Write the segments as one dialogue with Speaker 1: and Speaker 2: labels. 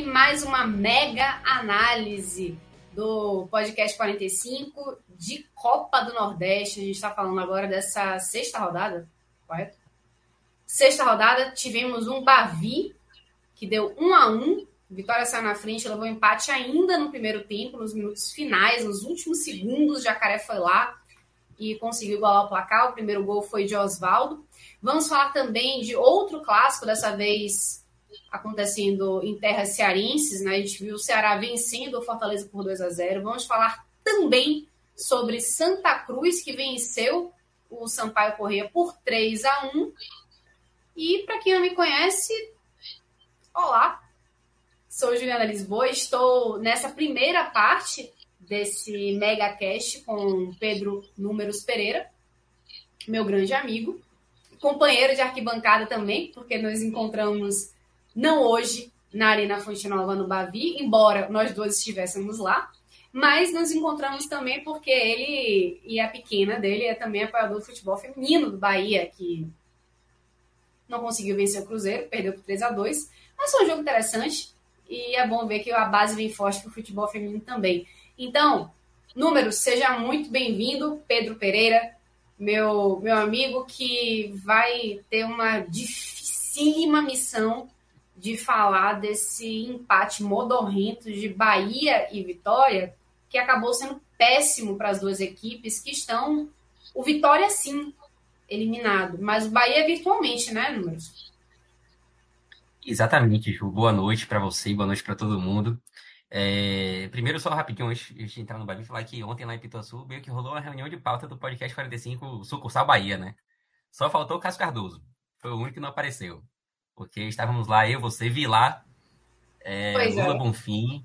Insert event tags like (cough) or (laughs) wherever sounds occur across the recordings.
Speaker 1: Aqui mais uma mega análise do podcast 45 de Copa do Nordeste. A gente está falando agora dessa sexta rodada, correto? Sexta rodada, tivemos um Bavi que deu um a um. Vitória saiu na frente, levou empate ainda no primeiro tempo, nos minutos finais, nos últimos segundos. Jacaré foi lá e conseguiu igualar o placar. O primeiro gol foi de Oswaldo. Vamos falar também de outro clássico, dessa vez acontecendo em terras cearenses, né? A gente viu o Ceará vencendo o Fortaleza por 2 a 0. Vamos falar também sobre Santa Cruz, que venceu o Sampaio Corrêa por 3 a 1. E para quem não me conhece, olá. Sou Juliana Lisboa, estou nessa primeira parte desse mega cast com Pedro Números Pereira, meu grande amigo, companheiro de arquibancada também, porque nos encontramos não hoje na Arena Fonte Nova no Bavi, embora nós dois estivéssemos lá, mas nos encontramos também porque ele e a pequena dele é também apoiador do futebol feminino do Bahia, que não conseguiu vencer o Cruzeiro, perdeu por 3 a 2 mas foi um jogo interessante e é bom ver que a base vem forte para o futebol feminino também. Então, números, seja muito bem-vindo, Pedro Pereira, meu, meu amigo que vai ter uma dificílima missão de falar desse empate modorrento de Bahia e Vitória, que acabou sendo péssimo para as duas equipes que estão. O Vitória, sim, eliminado, mas o Bahia virtualmente, né, números?
Speaker 2: Exatamente, Ju. Boa noite para você, boa noite para todo mundo. É, primeiro, só rapidinho, antes de entrar no Bahia, falar que ontem lá em Pituaçu meio que rolou uma reunião de pauta do podcast 45 Sucursal Bahia, né? Só faltou o Cássio Cardoso. Foi o único que não apareceu. Porque estávamos lá, eu, você, Vilar, é, Lula é. Bonfim.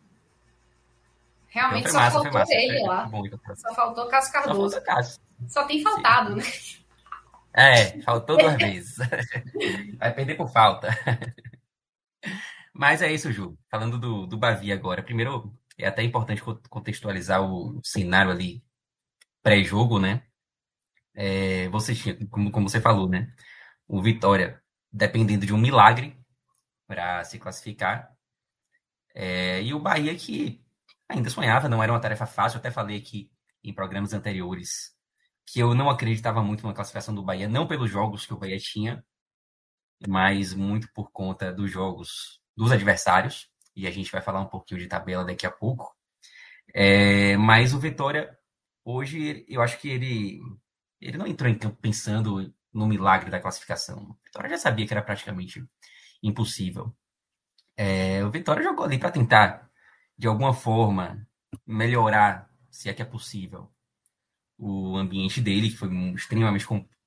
Speaker 1: Realmente então, só massa, faltou ele lá. Bom, só faltou Cássio Cardoso. Só, só tem faltado, Sim. né?
Speaker 2: É, faltou duas vezes. (laughs) Vai perder por falta. (laughs) Mas é isso, Ju. Falando do, do Bavi agora. Primeiro, é até importante contextualizar o cenário ali pré-jogo, né? É, você, como, como você falou, né? O Vitória dependendo de um milagre para se classificar. É, e o Bahia que ainda sonhava, não era uma tarefa fácil. Eu até falei aqui em programas anteriores que eu não acreditava muito na classificação do Bahia, não pelos jogos que o Bahia tinha, mas muito por conta dos jogos dos adversários. E a gente vai falar um pouquinho de tabela daqui a pouco. É, mas o Vitória, hoje, eu acho que ele, ele não entrou em campo pensando no milagre da classificação. O Vitória já sabia que era praticamente impossível. É, o Vitória jogou ali para tentar, de alguma forma, melhorar, se é que é possível, o ambiente dele, que foi extremamente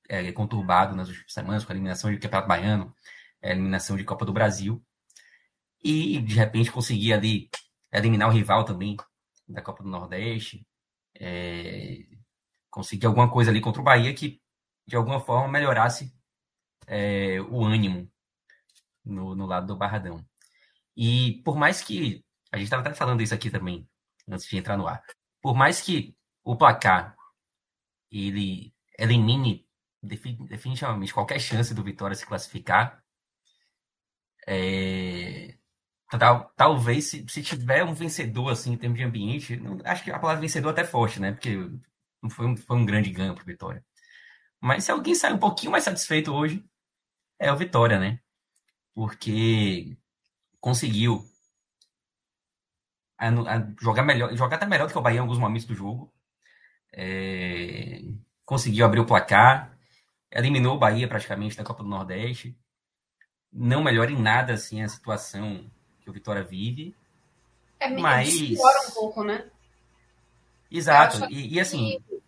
Speaker 2: é, conturbado nas últimas semanas, com a eliminação de Campeonato Baiano, a eliminação de Copa do Brasil. E, de repente, conseguir ali eliminar o rival também da Copa do Nordeste. É, conseguir alguma coisa ali contra o Bahia que de alguma forma melhorasse é, o ânimo no, no, lado do Barradão. E por mais que. A gente estava até falando isso aqui também, antes de entrar no ar. Por mais que o placar ele elimine definitivamente qualquer chance do Vitória se classificar, é, tal, talvez se, se, tiver um vencedor assim em termos de ambiente, não, acho que a palavra vencedor é até forte, né? Porque foi um, foi um grande ganho para o Vitória. Mas se alguém sai um pouquinho mais satisfeito hoje, é o Vitória, né? Porque conseguiu a, a jogar melhor, jogar até melhor do que o Bahia em alguns momentos do jogo. É, conseguiu abrir o placar. eliminou o Bahia praticamente da Copa do Nordeste. Não melhora em nada assim a situação que o Vitória vive.
Speaker 1: É,
Speaker 2: mas
Speaker 1: piora um pouco, né?
Speaker 2: Exato. E, e, assim,
Speaker 1: que,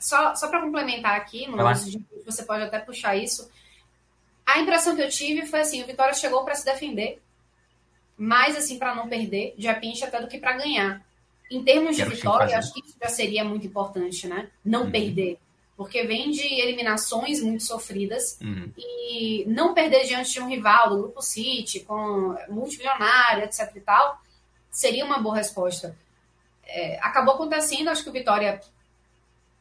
Speaker 1: só só para complementar aqui, no de, você pode até puxar isso. A impressão que eu tive foi assim, o Vitória chegou para se defender, mais assim para não perder, de repente até do que para ganhar. Em termos de vitória, acho que isso já seria muito importante, né? Não uhum. perder. Porque vem de eliminações muito sofridas
Speaker 2: uhum.
Speaker 1: e não perder diante de um rival do Grupo City, com multimilionário, etc e tal, seria uma boa resposta. É, acabou acontecendo, acho que o Vitória,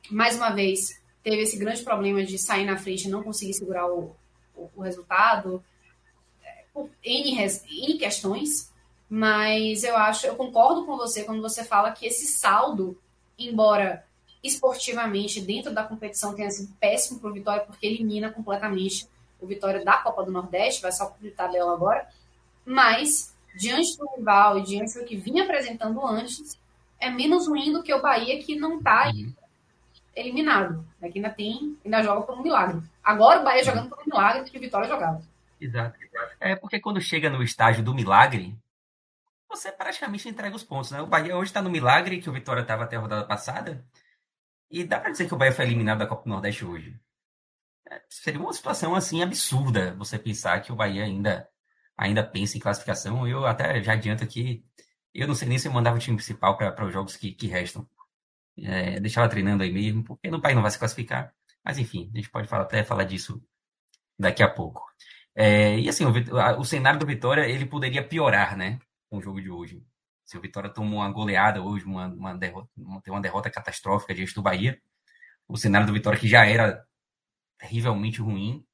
Speaker 1: mais uma vez, teve esse grande problema de sair na frente e não conseguir segurar o, o, o resultado, é, por N, N questões, mas eu acho, eu concordo com você quando você fala que esse saldo, embora esportivamente dentro da competição tenha sido péssimo para o Vitória, porque elimina completamente o Vitória da Copa do Nordeste, vai só para o agora, mas diante do rival e diante do que vinha apresentando antes, é menos ruim do que o Bahia que não está uhum. Eliminado, né? que ainda tem, ainda joga por um milagre. Agora o Bahia jogando por um milagre que o Vitória jogava.
Speaker 2: Exato. É porque quando chega no estágio do milagre, você praticamente entrega os pontos, né? O Bahia hoje está no milagre que o Vitória estava até a rodada passada. E dá para dizer que o Bahia foi eliminado da Copa do Nordeste hoje. É, seria uma situação assim absurda você pensar que o Bahia ainda ainda pensa em classificação. Eu até já adianto aqui, eu não sei nem se eu mandava o time principal para os jogos que, que restam. É, deixava treinando aí mesmo, porque no Bahia não vai se classificar. Mas enfim, a gente pode falar, até falar disso daqui a pouco. É, e assim, o, o, cenário do Vitória ele poderia piorar, né? com o jogo de hoje. Se o Vitória tomou uma goleada hoje, uma, uma, derrota, uma, uma derrota catastrófica diante do Bahia, o cenário do Vitória, que já era terrivelmente ruim,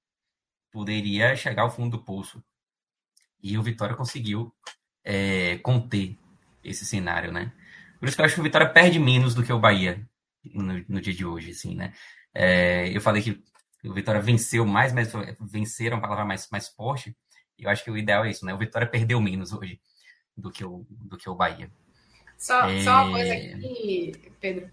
Speaker 2: poderia chegar ao fundo do poço. E o Vitória conseguiu é, conter esse cenário, né? Por isso que eu acho que o Vitória perde menos do que o Bahia no, no dia de hoje, assim, né? É, eu falei que o Vitória venceu mais, mas venceram é uma palavra mais, mais forte. Eu acho que o ideal é isso, né? O Vitória perdeu menos hoje do que o, do que o Bahia.
Speaker 1: Só, é... só uma coisa aqui, Pedro.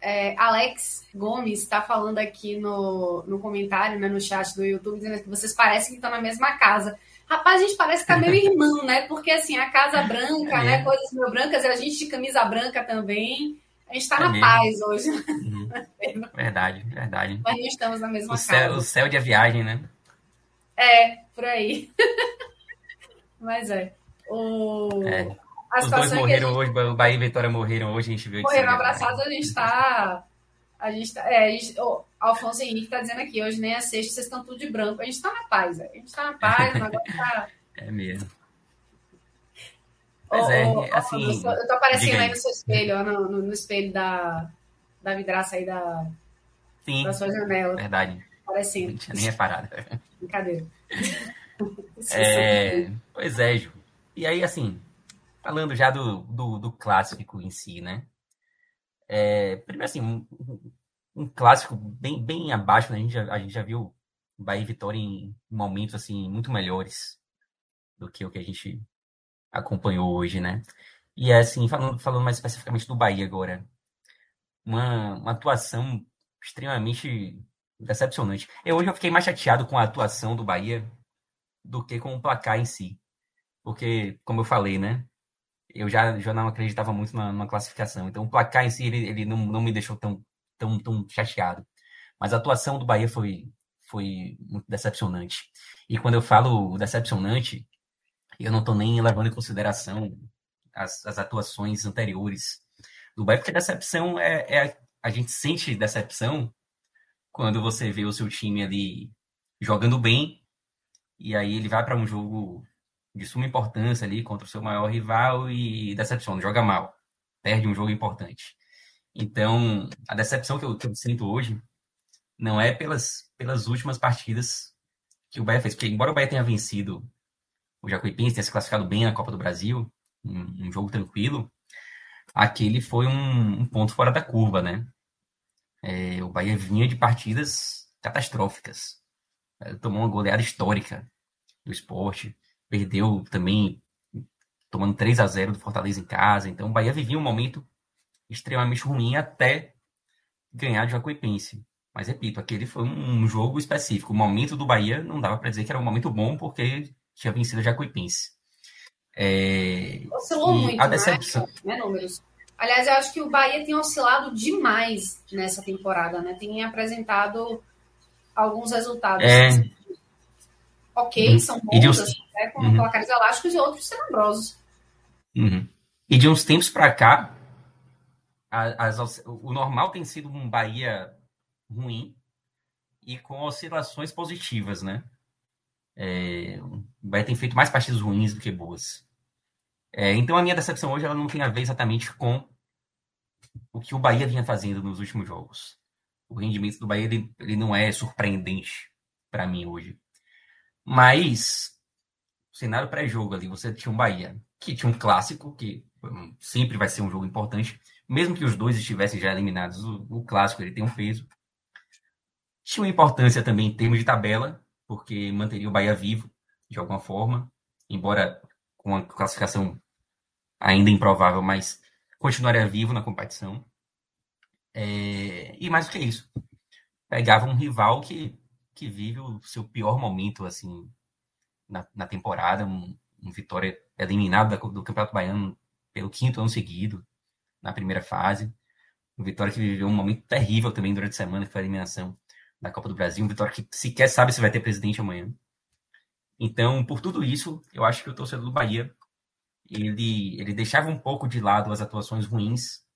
Speaker 1: É, Alex Gomes está falando aqui no, no comentário, né, no chat do YouTube, dizendo que vocês parecem que estão na mesma casa. Rapaz, a gente parece que tá meio (laughs) irmão, né? Porque assim, a casa branca, é né? Coisas meio brancas, e a gente de camisa branca também. A gente está é na mesmo. paz hoje.
Speaker 2: Uhum. (laughs) verdade, verdade.
Speaker 1: Mas não estamos na mesma
Speaker 2: o
Speaker 1: casa.
Speaker 2: Céu, o céu de a viagem, né?
Speaker 1: É, por aí. (laughs) Mas é. O...
Speaker 2: É. Os dois morreram gente... hoje, o Bahia e Vitória morreram hoje, a gente viu
Speaker 1: Morreram abraçados, a gente tá. A gente tá. É, gente... Oh, Alfonso Henrique tá dizendo aqui, hoje nem é sexta, vocês estão tudo de branco. A gente tá na paz, a gente tá na paz, o negócio tá. (laughs)
Speaker 2: É mesmo. Mas oh, é, oh, assim.
Speaker 1: eu, tô, eu tô aparecendo aí no seu espelho, ó, no, no, no, espelho da, da vidraça aí da,
Speaker 2: Sim,
Speaker 1: da sua janela.
Speaker 2: Verdade.
Speaker 1: Aparecendo.
Speaker 2: Não tinha nem reparado. (laughs)
Speaker 1: Brincadeira. (laughs)
Speaker 2: é, pois é, Ju. E aí, assim, falando já do, do, do clássico em si, né? É, primeiro, assim, um, um, clássico bem, bem abaixo, né? A gente já, a gente já viu Bahia e Vitória em momentos, assim, muito melhores do que o que a gente acompanhou hoje, né? E, assim, falando, falando mais especificamente do Bahia agora, uma, uma atuação extremamente decepcionante. Eu hoje eu fiquei mais chateado com a atuação do Bahia do que com o placar em si. Porque, como eu falei, né? Eu já, já não acreditava muito na, numa classificação. Então, o placar em si, ele, ele não, não me deixou tão, tão, tão chateado. Mas a atuação do Bahia foi, foi muito decepcionante. E quando eu falo decepcionante, eu não estou nem levando em consideração as, as atuações anteriores do Bahia, porque decepção é, é. A gente sente decepção quando você vê o seu time ali jogando bem e aí ele vai para um jogo de suma importância ali contra o seu maior rival e decepciona, joga mal, perde um jogo importante. Então, a decepção que eu, que eu sinto hoje não é pelas, pelas últimas partidas que o Bahia fez, porque embora o Bahia tenha vencido o Jacuipense, tenha se classificado bem na Copa do Brasil, um, um jogo tranquilo, aquele foi um, um, ponto fora da curva, né? É, o Bahia vinha de partidas catastróficas, é, tomou uma goleada histórica do esporte, perdeu também tomando 3 a 0 do Fortaleza em casa. Então o Bahia vivia um momento extremamente ruim até ganhar de Jacuipense. Mas repito, aquele foi um jogo específico. O momento do Bahia não dava para dizer que era um momento bom porque tinha vencido a Jacuipense.
Speaker 1: É... Oscilou muito, a decepção... né? né, números. Aliás, eu acho que o Bahia tem oscilado demais nessa temporada, né? Tem apresentado alguns resultados é... ok, uhum. são bons, uns... assim, né? com uhum. placares elásticos e outros tenebrosos.
Speaker 2: Uhum. E de uns tempos para cá, as, as, o normal tem sido um Bahia ruim e com oscilações positivas, né? É, o Bahia tem feito mais partidas ruins do que boas. É, então a minha decepção hoje ela não tem a ver exatamente com o que o Bahia vinha fazendo nos últimos jogos. O rendimento do Bahia ele, ele não é surpreendente para mim hoje. Mas cenário pré-jogo ali, você tinha um Bahia que tinha um clássico, que hum, sempre vai ser um jogo importante, mesmo que os dois estivessem já eliminados, o, o clássico ele tem um peso. Tinha uma importância também em termos de tabela, porque manteria o Bahia vivo, de alguma forma, embora com a classificação ainda improvável, mas continuaria vivo na competição. É, e mais do que isso, pegava um rival que, que vive o seu pior momento assim na, na temporada, um, um Vitória eliminado do, do Campeonato Baiano pelo quinto ano seguido, na primeira fase. Um Vitória que viveu um momento terrível também durante a semana, que foi a eliminação da Copa do Brasil. Um Vitória que sequer sabe se vai ter presidente amanhã. Então, por tudo isso, eu acho que o torcedor do Bahia ele, ele deixava um pouco de lado as atuações ruins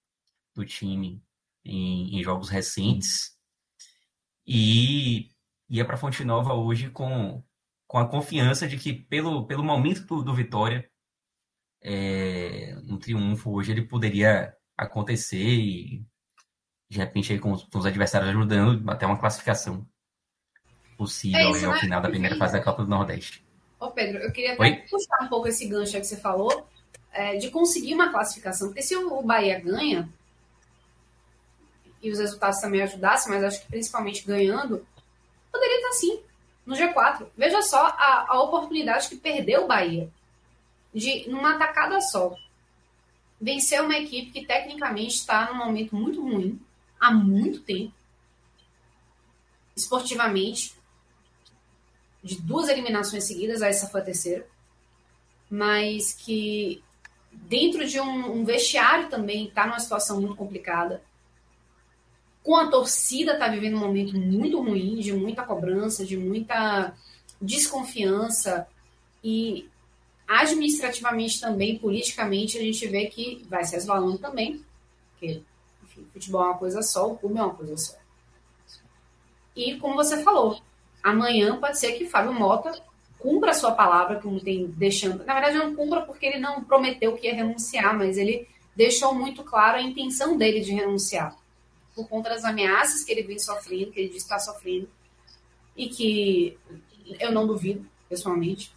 Speaker 2: do time em, em jogos recentes e ia para Fonte Nova hoje com, com a confiança de que, pelo, pelo momento do, do Vitória, é, um triunfo hoje ele poderia acontecer e, de repente, aí, com, os, com os adversários ajudando, até uma classificação possível é isso, ao né? final da primeira fase da Copa do Nordeste.
Speaker 1: Ô Pedro, eu queria até puxar um pouco esse gancho que você falou, é, de conseguir uma classificação, porque se o Bahia ganha, e os resultados também ajudassem, mas acho que principalmente ganhando, poderia estar sim, no G4. Veja só a, a oportunidade que perdeu o Bahia, de numa atacada só, vencer uma equipe que tecnicamente está num momento muito ruim, há muito tempo, esportivamente, de duas eliminações seguidas, essa foi a terceira, mas que dentro de um, um vestiário também está numa situação muito complicada. Com a torcida está vivendo um momento muito ruim, de muita cobrança, de muita desconfiança e administrativamente também, politicamente, a gente vê que vai se resvalando também, porque enfim, futebol é uma coisa só, o clube é uma coisa só. E como você falou, amanhã pode ser que Fábio Mota cumpra a sua palavra, como tem deixando. Na verdade, não cumpra porque ele não prometeu que ia renunciar, mas ele deixou muito claro a intenção dele de renunciar. Por conta das ameaças que ele vem sofrendo, que ele está sofrendo, e que eu não duvido, pessoalmente,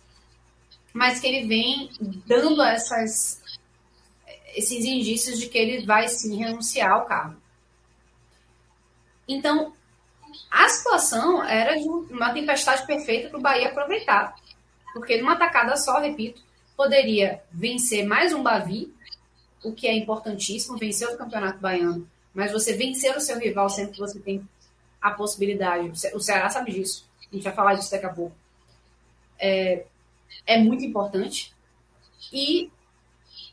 Speaker 1: mas que ele vem dando essas, esses indícios de que ele vai sim renunciar ao cargo. Então, a situação era uma tempestade perfeita para o Bahia aproveitar. Porque numa tacada só, repito, poderia vencer mais um Bavi, o que é importantíssimo, vencer o Campeonato Baiano. Mas você vencer o seu rival sempre que você tem a possibilidade. O Ceará sabe disso. A gente vai falar disso daqui a pouco. É, é muito importante. E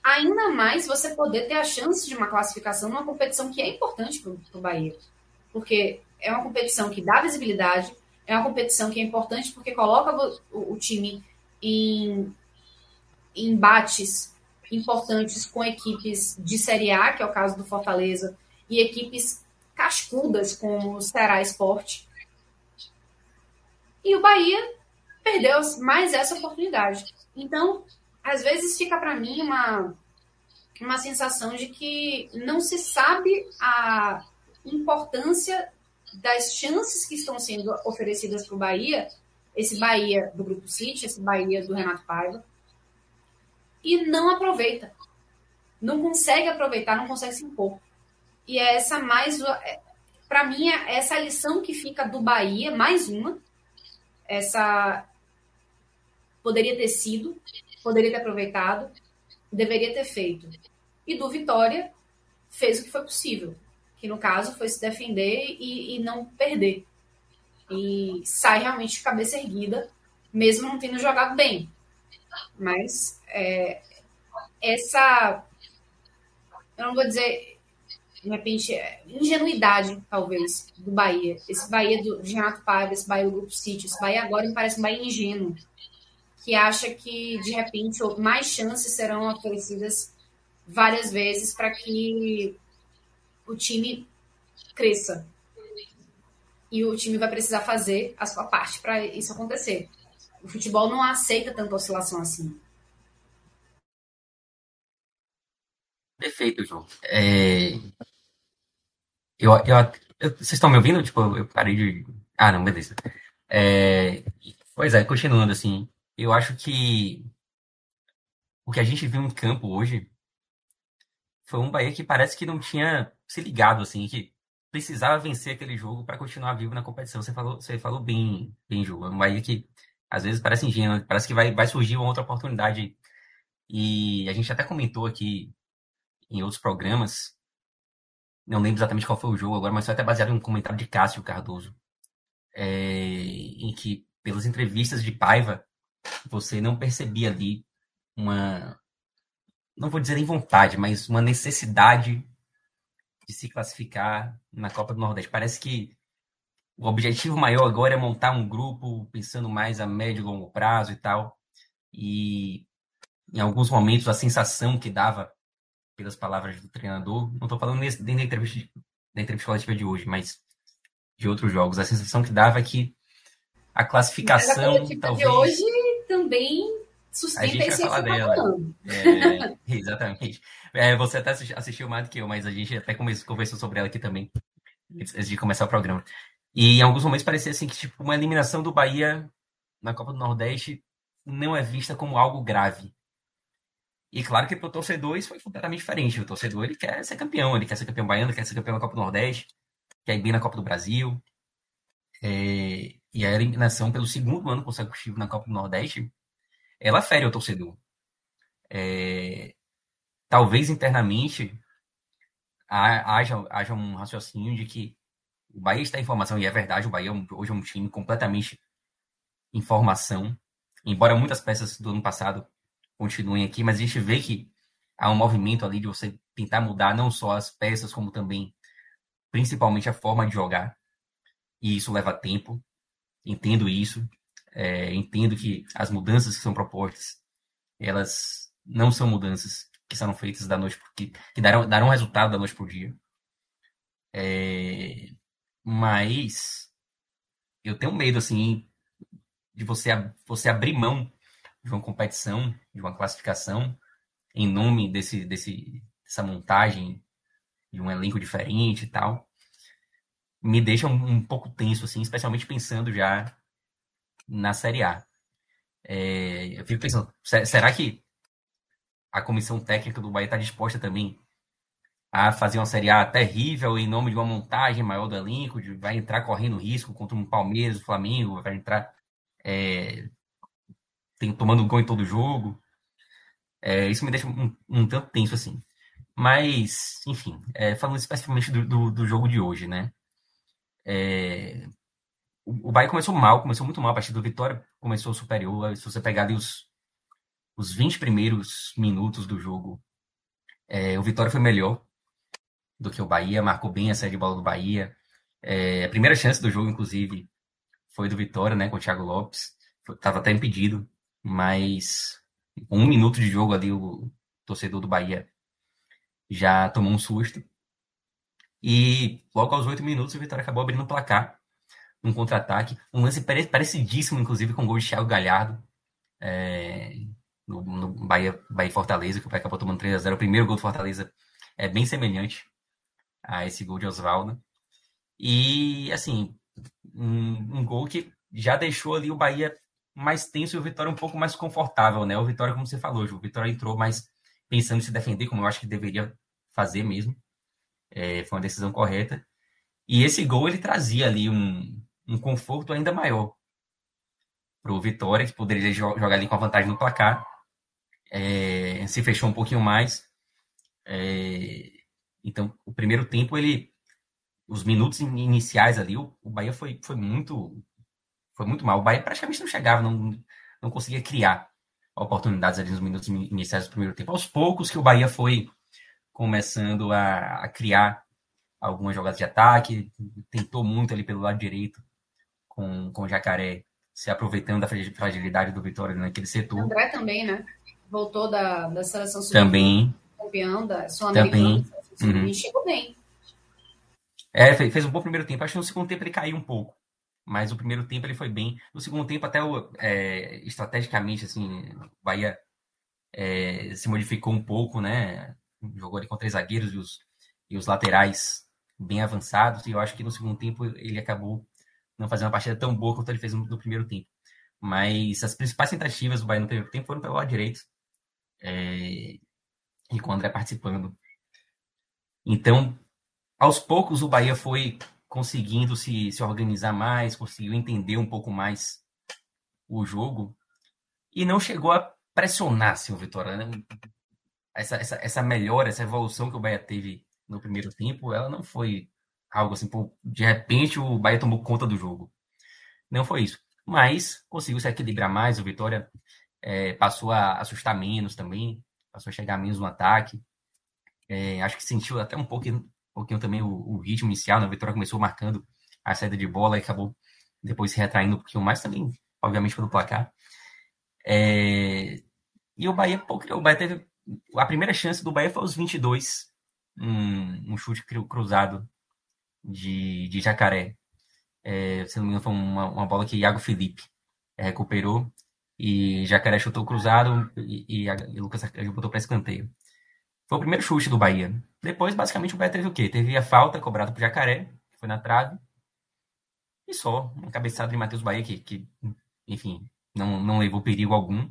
Speaker 1: ainda mais você poder ter a chance de uma classificação numa competição que é importante para o Bahia. Porque é uma competição que dá visibilidade, é uma competição que é importante porque coloca o, o time em, em embates importantes com equipes de Série A, que é o caso do Fortaleza, e equipes cascudas como o Ceará Esporte. E o Bahia perdeu mais essa oportunidade. Então, às vezes fica para mim uma, uma sensação de que não se sabe a importância das chances que estão sendo oferecidas para o Bahia, esse Bahia do Grupo City, esse Bahia do Renato Paiva, e não aproveita. Não consegue aproveitar, não consegue se impor. E é essa mais. É, para mim, é essa lição que fica do Bahia, mais uma. Essa. Poderia ter sido, poderia ter aproveitado, deveria ter feito. E do Vitória, fez o que foi possível que no caso foi se defender e, e não perder. E sai realmente de cabeça erguida, mesmo não tendo jogado bem. Mas é, essa. Eu não vou dizer, de repente, é, ingenuidade, talvez, do Bahia. Esse Bahia do, de Renato Paiva, esse Bahia do Grupo City, esse Bahia agora me parece um Bahia ingênuo, que acha que, de repente, mais chances serão oferecidas várias vezes para que o time cresça. E o time vai precisar fazer a sua parte para isso acontecer. O futebol não aceita tanta oscilação assim.
Speaker 2: Perfeito, João. É... Eu, eu, eu, vocês estão me ouvindo? Tipo, eu parei de. Ah, não, beleza. É... Pois é, continuando assim. Eu acho que o que a gente viu em campo hoje foi um Bahia que parece que não tinha se ligado, assim, que precisava vencer aquele jogo para continuar vivo na competição. Você falou, você falou bem, bem, Ju. É um Bahia que às vezes parece ingênuo, parece que vai, vai surgir uma outra oportunidade. E a gente até comentou aqui em outros programas, não lembro exatamente qual foi o jogo agora, mas foi até baseado em um comentário de Cássio Cardoso, é, em que, pelas entrevistas de Paiva, você não percebia ali uma, não vou dizer em vontade, mas uma necessidade de se classificar na Copa do Nordeste. Parece que o objetivo maior agora é montar um grupo pensando mais a médio e longo prazo e tal. E em alguns momentos a sensação que dava pelas palavras do treinador, não estou falando nesse, da entrevista, da entrevista coletiva de hoje, mas de outros jogos, a sensação que dava é que a classificação
Speaker 1: mas a
Speaker 2: talvez
Speaker 1: de hoje também sustenta esse
Speaker 2: falar dela. É, (laughs) exatamente. É, você até assistiu mais do que eu, mas a gente até conversou sobre ela aqui também, antes de começar o programa. E em alguns momentos parecia assim que tipo, uma eliminação do Bahia na Copa do Nordeste não é vista como algo grave. E claro que para o torcedor isso foi completamente diferente. O torcedor ele quer ser campeão, ele quer ser campeão baiano, quer ser campeão da Copa do Nordeste, quer ir bem na Copa do Brasil. É, e a eliminação pelo segundo ano consecutivo na Copa do Nordeste ela fere o torcedor. É, talvez internamente haja, haja um raciocínio de que o Bahia está em formação, e é verdade, o Bahia é hoje é um time completamente em formação, embora muitas peças do ano passado continuem aqui, mas a gente vê que há um movimento ali de você tentar mudar não só as peças, como também, principalmente, a forma de jogar, e isso leva tempo, entendo isso, é, entendo que as mudanças que são propostas, elas não são mudanças que serão feitas da noite que, que darão, darão resultado da noite para o dia. É, mas eu tenho medo assim de você você abrir mão de uma competição, de uma classificação em nome desse, desse dessa montagem de um elenco diferente e tal, me deixa um, um pouco tenso assim, especialmente pensando já na Série A. É, eu fico pensando, será que a comissão técnica do Bahia está disposta também a fazer uma Série A terrível em nome de uma montagem maior do elenco, de, vai entrar correndo risco contra um Palmeiras, o Flamengo, vai entrar é, tem, tomando gol em todo jogo. É, isso me deixa um, um, tanto tenso assim. Mas, enfim, é, falando especificamente do, do, do, jogo de hoje, né? É, o Bahia começou mal, começou muito mal. A partir do Vitória começou superior. Se você pegar ali os, os 20 primeiros minutos do jogo, é, o Vitória foi melhor do que o Bahia, marcou bem a série de bola do Bahia. É, a primeira chance do jogo, inclusive, foi do Vitória, né, com o Thiago Lopes. Estava até impedido, mas um minuto de jogo ali, o torcedor do Bahia já tomou um susto. E logo aos oito minutos, o Vitória acabou abrindo o placar um contra-ataque. Um lance parecidíssimo, inclusive, com o gol de Thiago Galhardo. É, no, no Bahia, Bahia Fortaleza, que o Bahia acabou tomando 3x0. O primeiro gol do Fortaleza é bem semelhante a esse gol de Oswaldo. E, assim, um, um, gol que já deixou ali o Bahia mais tenso e o Vitória um pouco mais confortável, né? O Vitória, como você falou, o Vitória entrou mais pensando em se defender, como eu acho que deveria fazer mesmo. É, foi uma decisão correta. E esse gol ele trazia ali um, um conforto ainda maior para o Vitória, que poderia jogar ali com a vantagem no placar. É, se fechou um pouquinho mais. É, então, o primeiro tempo ele os minutos iniciais ali, o, o Bahia foi, foi muito foi muito mal. O Bahia praticamente não chegava, não, não conseguia criar oportunidades ali nos minutos iniciais do primeiro tempo. Aos poucos que o Bahia foi começando a, a criar algumas jogadas de ataque, tentou muito ali pelo lado direito com, com o Jacaré, se aproveitando da fragilidade do Vitória naquele setor. O
Speaker 1: André também, né? Voltou da, da seleção
Speaker 2: também
Speaker 1: campeão da Sul-Americana. Uhum. chegou bem.
Speaker 2: É, fez, fez um bom primeiro tempo. Acho que no segundo tempo ele caiu um pouco. Mas o primeiro tempo ele foi bem. No segundo tempo, até o, é, estrategicamente, assim, o Bahia é, se modificou um pouco, né? Jogou ali com três zagueiros e os, e os laterais bem avançados. E eu acho que no segundo tempo ele acabou não fazendo uma partida tão boa quanto ele fez no, no primeiro tempo. Mas as principais tentativas do Bahia no primeiro tempo foram pelo lado direito. É, e com o André participando. Então, aos poucos, o Bahia foi conseguindo se, se organizar mais, conseguiu entender um pouco mais o jogo e não chegou a pressionar assim, o Vitória. Né? Essa, essa, essa melhora, essa evolução que o Bahia teve no primeiro tempo, ela não foi algo assim, de repente o Bahia tomou conta do jogo. Não foi isso. Mas conseguiu se equilibrar mais, o Vitória é, passou a assustar menos também, passou a chegar menos no ataque. É, acho que sentiu até um um pouquinho também o, o, ritmo inicial, né? A Vitória começou marcando a saída de bola e acabou depois se retraindo um pouquinho mais também, obviamente, pelo placar. É, e o Bahia, o Bahia teve. A primeira chance do Bahia foi aos 22, um, um chute cruzado de, de Jacaré. É, se não me engano, foi uma, uma bola que Iago Felipe recuperou e Jacaré chutou cruzado e, e, e Lucas botou para escanteio. Foi o primeiro chute do Bahia. Depois, basicamente, o Bahia teve o quê? Teve a falta cobrada por Jacaré, que foi na trave. E só, uma cabeçada de Matheus Bahia, que, que enfim, não, não levou perigo algum.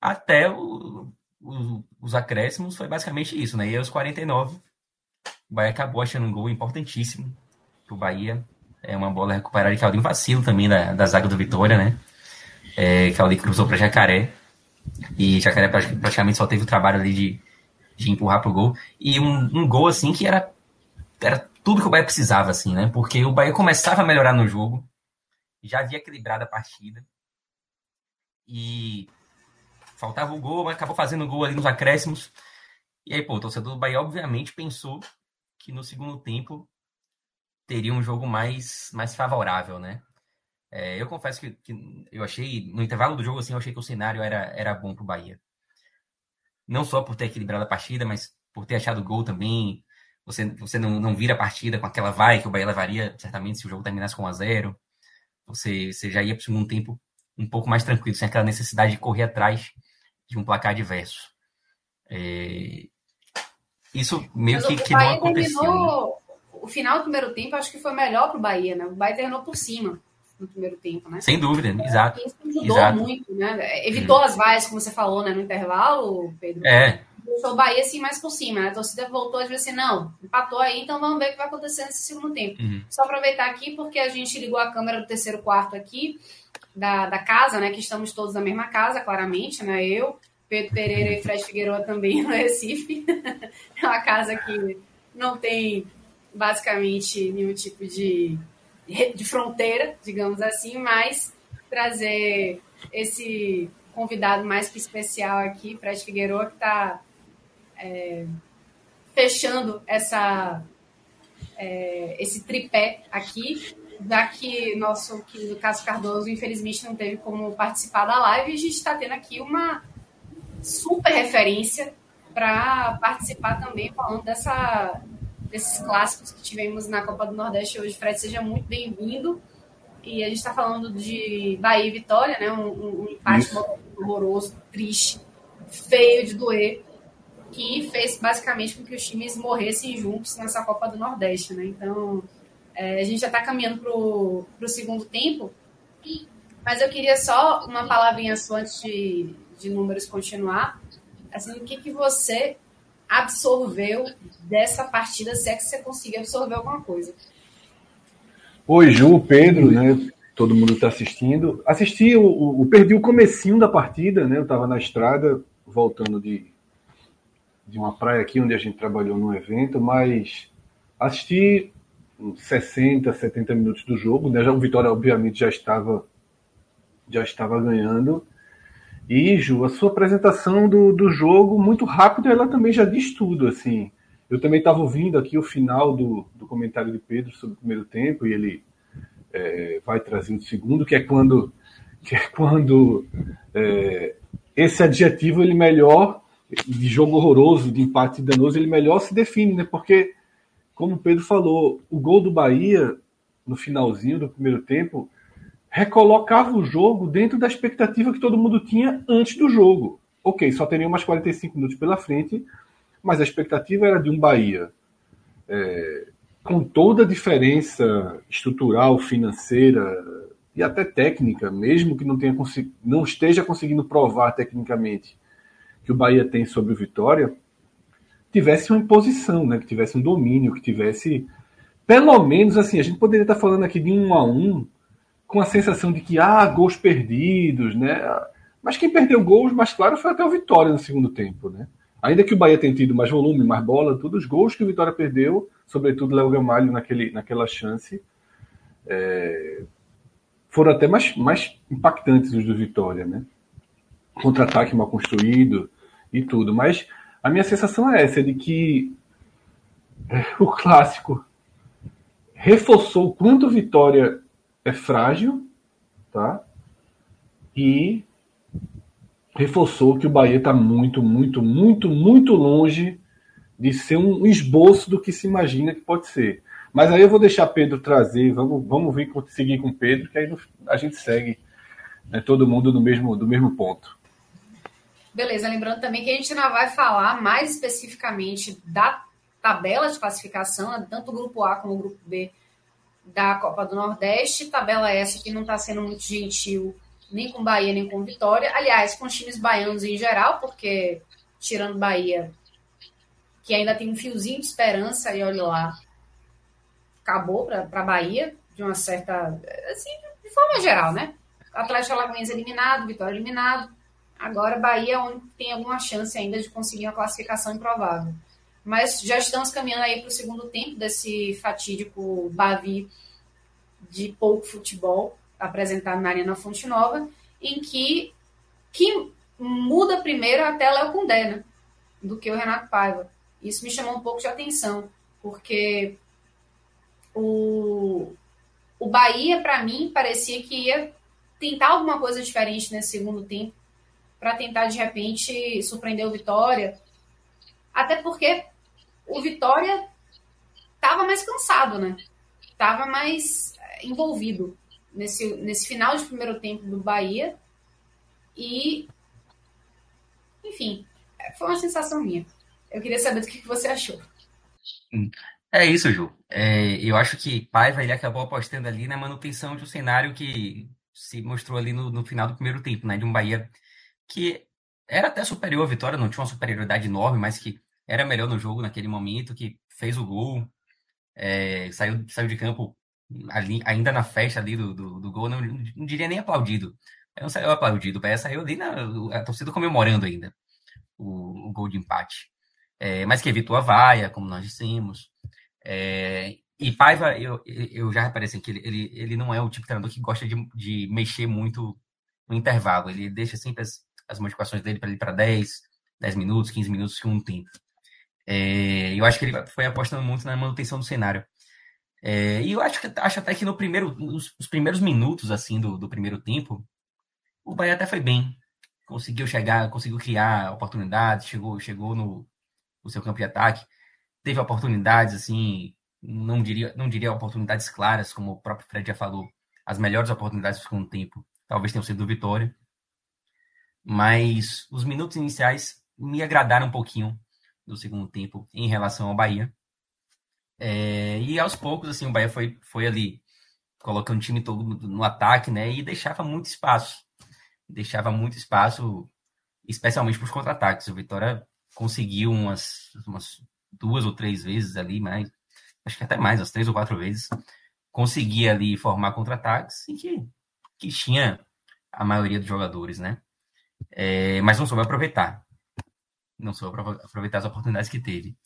Speaker 2: Até o, o, os acréscimos foi basicamente isso, né? E aos 49, o Bahia acabou achando um gol importantíssimo pro Bahia. É uma bola recuperada de Claudinho vacilo também da, da zaga do Vitória, né? É, Claudinho cruzou para Jacaré. E Jacaré praticamente só teve o trabalho ali de, de empurrar pro gol. E um, um gol, assim, que era, era tudo que o Bahia precisava, assim, né? Porque o Bahia começava a melhorar no jogo, já havia equilibrado a partida. E faltava o gol, mas acabou fazendo o gol ali nos acréscimos. E aí, pô, o torcedor do Bahia, obviamente, pensou que no segundo tempo teria um jogo mais, mais favorável, né? É, eu confesso que, que, eu achei, no intervalo do jogo, assim, eu achei que o cenário era, era bom pro Bahia não só por ter equilibrado a partida, mas por ter achado gol também. Você, você não, não vira a partida com aquela vai que o Bahia levaria, certamente, se o jogo terminasse com 1 a 0 você, você já ia para o segundo tempo um pouco mais tranquilo, sem aquela necessidade de correr atrás de um placar adverso. É... Isso meio que, que não aconteceu. Terminou,
Speaker 1: né? O final do primeiro tempo acho que foi melhor para o Bahia, né? O Bahia terminou por cima no primeiro tempo, né?
Speaker 2: Sem dúvida, exato.
Speaker 1: Isso ajudou
Speaker 2: exato.
Speaker 1: muito, né? Evitou hum. as vaias, como você falou, né, no intervalo, Pedro.
Speaker 2: É.
Speaker 1: Deixou o Bahia assim mais por cima, né? A torcida voltou a dizer assim, não, empatou aí, então vamos ver o que vai acontecer nesse segundo tempo. Uhum. Só aproveitar aqui, porque a gente ligou a câmera do terceiro quarto aqui, da, da casa, né? Que estamos todos na mesma casa, claramente, né? Eu, Pedro Pereira e Fred Figueiredo também no Recife. (laughs) é uma casa que não tem basicamente nenhum tipo de de fronteira, digamos assim, mas trazer esse convidado mais que especial aqui, Fred Figueiredo, que está é, fechando essa, é, esse tripé aqui, já que nosso querido Cássio Cardoso, infelizmente, não teve como participar da live, a gente está tendo aqui uma super referência para participar também, falando dessa, desses clássicos que tivemos na Copa do Nordeste hoje. Fred, seja muito bem-vindo. E a gente está falando de Bahia e Vitória, né? Um, um empate horroroso, triste, feio de doer, que fez basicamente com que os times morressem juntos nessa Copa do Nordeste, né? Então, é, a gente já está caminhando para o segundo tempo. Mas eu queria só uma palavrinha só antes de, de números continuar. Assim, o que, que você absorveu dessa partida, se é que você conseguiu absorver alguma coisa.
Speaker 3: Oi, Ju, Pedro, né? Todo mundo está assistindo. Assisti, o, o, perdi o comecinho da partida, né? Eu estava na estrada, voltando de, de uma praia aqui onde a gente trabalhou num evento, mas assisti uns 60, 70 minutos do jogo, né? Já o Vitória obviamente já estava já estava ganhando. Ju, a sua apresentação do, do jogo muito rápido, ela também já diz tudo, assim. Eu também estava ouvindo aqui o final do, do comentário de Pedro sobre o primeiro tempo e ele é, vai trazer o segundo, que é quando que é quando é, esse adjetivo ele melhor de jogo horroroso, de empate danoso, ele melhor se define, né? Porque como o Pedro falou, o gol do Bahia no finalzinho do primeiro tempo recolocava o jogo dentro da expectativa que todo mundo tinha antes do jogo. Ok, só teria umas 45 minutos pela frente, mas a expectativa era de um Bahia é, com toda a diferença estrutural, financeira e até técnica, mesmo que não, tenha não esteja conseguindo provar tecnicamente que o Bahia tem sobre o Vitória, tivesse uma imposição, né? que tivesse um domínio, que tivesse. Pelo menos assim, a gente poderia estar falando aqui de um a um, com a sensação de que há ah, gols perdidos, né? Mas quem perdeu gols mais claro foi até o Vitória no segundo tempo, né? Ainda que o Bahia tenha tido mais volume, mais bola, todos os gols que o Vitória perdeu, sobretudo Léo Gamalho naquele, naquela chance, é, foram até mais, mais impactantes os do Vitória, né? Contra-ataque mal construído e tudo. Mas a minha sensação é essa, de que é, o clássico reforçou o quanto Vitória é frágil, tá? E reforçou que o Bahia está muito, muito, muito, muito longe de ser um esboço do que se imagina que pode ser. Mas aí eu vou deixar Pedro trazer, vamos, vamos vir seguir com Pedro, que aí a gente segue né, todo mundo no mesmo, do mesmo ponto.
Speaker 1: Beleza, lembrando também que a gente ainda vai falar mais especificamente da tabela de classificação, né, tanto o grupo A como o grupo B da Copa do Nordeste. Tabela essa que não está sendo muito gentil nem com Bahia, nem com Vitória. Aliás, com os times baianos em geral, porque tirando Bahia, que ainda tem um fiozinho de esperança, e olha lá, acabou para Bahia, de uma certa. Assim, de forma geral, né? Atlético Alagoense eliminado, Vitória eliminado. Agora, Bahia é onde tem alguma chance ainda de conseguir uma classificação improvável. Mas já estamos caminhando aí para o segundo tempo desse fatídico Bavi de pouco futebol apresentado na Arena Fonte Nova, em que, que muda primeiro até Léo Condé, né? Do que o Renato Paiva. Isso me chamou um pouco de atenção, porque o, o Bahia, para mim, parecia que ia tentar alguma coisa diferente nesse segundo tempo para tentar de repente surpreender o Vitória. Até porque o Vitória estava mais cansado, né? Estava mais eh, envolvido nesse, nesse final de primeiro tempo do Bahia. E, enfim, foi uma sensação minha. Eu queria saber do que você achou.
Speaker 2: Hum, é isso, Ju. É, eu acho que Paiva ele acabou apostando ali na manutenção de um cenário que se mostrou ali no, no final do primeiro tempo, né? De um Bahia que era até superior à vitória, não tinha uma superioridade enorme, mas que era melhor no jogo naquele momento, que fez o gol, é, saiu, saiu de campo ali, ainda na festa ali do, do, do gol, não, não, diria nem aplaudido. Não saiu aplaudido, o saiu ali na a torcida comemorando ainda o, o gol de empate. É, mas que evitou a vaia, como nós dissemos. É, e Paiva, eu, eu já reparei assim, que ele, ele, ele não é o tipo de treinador que gosta de, de mexer muito no intervalo. Ele deixa sempre as, as modificações dele para ele para 10, 10 minutos, 15 minutos, segundo tempo. É, eu acho que ele foi apostando muito na manutenção do cenário. É, e eu acho, que, acho até que no primeiro, nos, nos primeiros minutos assim do, do, primeiro tempo, o Bahia até foi bem. Conseguiu chegar, conseguiu criar oportunidades, chegou, chegou no, no seu campo de ataque. Teve oportunidades, assim, não diria, não diria oportunidades claras, como o próprio Fred já falou. As melhores oportunidades do segundo tempo talvez tenham sido do Vitória mas os minutos iniciais me agradaram um pouquinho do segundo tempo em relação ao Bahia. É, e aos poucos, assim, o Bahia foi, foi ali colocando o time todo no ataque, né? E deixava muito espaço. Deixava muito espaço, especialmente para os contra-ataques. O Vitória conseguiu umas, umas duas ou três vezes ali, mas acho que até mais, umas três ou quatro vezes, conseguia ali formar contra-ataques e que, que tinha a maioria dos jogadores, né? é, mas não soube aproveitar. Não soube aproveitar as oportunidades que teve.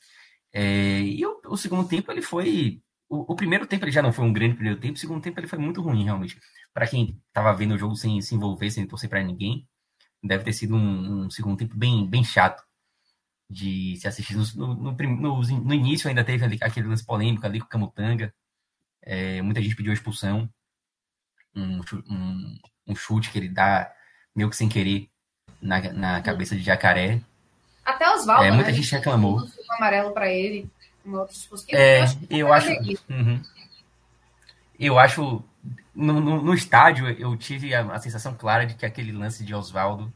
Speaker 2: É, e o, o, segundo tempo ele foi o, o, primeiro tempo ele já não foi um grande primeiro tempo, o segundo tempo ele foi muito ruim, realmente. Para quem estava vendo o jogo sem se envolver, sem torcer para ninguém, deve ter sido um, um, segundo tempo bem, bem chato de se assistir. No, no, no, no início ainda teve ali, aquele lance polêmico ali com o Camutanga. É, muita gente pediu a expulsão. Um, um, um, chute que ele dá meio que sem querer na, na cabeça de jacaré.
Speaker 1: Até Oswaldo,
Speaker 2: é, muita né? gente reclamou.
Speaker 1: Um amarelo para ele, uma outra expulsão.
Speaker 2: É, eu acho. Eu acho, uhum. eu acho no, no, no, estádio eu tive a, a, sensação clara de que aquele lance de Oswaldo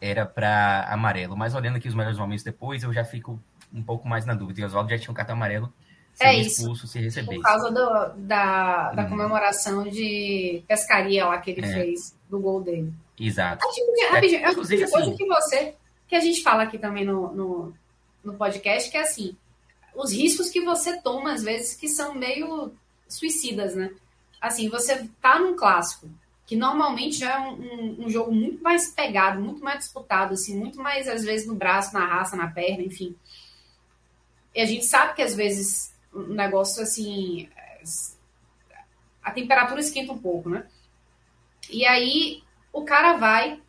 Speaker 2: era para amarelo, mas olhando aqui os melhores momentos depois, eu já fico um pouco mais na dúvida. E Oswaldo já tinha um cartão amarelo
Speaker 1: é expulso se recebesse. Por causa do, da, da hum. comemoração de pescaria lá que ele é. fez do gol dele.
Speaker 2: Exato.
Speaker 1: é, rapidinho, é coisa assim, que você, que a gente fala aqui também no, no, no podcast, que é assim, os riscos que você toma, às vezes, que são meio suicidas, né? Assim, você tá num clássico, que normalmente já é um, um, um, jogo muito mais pegado, muito mais disputado, assim, muito mais, às vezes, no braço, na raça, na perna, enfim. E a gente sabe que, às vezes, um negócio assim. A temperatura esquenta um pouco, né? E aí o cara vai,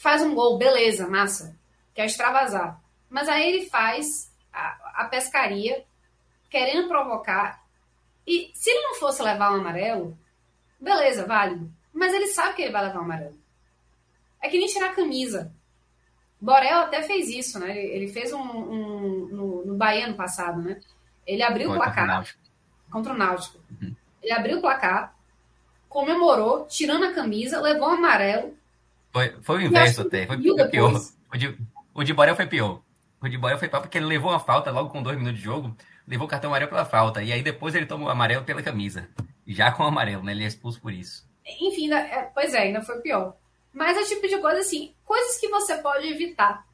Speaker 1: faz um gol, beleza, massa, quer extravasar. Mas aí ele faz a, a pescaria, querendo provocar. E se ele não fosse levar um amarelo, beleza, válido. Mas ele sabe que ele vai levar um amarelo. É que nem tirar a camisa. Borel até fez isso, né? Ele fez um, um no, no Bahia no passado, né? Ele abriu Foi o placar contra o, contra o Náutico. Uhum. Ele abriu o placar, comemorou, tirando a camisa, levou o amarelo.
Speaker 2: Foi, foi o inverso até. Foi, foi pior. O de, o de Borel foi pior. O de Borel foi pior porque ele levou uma falta logo com dois minutos de jogo, levou o cartão amarelo pela falta. E aí depois ele tomou o amarelo pela camisa. Já com o amarelo, né? Ele é expulso por isso.
Speaker 1: Enfim, é, pois é, ainda foi pior. Mas é tipo de coisa assim, coisas que você pode evitar.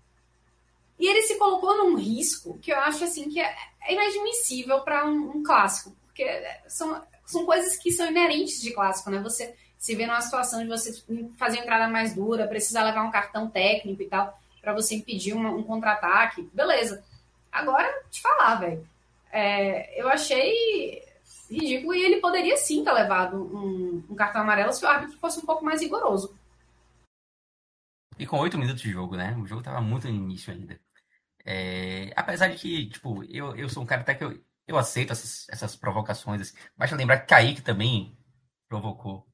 Speaker 1: E ele se colocou num risco que eu acho assim que é, é inadmissível para um, um, clássico, porque são, são coisas que são inerentes de clássico, né? Você se vê numa situação de você fazer entrada mais dura, precisar levar um cartão técnico e tal, para você impedir uma, um contra-ataque, beleza. Agora, te falar, velho, é, eu achei ridículo e ele poderia sim ter levado um, um cartão amarelo se o árbitro fosse um pouco mais rigoroso.
Speaker 2: E com oito minutos de jogo, né? O jogo tava muito no início ainda. É, apesar de que, tipo, eu, eu sou um cara até que eu, eu aceito essas, essas provocações. Assim. Basta lembrar que Kaique também provocou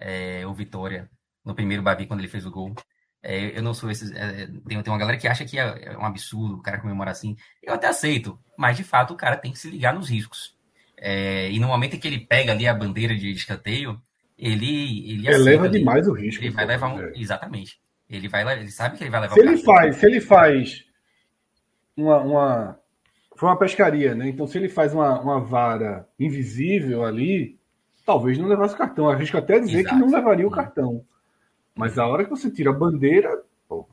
Speaker 2: é, o Vitória no primeiro Bavi quando ele fez o gol. É, eu não sou esse. É, tem, tem uma galera que acha que é, é, um absurdo o cara comemorar assim. Eu até aceito, mas de fato o cara tem que se ligar nos riscos. É, e no momento em que ele pega ali a bandeira de escanteio, ele. Ele
Speaker 3: eleva demais o risco.
Speaker 2: Ele vai levar um. É. Exatamente. Ele, vai, ele sabe que ele vai levar
Speaker 3: se ele faz Se ele faz uma, uma, Foi uma pescaria, né? Então, se ele faz uma, uma vara invisível ali, talvez não levasse o cartão. Arrisco até dizer Exato. que não levaria o cartão. Mas a hora que você tira a bandeira. Pô.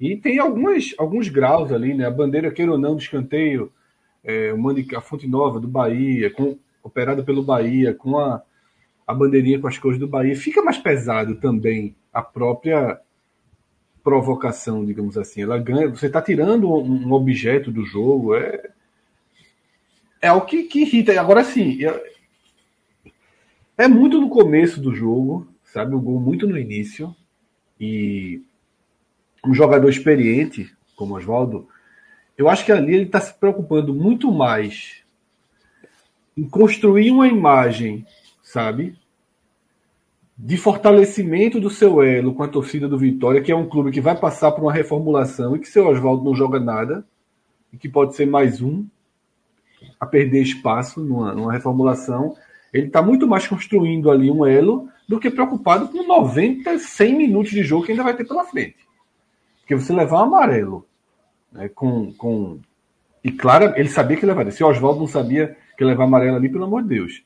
Speaker 3: E tem algumas, alguns graus ali, né? A bandeira, queira ou não, do escanteio, é, a Fonte Nova do Bahia, com, operada pelo Bahia, com a, a bandeirinha com as cores do Bahia, fica mais pesado também a própria provocação, digamos assim. Ela ganha. Você está tirando um, objeto do jogo. É, é o que, que irrita. Agora sim, é, muito no começo do jogo, sabe? O gol muito no início. E um jogador experiente, como Oswaldo, eu acho que ali ele está se preocupando muito mais em construir uma imagem, sabe? de fortalecimento do seu elo com a torcida do Vitória, que é um clube que vai passar por uma reformulação e que seu Oswaldo não joga nada, e que pode ser mais um a perder espaço numa, numa reformulação. Ele está muito mais construindo ali um elo do que preocupado com 90, 100 minutos de jogo que ainda vai ter pela frente. Porque você levar um amarelo né, com, com. E claro, ele sabia que levaria. Se o Oswaldo não sabia que levar amarelo ali, pelo amor de Deus.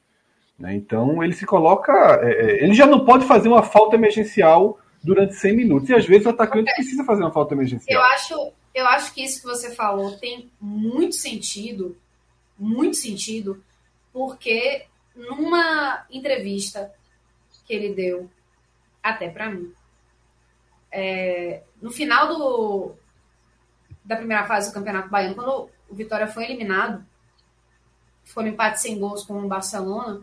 Speaker 3: Né? Então ele se coloca. É, é, ele já não pode fazer uma falta emergencial durante 100 minutos. E às vezes o atacante precisa fazer uma falta emergencial.
Speaker 1: Eu acho, eu acho que isso que você falou tem muito sentido, muito sentido, porque numa entrevista que ele deu, até para mim, é, no final do, da primeira fase do Campeonato Baiano, quando o Vitória foi eliminado, foram empates sem gols com o Barcelona,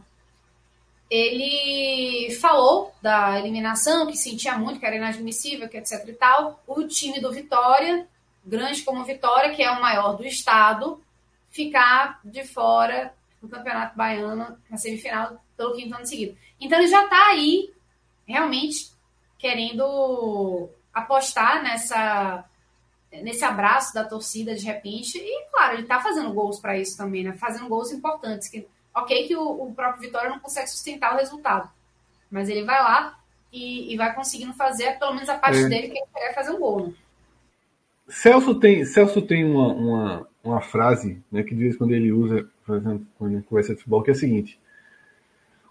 Speaker 1: ele falou da eliminação, que sentia muito, que era inadmissível, que etc e tal. O time do Vitória, grande como Vitória, que é o maior do estado, ficar de fora do Campeonato Baiano na semifinal pelo quinto ano seguido. Então ele já está aí realmente querendo apostar nessa nesse abraço da torcida de repente e claro ele está fazendo gols para isso também né fazendo gols importantes que ok que o, o, próprio Vitória não consegue sustentar o resultado mas ele vai lá e, e vai conseguindo fazer pelo menos a parte é. dele que ele quer fazer um gol né?
Speaker 3: Celso tem Celso tem uma, uma, uma frase né, que de vez quando ele usa por exemplo, quando ele conversa de futebol que é a seguinte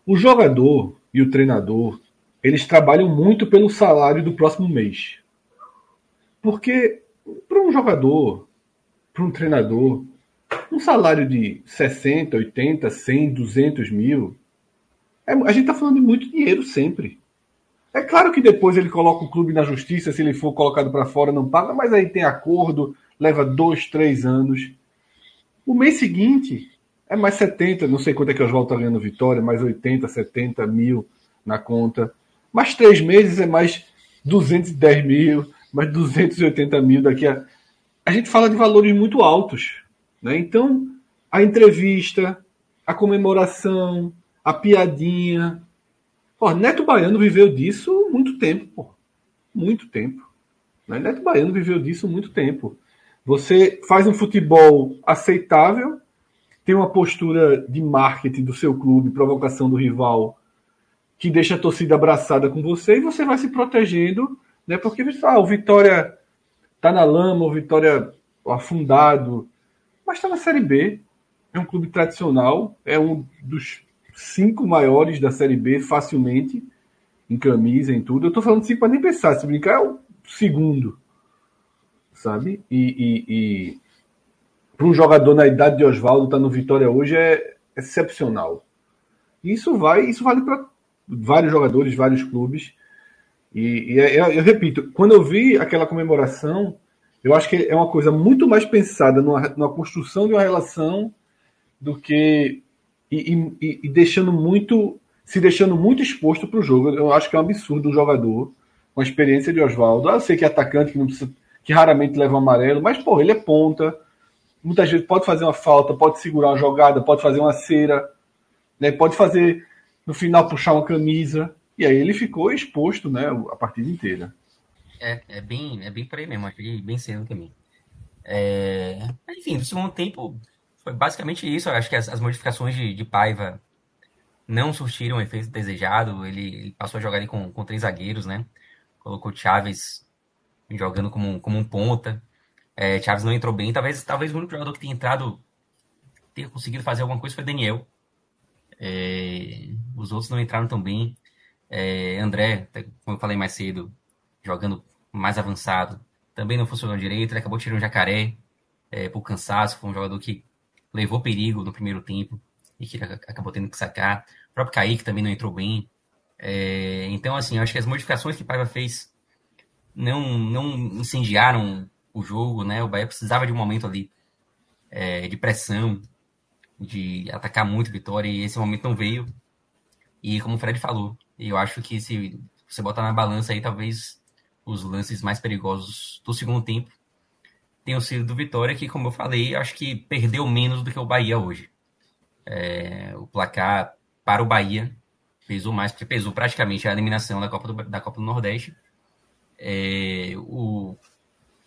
Speaker 3: o jogador e o treinador eles trabalham muito pelo salário do próximo mês. Porque para um jogador, para um treinador, um salário de 60, 80, 100, 200 mil, é, a gente está falando de muito dinheiro sempre. É claro que depois ele coloca o clube na justiça, se ele for colocado para fora não paga, mas aí tem acordo, leva dois, três anos. O mês seguinte é mais 70, não sei quanto é que o Oswaldo está ganhando Vitória, mais 80, 70 mil na conta. Mais três meses é mais 210 mil, mais 280 mil daqui a. A gente fala de valores muito altos. Né? Então, a entrevista, a comemoração, a piadinha. Pô, Neto Baiano viveu disso muito tempo. Pô. Muito tempo. Né? Neto Baiano viveu disso muito tempo. Você faz um futebol aceitável, tem uma postura de marketing do seu clube, provocação do rival que deixa a torcida abraçada com você e você vai se protegendo, né? Porque ah, o Vitória tá na lama, o Vitória afundado, mas está na Série B. É um clube tradicional, é um dos cinco maiores da Série B facilmente, em camisa, em tudo. Eu tô falando cinco para nem pensar, se brincar é o segundo, sabe? E, e, e para um jogador na idade de Oswaldo estar tá no Vitória hoje é excepcional. Isso vai, isso vale para vários jogadores, vários clubes. E, e é, eu, eu, repito, quando eu vi aquela comemoração, eu acho que é uma coisa muito mais pensada numa, numa construção de uma relação do que e, e, e deixando muito se deixando muito exposto para o jogo. Eu acho que é um absurdo um jogador com a experiência de Oswaldo. Eu sei que é atacante que não precisa, que raramente leva um amarelo, mas pô, ele é ponta. Muitas vezes pode fazer uma falta, pode segurar uma jogada, pode fazer uma cera, né? Pode fazer no final puxar uma camisa. E aí ele ficou exposto, né, a partida inteira.
Speaker 2: É, é bem, é bem por aí mesmo, achei bem cedo também. É... Enfim, no segundo tempo foi basicamente isso. Eu acho que as, as modificações de, de, Paiva não surtiram o efeito desejado. Ele, ele, passou a jogar ali com, com três zagueiros, né? Colocou Chaves jogando como, como um ponta. É, Chaves não entrou bem. Talvez, talvez o único jogador que tenha entrado, tenha conseguido fazer alguma coisa foi Daniel. É, os outros não entraram tão bem. É, André, como eu falei mais cedo, jogando mais avançado, também não funcionou direito. Ele acabou tirando um jacaré é, por cansaço. Foi um jogador que levou perigo no primeiro tempo e que acabou tendo que sacar. O próprio Kaique também não entrou bem. É, então, assim, acho que as modificações que Paiva fez não, não incendiaram o jogo, né? O Bahia precisava de um momento ali é, de pressão, de atacar muito Vitória e esse momento não veio. E como o Fred falou, eu acho que se você botar na balança aí, talvez os lances mais perigosos do segundo tempo tenham sido do Vitória, que, como eu falei, acho que perdeu menos do que o Bahia hoje. É, o placar para o Bahia pesou mais, porque pesou praticamente a eliminação da Copa do, da Copa do Nordeste. É, o,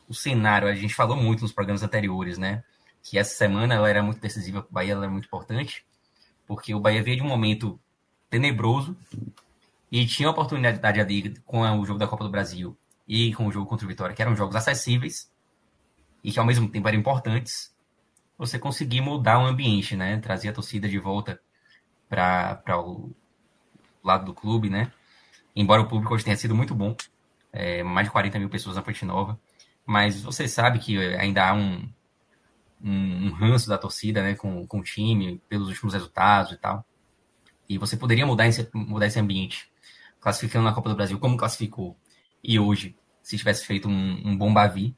Speaker 2: o cenário, a gente falou muito nos programas anteriores, né? que essa semana ela era muito decisiva para o Bahia, ela era muito importante, porque o Bahia veio de um momento tenebroso e tinha a oportunidade ali com o jogo da Copa do Brasil e com o jogo contra o Vitória, que eram jogos acessíveis e que ao mesmo tempo eram importantes, você conseguir mudar o ambiente, né? Trazer a torcida de volta para o lado do clube, né? Embora o público hoje tenha sido muito bom, é, mais de 40 mil pessoas na Fonte Nova, mas você sabe que ainda há um, um, um ranço da torcida né, com, com o time, pelos últimos resultados e tal. E você poderia mudar esse, mudar esse ambiente, classificando na Copa do Brasil como classificou. E hoje, se tivesse feito um, um bom Bavi,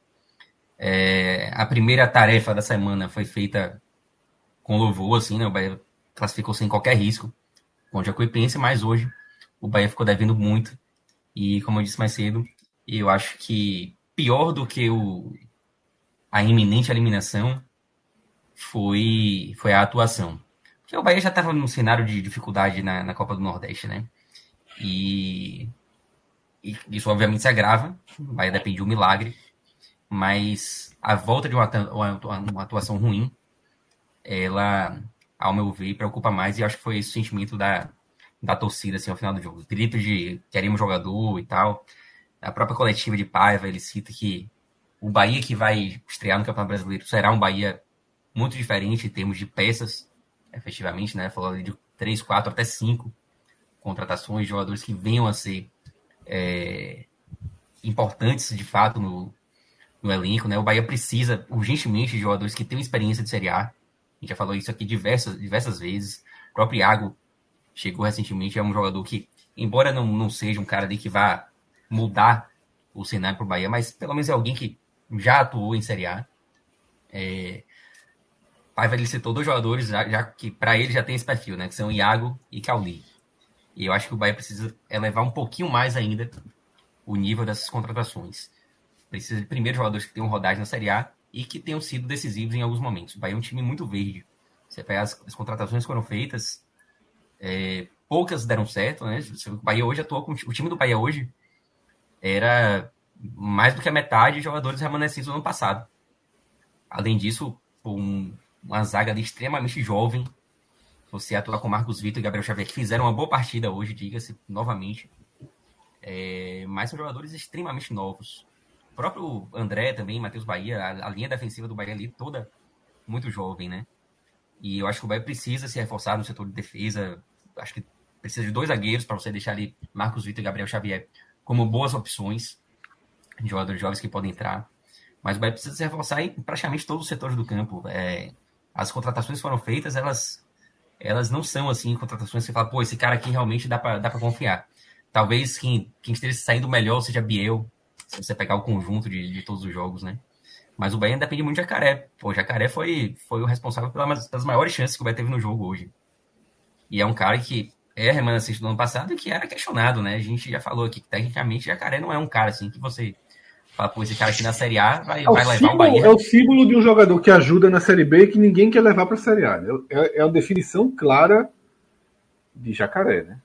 Speaker 2: é, a primeira tarefa da semana foi feita com louvor, assim, né? O Bahia classificou sem qualquer risco com o Jacuipense, mas hoje o Bahia ficou devendo muito. E, como eu disse mais cedo, eu acho que pior do que o, a iminente eliminação foi, foi a atuação. Porque o Bahia já estava num cenário de dificuldade na, na Copa do Nordeste, né? E, e, isso obviamente se agrava. O Bahia depende de um milagre. Mas a volta de uma, uma atuação ruim, ela, ao meu ver, preocupa mais. E acho que foi esse o sentimento da, da torcida assim, ao final do jogo. Grito de queremos jogador e tal. A própria coletiva de Paiva, ele cita que o Bahia que vai estrear no Campeonato Brasileiro será um Bahia muito diferente em termos de peças, efetivamente, né? Falando de três, quatro, até cinco contratações de jogadores que venham a ser é, importantes de fato no, no elenco, né? O Bahia precisa urgentemente de jogadores que tenham experiência de Série A. A gente já falou isso aqui diversas, diversas vezes. O próprio Iago chegou recentemente, é um jogador que, embora não, não seja um cara ali que vá mudar o cenário para o Bahia, mas pelo menos é alguém que já atuou em Série A. É, Paiva ele citou dois jogadores já, já que para ele já tem esse perfil, né? Que são Iago e Cauli. E eu acho que o Bahia precisa elevar um pouquinho mais ainda o nível dessas contratações. Precisa de primeiro jogadores que tenham rodagem na Série A e que tenham sido decisivos em alguns momentos. O Bahia é um time muito verde. Você pega as, as contratações que foram feitas, é, poucas deram certo, né? O Bahia hoje atuou com o time do Bahia hoje era mais do que a metade de jogadores remanescentes do ano passado. Além disso, um, uma zaga extremamente jovem. Você atuar com Marcos Vitor e Gabriel Xavier, que fizeram uma boa partida hoje, diga-se novamente. É, mas são jogadores extremamente novos. O próprio André também, Matheus Bahia, a, a, linha defensiva do Bahia ali toda muito jovem, né? E eu acho que o Bahia precisa se reforçar no setor de defesa. Acho que precisa de dois zagueiros para você deixar ali Marcos Vitor e Gabriel Xavier como boas opções de jogadores jovens que podem entrar. Mas o Bahia precisa se reforçar em praticamente todos os setores do campo. É, as contratações foram feitas, elas, elas não são assim contratações que você fala, pô, esse cara aqui realmente dá para dá confiar. Talvez quem, quem esteja saindo melhor seja Biel, se você pegar o conjunto de, de todos os jogos, né? Mas o Bahia depende muito de Jacaré. Pô, Jacaré foi, foi o responsável pelas, pelas maiores chances que o Bahia teve no jogo hoje. E é um cara que é remanescente do ano passado e que era questionado, né? A gente já falou aqui que tecnicamente Jacaré não é um cara assim que você fala, pô, esse cara aqui na Série A vai, é vai levar
Speaker 3: símbolo,
Speaker 2: o Bahia.
Speaker 3: É o símbolo de um jogador que ajuda na Série B e que ninguém quer levar para a Série A. Né? É, é a definição clara de Jacaré, né?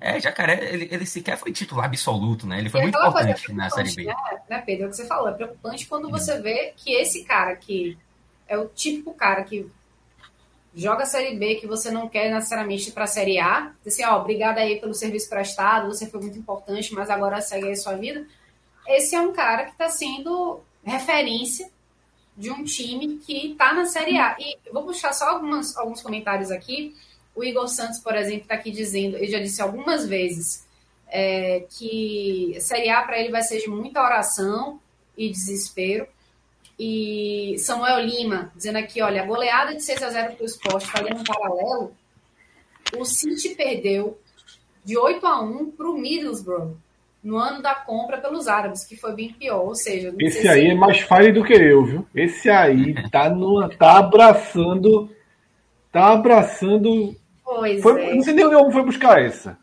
Speaker 2: É, Jacaré, ele, ele sequer foi titular absoluto, né? Ele foi muito importante na Série B.
Speaker 1: Né, né, Pedro? É o que você falou. É preocupante quando você vê que esse cara que é o típico cara que joga a Série B que você não quer necessariamente para a Série A, assim, ó, obrigada aí pelo serviço prestado, você foi muito importante, mas agora segue aí sua vida. Esse é um cara que está sendo referência de um time que está na Série A. E vou puxar só algumas, alguns comentários aqui. O Igor Santos, por exemplo, está aqui dizendo, ele já disse algumas vezes é, que Série A para ele vai ser de muita oração e desespero. E Samuel Lima, dizendo aqui, olha, a goleada de 6 a 0 para o esporte, fazendo um paralelo, o City perdeu de 8 a 1 para o Middlesbrough no ano da compra pelos árabes, que foi bem pior. Ou seja,
Speaker 3: esse aí se... é mais falho do que eu, viu? Esse aí tá, no, tá abraçando. Tá abraçando.
Speaker 1: Pois
Speaker 3: foi,
Speaker 1: é.
Speaker 3: Não sei nem onde foi buscar essa.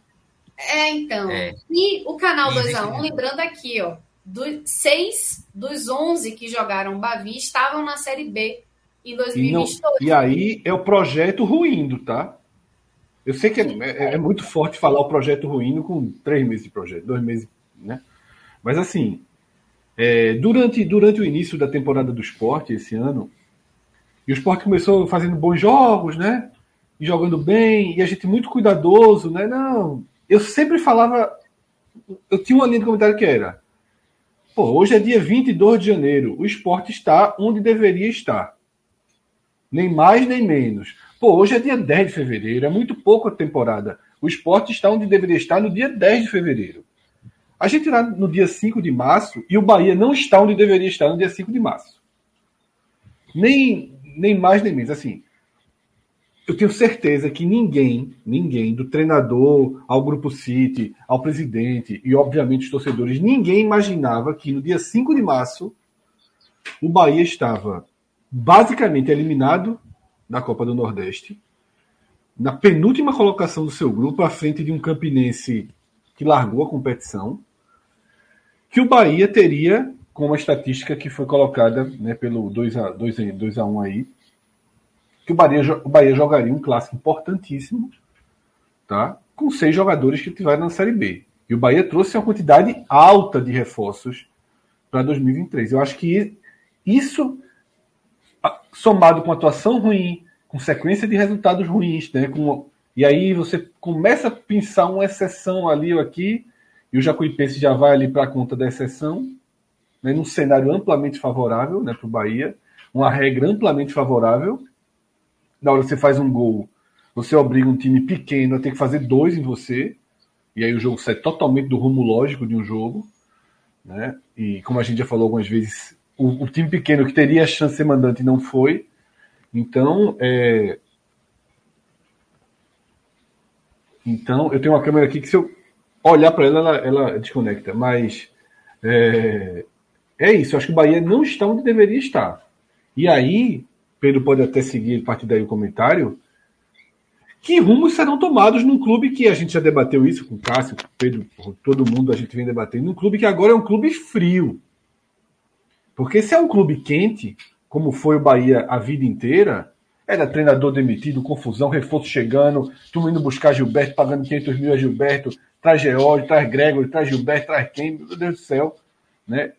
Speaker 1: É, então. É. E o canal 2x1, lembrando aqui, ó dos seis dos 11 que jogaram Bavi estavam na Série B em 2022.
Speaker 3: E, não, e aí é o projeto ruindo, tá? Eu sei que é, é, é, muito forte falar o projeto ruindo com três meses de projeto, dois meses, né? Mas assim, é, durante, durante o início da temporada do esporte esse ano, e o esporte começou fazendo bons jogos, né? E jogando bem, e a gente muito cuidadoso, né? Não, eu sempre falava, eu tinha uma linha de comentário que era Pô, hoje é dia 22 de janeiro. O esporte está onde deveria estar. Nem mais nem menos. Pô, hoje é dia 10 de fevereiro. É muito pouco a temporada. O esporte está onde deveria estar no dia 10 de fevereiro. A gente está no dia 5 de março e o Bahia não está onde deveria estar no dia 5 de março. Nem, nem mais nem menos. Assim, eu tenho certeza que ninguém, ninguém, do treinador ao Grupo City, ao presidente e, obviamente, os torcedores, ninguém imaginava que no dia 5 de março o Bahia estava basicamente eliminado da Copa do Nordeste, na penúltima colocação do seu grupo, à frente de um Campinense que largou a competição, que o Bahia teria, com uma estatística que foi colocada né, pelo 2 a 1 aí, que o Bahia, o Bahia jogaria um clássico importantíssimo, tá? com seis jogadores que tiveram na Série B. E o Bahia trouxe uma quantidade alta de reforços para 2023. Eu acho que isso, somado com atuação ruim, com sequência de resultados ruins, né? Com, e aí você começa a pensar uma exceção ali ou aqui, e o Jacuipense já vai ali para a conta da exceção, né? num cenário amplamente favorável né, para o Bahia, uma regra amplamente favorável. Na hora que você faz um gol, você obriga um time pequeno a ter que fazer dois em você, e aí o jogo sai totalmente do rumo lógico de um jogo. Né? E como a gente já falou algumas vezes, o, o time pequeno que teria a chance de ser mandante não foi. Então, é... então eu tenho uma câmera aqui que se eu olhar para ela, ela, ela, desconecta. Mas é... é isso. Eu acho que o Bahia não está onde deveria estar. E aí, Pedro pode até seguir a partir daí o comentário. Que rumos serão tomados num clube que a gente já debateu isso com o Cássio, com o Pedro, com todo mundo a gente vem debatendo, num clube que agora é um clube frio. Porque se é um clube quente, como foi o Bahia a vida inteira, era treinador demitido, confusão, reforço chegando, tu indo buscar Gilberto, pagando 500 mil a Gilberto, traz George, traz Gregory, traz Gilberto, traz quem, meu Deus do céu. Né?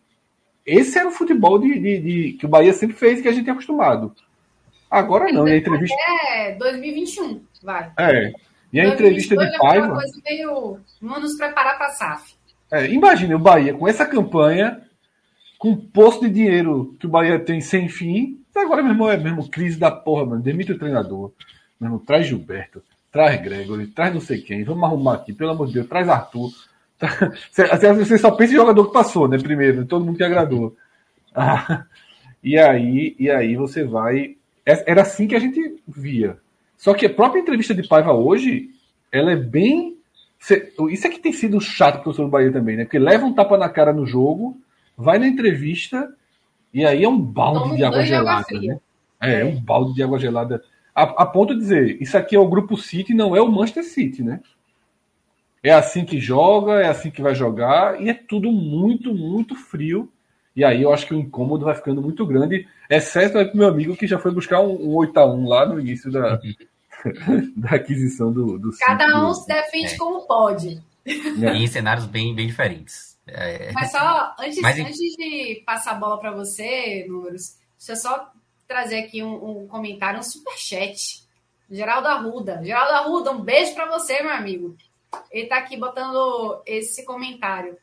Speaker 3: Esse era o futebol de, de, de, que o Bahia sempre fez e que a gente é acostumado. Agora não, e a entrevista.
Speaker 1: É 2021, vai.
Speaker 3: É. E a entrevista de Paiva.
Speaker 1: Coisa meio... Vamos nos preparar para a SAF.
Speaker 3: É, imagine o Bahia com essa campanha, com o posto de dinheiro que o Bahia tem sem fim. Agora, meu irmão, é mesmo crise da porra, mano. Demite o treinador. Meu irmão, traz Gilberto, traz Gregory, traz não sei quem. Vamos arrumar aqui, pelo amor de Deus, traz Arthur. (laughs) Você só pensa em jogador que passou, né? Primeiro, todo mundo que agradou. (laughs) Ah, e aí, e aí você vai era assim que a gente via. Só que a própria entrevista de Paiva hoje, ela é bem. Isso é que tem sido chato pro o Bahia também, né? Porque leva um tapa na cara no jogo, vai na entrevista e aí é um balde de água gelada, né? É, é, um balde de água gelada. A, a, ponto de dizer, isso aqui é o Grupo City, não é o Manchester City, né? É assim que joga, é assim que vai jogar, e é tudo muito, muito frio e aí eu acho que o incômodo vai ficando muito grande, exceto para o meu amigo que já foi buscar um, um 8x1 lá no início da, (laughs) da aquisição do, do
Speaker 1: Cada um se defende é. como pode.
Speaker 2: É. em cenários bem, bem diferentes.
Speaker 1: É... Mas só, antes, Mas... antes de passar a bola para você, Números, deixa eu só trazer aqui um, um comentário, um superchat. Geraldo Arruda. Geraldo Arruda, um beijo para você, meu amigo. Ele está aqui botando esse comentário.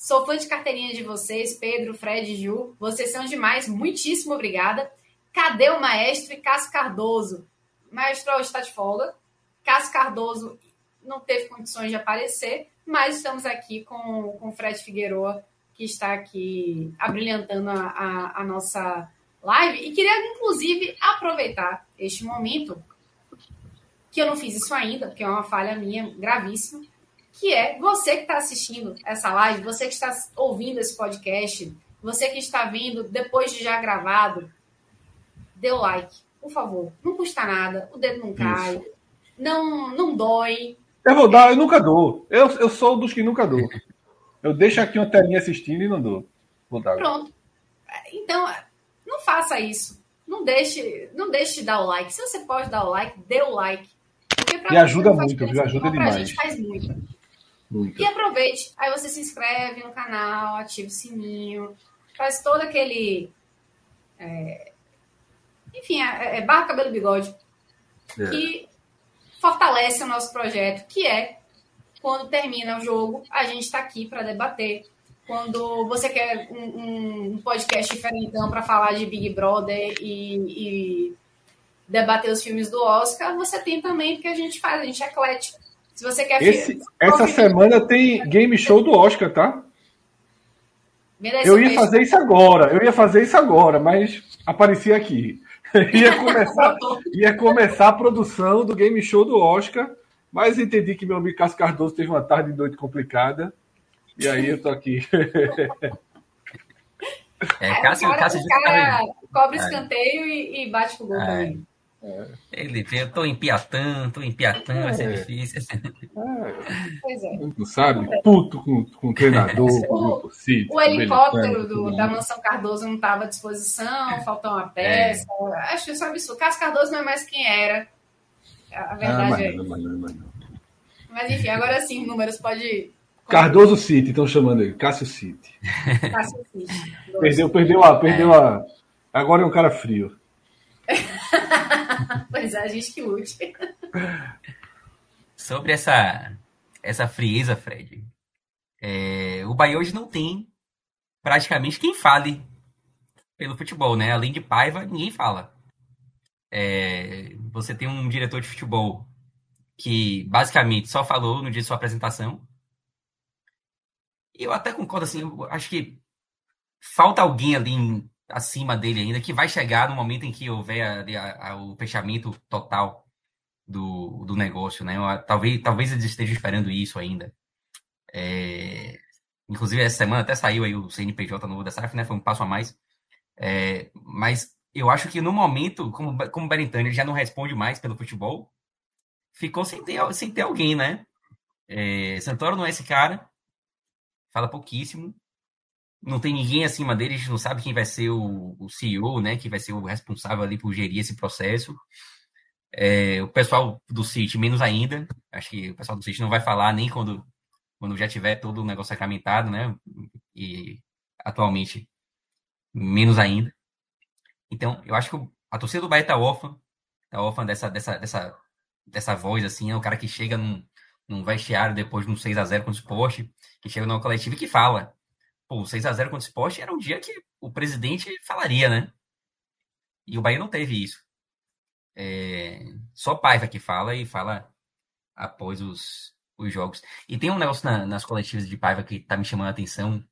Speaker 1: Sou fã de carteirinha de vocês, Pedro, Fred e Ju. Vocês são demais. Muitíssimo obrigada. Cadê o maestro e Cássio Cardoso? O maestro está de folga. Cássio Cardoso não teve condições de aparecer, mas estamos aqui com o Fred Figueroa, que está aqui abrilhantando a, a, a nossa live. E queria, inclusive, aproveitar este momento, que eu não fiz isso ainda, porque é uma falha minha gravíssima, que é você que está assistindo essa live, você que está ouvindo esse podcast, você que está vindo depois de já gravado, dê o like, por favor. Não custa nada, o dedo não cai, não, não dói.
Speaker 3: Eu vou dar, eu nunca dou. Eu, eu sou dos que nunca dou. Eu deixo aqui uma telinha assistindo e não dou. Vou dar.
Speaker 1: Pronto. Então, não faça isso. Não deixe, não deixe de dar o like. Se você pode dar o like, dê o like.
Speaker 3: E ajuda muito, viu? Ajuda demais. Pra
Speaker 1: gente faz muito. Muito. E aproveite. Aí você se inscreve no canal, ativa o sininho, faz todo aquele. É, enfim, é, é barra, cabelo bigode. É. Que fortalece o nosso projeto, que é quando termina o jogo, a gente está aqui para debater. Quando você quer um, um podcast diferentão para falar de Big Brother e, e, debater os filmes do Oscar, você tem também, porque a gente faz, a gente é eclético. Se você quer
Speaker 3: Esse, Essa semana tem game show do Oscar, tá? Eu ia fazer isso agora, eu ia fazer isso agora, mas apareci aqui. (laughs) ia, começar, ia começar a produção do game show do Oscar, mas entendi que meu amigo Cássio Cardoso teve uma tarde e noite complicada. E aí eu tô aqui.
Speaker 1: É, Cássio, o cara, Cássio o cara cobre é. escanteio e, e bate pro gol é. também.
Speaker 2: É. Ele vê, eu tô em Piatã, tô em Piatã, é. vai ser difícil.
Speaker 3: É. Pois é. Não sabe? Puto com, com o treinador, (laughs)
Speaker 1: o,
Speaker 3: o,
Speaker 1: o helicóptero do, da Mansão Cardoso não estava à disposição, faltou uma peça. É. Acho isso um absurdo. Cássio Cardoso não é mais quem era. A verdade ah, mas é. Não, mas não, mas, não. mas enfim, agora sim, números pode.
Speaker 3: Cardoso City, estão chamando ele. Cássio City. Cássio City. Perdeu, perdeu a. Perdeu a. Agora é um cara frio. (laughs)
Speaker 1: pois é, a gente que lute.
Speaker 2: Sobre essa, essa frieza, Fred, é, o Bahia hoje não tem praticamente quem fale pelo futebol, né? Além de Paiva, ninguém fala. É, você tem um diretor de futebol que basicamente só falou no dia de sua apresentação. E eu até concordo, assim, acho que falta alguém ali acima dele ainda, que vai chegar no momento em que houver a, a, o fechamento total do, do negócio, né? Talvez, talvez eles estejam esperando isso ainda. É... Inclusive, essa semana até saiu aí o CNPJ novo da SAF, né? Foi um passo a mais. É... Mas eu acho que no momento, como, como o Berentani já não responde mais pelo futebol, ficou sem ter, sem ter alguém, né? É... Santoro não é esse cara, fala pouquíssimo não tem ninguém acima dele, a gente não sabe quem vai ser o, o CEO, né? Que vai ser o responsável ali por gerir esse processo. É, o pessoal do City, menos ainda. Acho que o pessoal do City não vai falar nem quando, quando já tiver todo o negócio sacramentado, né? E atualmente, menos ainda. Então, eu acho que a torcida do Bahia tá órfã. Tá órfã dessa, dessa, dessa, dessa voz, assim. É o cara que chega num, num vestiário depois de um 6 a 0 com o esporte, que chega numa coletiva e que fala pô, 6 a 0 contra o Sport era um dia que o presidente falaria, né? E o Bahia não teve isso. É... Só Paiva que fala e fala após os, os jogos. E tem um negócio na, nas coletivas de Paiva que tá me chamando a atenção,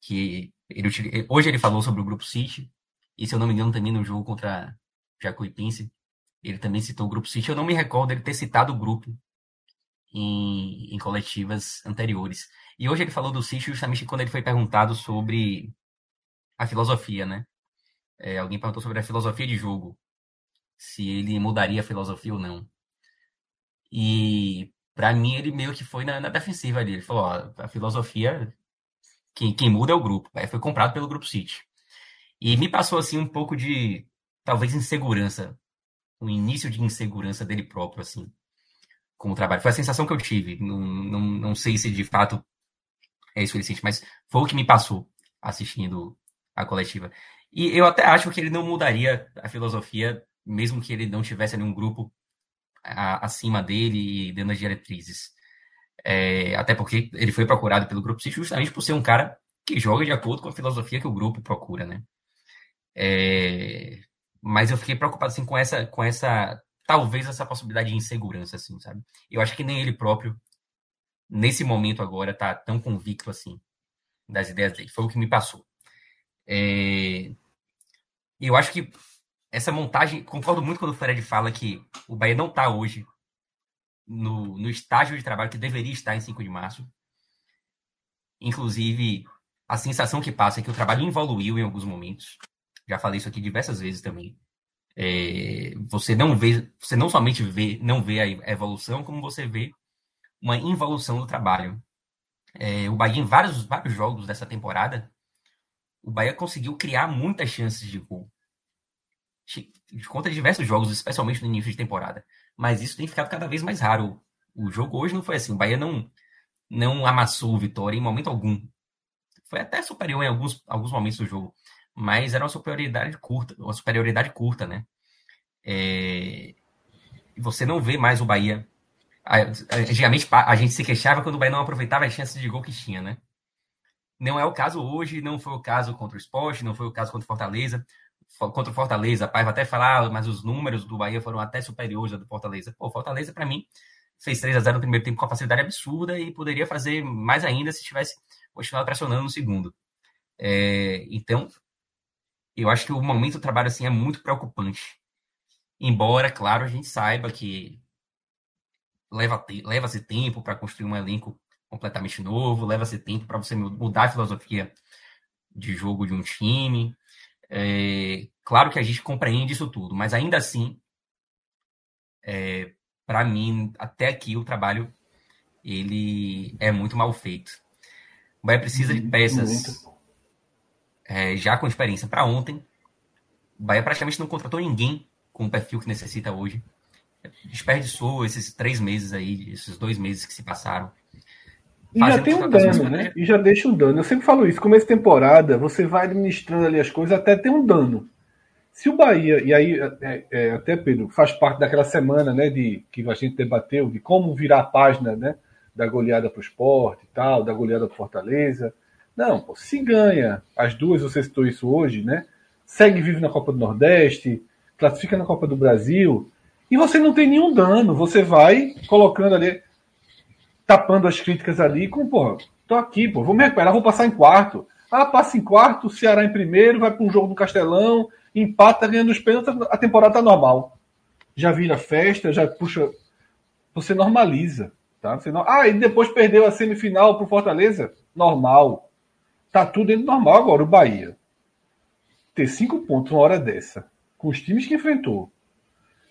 Speaker 2: que ele, hoje ele falou sobre o Grupo City, e se eu não me engano também no jogo contra Jacuipense, ele também citou o Grupo City. Eu não me recordo ele ter citado o grupo em, em coletivas anteriores. E hoje ele falou do City justamente quando ele foi perguntado sobre a filosofia, né? É, alguém perguntou sobre a filosofia de jogo, se ele mudaria a filosofia ou não. E para mim ele meio que foi na, na defensiva ali. Ele falou: ó, a filosofia, quem, quem muda é o grupo. Aí foi comprado pelo grupo City. E me passou assim um pouco de talvez insegurança, um início de insegurança dele próprio assim com o trabalho. Foi a sensação que eu tive. Não, não, não sei se de fato é isso que ele sente, mas foi o que me passou assistindo a coletiva. E eu até acho que ele não mudaria a filosofia, mesmo que ele não tivesse nenhum grupo a, acima dele e dando as diretrizes. É, até porque ele foi procurado pelo grupo City justamente por ser um cara que joga de acordo com a filosofia que o grupo procura, né? É, mas eu fiquei preocupado assim com essa, com essa talvez essa possibilidade de insegurança, assim, sabe? Eu acho que nem ele próprio, nesse momento agora, tá tão convicto assim das ideias dele. Foi o que me passou. É... Eu acho que essa montagem, concordo muito quando o Fred fala que o Bahia não está hoje no, no estágio de trabalho que deveria estar em 5 de março. Inclusive, a sensação que passa é que o trabalho evoluiu em alguns momentos. Já falei isso aqui diversas vezes também. É, você não vê, você não somente vê, não vê a evolução, como você vê uma involução do trabalho. É, o Bahia, em vários, vários jogos dessa temporada, o Bahia conseguiu criar muitas chances de gol. De diversos jogos, especialmente no início de temporada. Mas isso tem ficado cada vez mais raro. O jogo hoje não foi assim. O Bahia não, não amassou o Vitória em momento algum. Foi até superior em alguns, alguns momentos do jogo mas era uma superioridade curta, uma superioridade curta, né? É... Você não vê mais o Bahia. Antigamente a gente se queixava quando o Bahia não aproveitava as chances de gol que tinha, né? Não é o caso hoje, não foi o caso contra o Sport, não foi o caso contra o Fortaleza. Contra o Fortaleza, a Paiva até falar, mas os números do Bahia foram até superiores ao do Fortaleza. Pô, Fortaleza, para mim, fez 3 a 0 no primeiro tempo com uma facilidade absurda e poderia fazer mais ainda se tivesse continuado pressionando no segundo. É, então, eu acho que o momento do trabalho assim é muito preocupante. Embora, claro, a gente saiba que leva-se leva tempo para construir um elenco completamente novo, leva-se tempo para você mudar a filosofia de jogo de um time. É, claro que a gente compreende isso tudo, mas ainda assim, é, para mim, até aqui, o trabalho ele é muito mal feito. O Bahia precisa de peças é, já com experiência para ontem. O Bahia praticamente não contratou ninguém com o perfil que necessita hoje. Desperdiçou esses três meses aí, esses dois meses que se passaram.
Speaker 3: E já tem um dano, né? E já deixa um dano. Eu sempre falo isso. Começo de temporada, você vai administrando ali as coisas até ter um dano. Se o Bahia, e aí é, é, até Pedro, faz parte daquela semana né, de, que a gente debateu, de como virar a página né, da goleada para o esporte e tal, da goleada para Fortaleza. Não, pô, se ganha as duas, você citou isso hoje, né? Segue vivo na Copa do Nordeste, classifica na Copa do Brasil, e você não tem nenhum dano, você vai colocando ali, tapando as críticas ali com, pô, tô aqui, pô, vou me recuperar, vou passar em quarto. Ah, passa em quarto, Ceará em primeiro, vai para um jogo no Castelão, empata, ganhando os pênaltis, a temporada tá normal. Já vira festa, já puxa. Você normaliza. Tá? Você não... Ah, e depois perdeu a semifinal pro Fortaleza? Normal. Tá tudo dentro do normal agora. O Bahia ter cinco pontos uma hora dessa, com os times que enfrentou,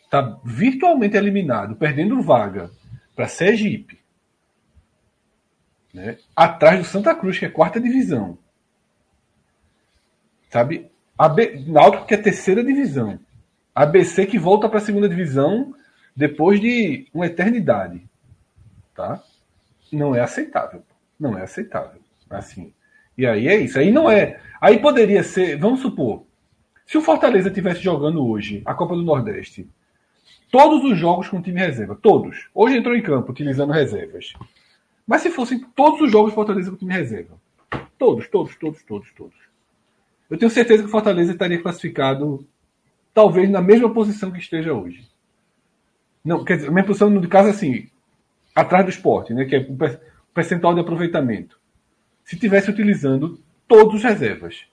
Speaker 3: tá virtualmente eliminado, perdendo vaga para Sergipe, né? atrás do Santa Cruz, que é quarta divisão. Sabe? A B... Náutico que é terceira divisão. ABC que volta para a segunda divisão depois de uma eternidade. Tá? Não é aceitável. Não é aceitável. Assim. E aí é isso. Aí não é. Aí poderia ser, vamos supor, se o Fortaleza estivesse jogando hoje a Copa do Nordeste, todos os jogos com time reserva, todos. Hoje entrou em campo utilizando reservas. Mas se fossem todos os jogos Fortaleza com time reserva, todos, todos, todos, todos, todos eu tenho certeza que o Fortaleza estaria classificado talvez na mesma posição que esteja hoje. Não, quer dizer, a minha posição, no caso, assim, atrás do esporte, né, que é o percentual de aproveitamento. Se tivesse utilizando todos os reservas.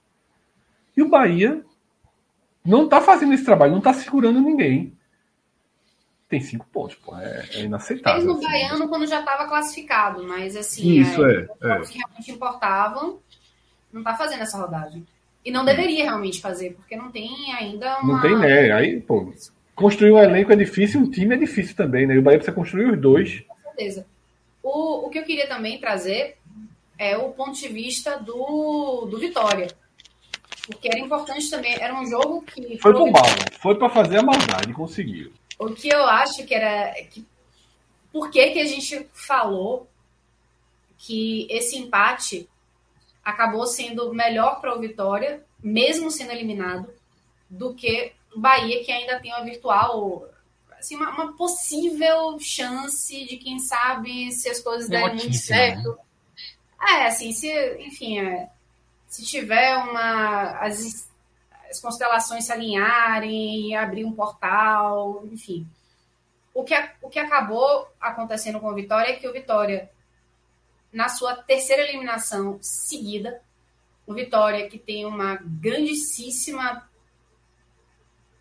Speaker 3: E o Bahia não está fazendo esse trabalho, não está segurando ninguém. Tem cinco pontos, pô, é, é inaceitável.
Speaker 1: Fez no assim, Baiano quando já estava classificado, mas assim,
Speaker 3: Isso, é, é,
Speaker 1: é. que realmente importavam, não está fazendo essa rodagem. E não deveria realmente fazer, porque não tem ainda uma...
Speaker 3: Não tem, né? Aí, pô, construir um elenco é difícil, um time é difícil também, né? E o Bahia precisa construir os dois.
Speaker 1: Com certeza. O, o que eu queria também trazer é o ponto de vista do, do Vitória. Porque era importante também, era um jogo que...
Speaker 3: Foi pro mal, foi para fazer a maldade, conseguiu.
Speaker 1: O que eu acho que era... Que, por que, que a gente falou que esse empate acabou sendo melhor para o Vitória, mesmo sendo eliminado, do que o Bahia, que ainda tem uma virtual, assim, uma, uma possível chance de, quem sabe, se as coisas derem muito certo. Né? É, assim, se, enfim, é, se tiver uma. As, as constelações se alinharem, abrir um portal, enfim. O que, o que acabou acontecendo com o Vitória é que o Vitória na sua terceira eliminação seguida. O Vitória, que tem uma grandíssima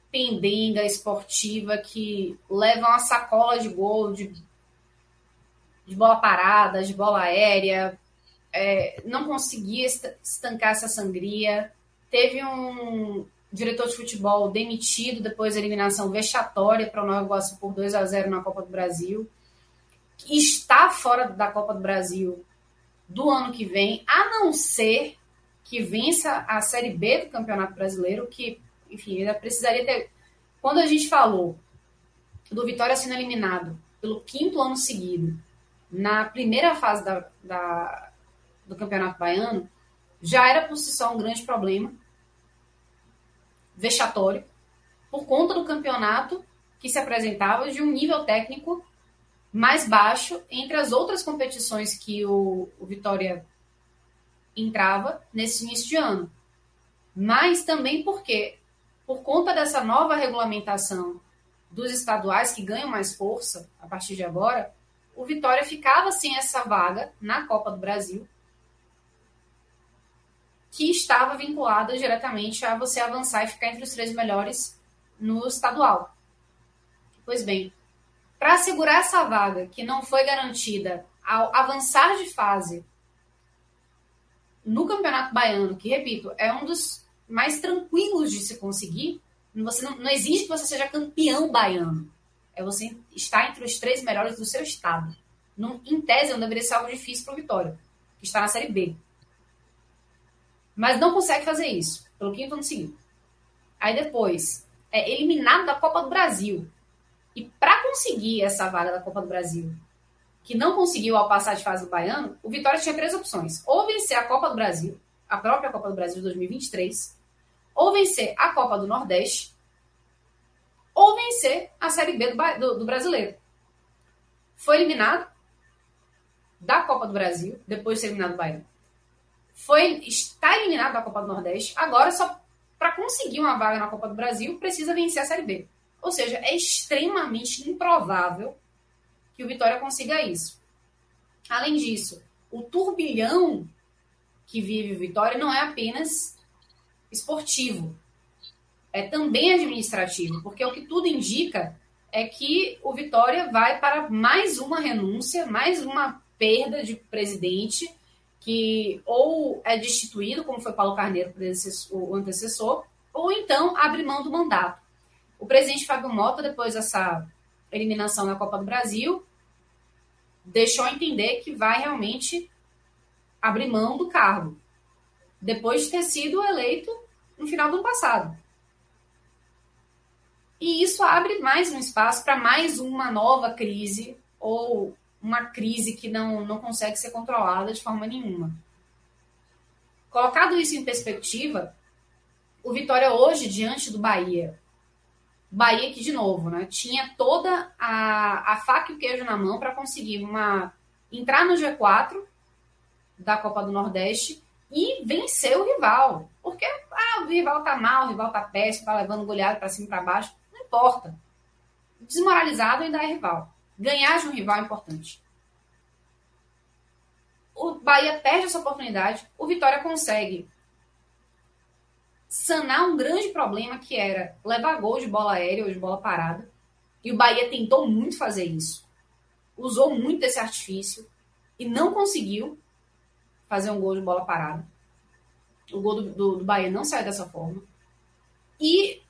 Speaker 1: pendenga esportiva que leva uma sacola de gol, de, de bola parada, de bola aérea, é, não conseguia estancar essa sangria. Teve um diretor de futebol demitido depois da eliminação vexatória para o Nova Iguaçu por 2 a 0 na Copa do Brasil está fora da Copa do Brasil do ano que vem, a não ser que vença a Série B do Campeonato Brasileiro, que, enfim, ainda precisaria ter. Quando a gente falou do Vitória sendo eliminado pelo quinto ano seguido, na primeira fase da, da do Campeonato Baiano, já era por si só um grande problema, vexatório, por conta do campeonato que se apresentava de um nível técnico mais baixo entre as outras competições que o, o Vitória entrava nesse início de ano. Mas também porque, por conta dessa nova regulamentação dos estaduais que ganham mais força a partir de agora, o Vitória ficava sem essa vaga na Copa do Brasil, que estava vinculada diretamente a você avançar e ficar entre os três melhores no estadual. Pois bem, para assegurar essa vaga que não foi garantida ao avançar de fase no Campeonato Baiano, que, repito, é um dos mais tranquilos de se conseguir, você não, não exige que você seja campeão baiano. é você estar entre os três melhores do seu estado. Não, em tese, não deveria ser algo difícil para o Vitória, que está na Série B. Mas não consegue fazer isso, pelo quinto ano seguinte. Aí depois, é eliminado da Copa do Brasil. E para conseguir essa vaga da Copa do Brasil, que não conseguiu ao passar de fase do Baiano, o Vitória tinha três opções. Ou vencer a Copa do Brasil, a própria Copa do Brasil de 2023, ou vencer a Copa do Nordeste, ou vencer a Série B do, do, do brasileiro. Foi eliminado da Copa do Brasil, depois de ser eliminado do Bahia. Foi, está eliminado da Copa do Nordeste, agora só para conseguir uma vaga na Copa do Brasil precisa vencer a Série B. Ou seja, é extremamente improvável que o Vitória consiga isso. Além disso, o turbilhão que vive o Vitória não é apenas esportivo é também administrativo, porque o que tudo indica é que o Vitória vai para mais uma renúncia, mais uma perda de presidente que ou é destituído, como foi Paulo Carneiro, o antecessor, ou então abre mão do mandato. O presidente Fábio Mota, depois dessa eliminação na Copa do Brasil, deixou entender que vai realmente abrir mão do cargo, depois de ter sido eleito no final do ano passado. E isso abre mais um espaço para mais uma nova crise ou uma crise que não, não consegue ser controlada de forma nenhuma. Colocado isso em perspectiva, o Vitória hoje, diante do Bahia, Bahia que, de novo, né, tinha toda a, a faca e o queijo na mão para conseguir uma entrar no G4 da Copa do Nordeste e vencer o rival. Porque ah, o rival tá mal, o rival tá péssimo, tá levando goleado para cima e para baixo importa. Desmoralizado ainda é rival. Ganhar de um rival importante. O Bahia perde essa oportunidade, o Vitória consegue sanar um grande problema que era levar gol de bola aérea ou de bola parada. E o Bahia tentou muito fazer isso. Usou muito esse artifício e não conseguiu fazer um gol de bola parada. O gol do, do, do Bahia não saiu dessa forma. E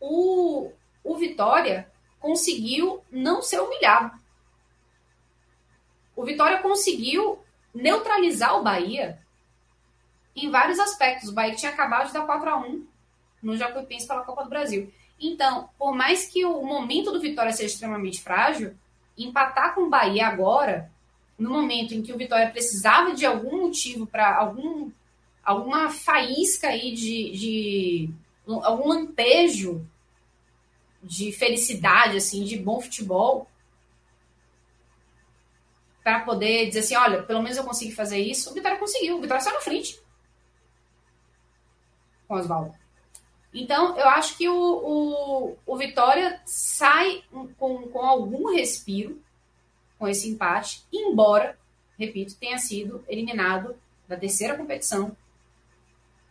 Speaker 1: o, o Vitória conseguiu não ser humilhado. O Vitória conseguiu neutralizar o Bahia em vários aspectos. O Bahia tinha acabado de dar 4 a 1 no Jacuipense pela Copa do Brasil. Então, por mais que o momento do Vitória seja extremamente frágil, empatar com o Bahia agora, no momento em que o Vitória precisava de algum motivo para algum alguma faísca aí de, de algum lampejo de felicidade, assim, de bom futebol, para poder dizer assim, olha, pelo menos eu consegui fazer isso. O Vitória conseguiu, o Vitória saiu na frente com o Oswaldo. Então, eu acho que o, o, o Vitória sai com, com algum respiro com esse empate, embora, repito, tenha sido eliminado da terceira competição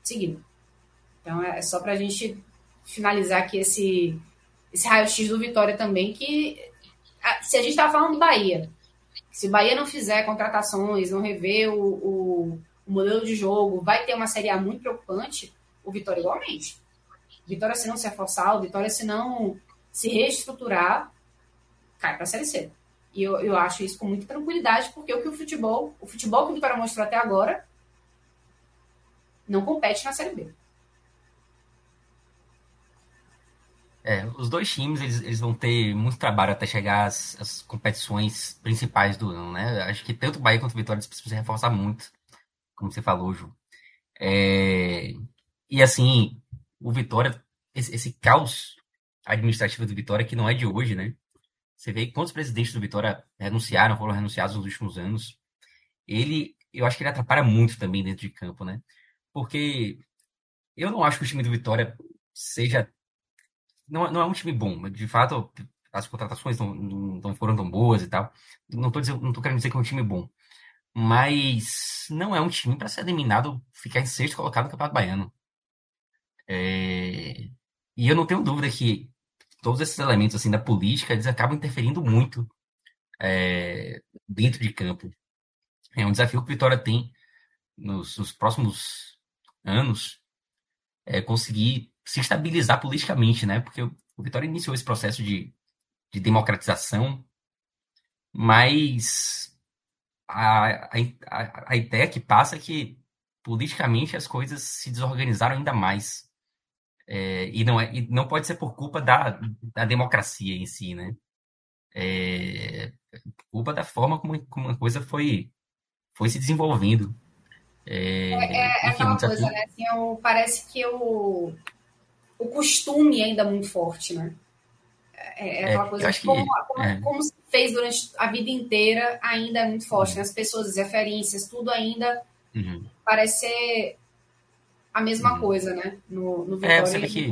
Speaker 1: seguida. Então, é só para a gente finalizar aqui esse, esse raio-x do Vitória também, que se a gente estava falando do Bahia, se o Bahia não fizer contratações, não rever o, o, o, modelo de jogo, vai ter uma Série A muito preocupante, o Vitória igualmente. Vitória, se não se reforçar, o Vitória, se não se reestruturar, cai para a Série C. E eu, eu acho isso com muita tranquilidade, porque o que o futebol, o futebol que o Vitória mostrou até agora, não compete na Série B.
Speaker 2: É, os dois times eles, eles vão ter muito trabalho até chegar às, às, competições principais do ano, né? Acho que tanto o Bahia quanto o Vitória precisam reforçar muito, como você falou, Ju. É, e assim, o Vitória, esse, esse, caos administrativo do Vitória, que não é de hoje, né? Você vê quantos presidentes do Vitória renunciaram, foram renunciados nos últimos anos. Ele, eu acho que ele atrapalha muito também dentro de campo, né? Porque eu não acho que o time do Vitória seja não, não é um time bom. De fato, as contratações não, não foram tão boas e tal. Não tô, dizendo, não tô querendo dizer que é um time bom. Mas não é um time para ser eliminado, ficar em sexto colocado no Campeonato Baiano. É... E eu não tenho dúvida que todos esses elementos assim da política eles acabam interferindo muito é... dentro de campo. É um desafio que o Vitória tem nos, nos próximos anos é conseguir se estabilizar politicamente, né? Porque o Vitória iniciou esse processo de de democratização, mas a, a, a ideia que passa é que politicamente as coisas se desorganizaram ainda mais. É, e, não é, e não pode ser por culpa da, da democracia em si, né? É, culpa da forma como, como a coisa foi, foi se desenvolvendo.
Speaker 1: É, é, é aquela coisa, né? Assim, eu, parece que o, o costume ainda é muito forte, né? É, é aquela é, coisa como, que, como, é. como, se fez durante a vida inteira ainda é muito forte. Né? As pessoas, as referências, tudo ainda uhum. parece ser a mesma uhum. coisa, né? No, no
Speaker 2: Vitória. É, você vê que,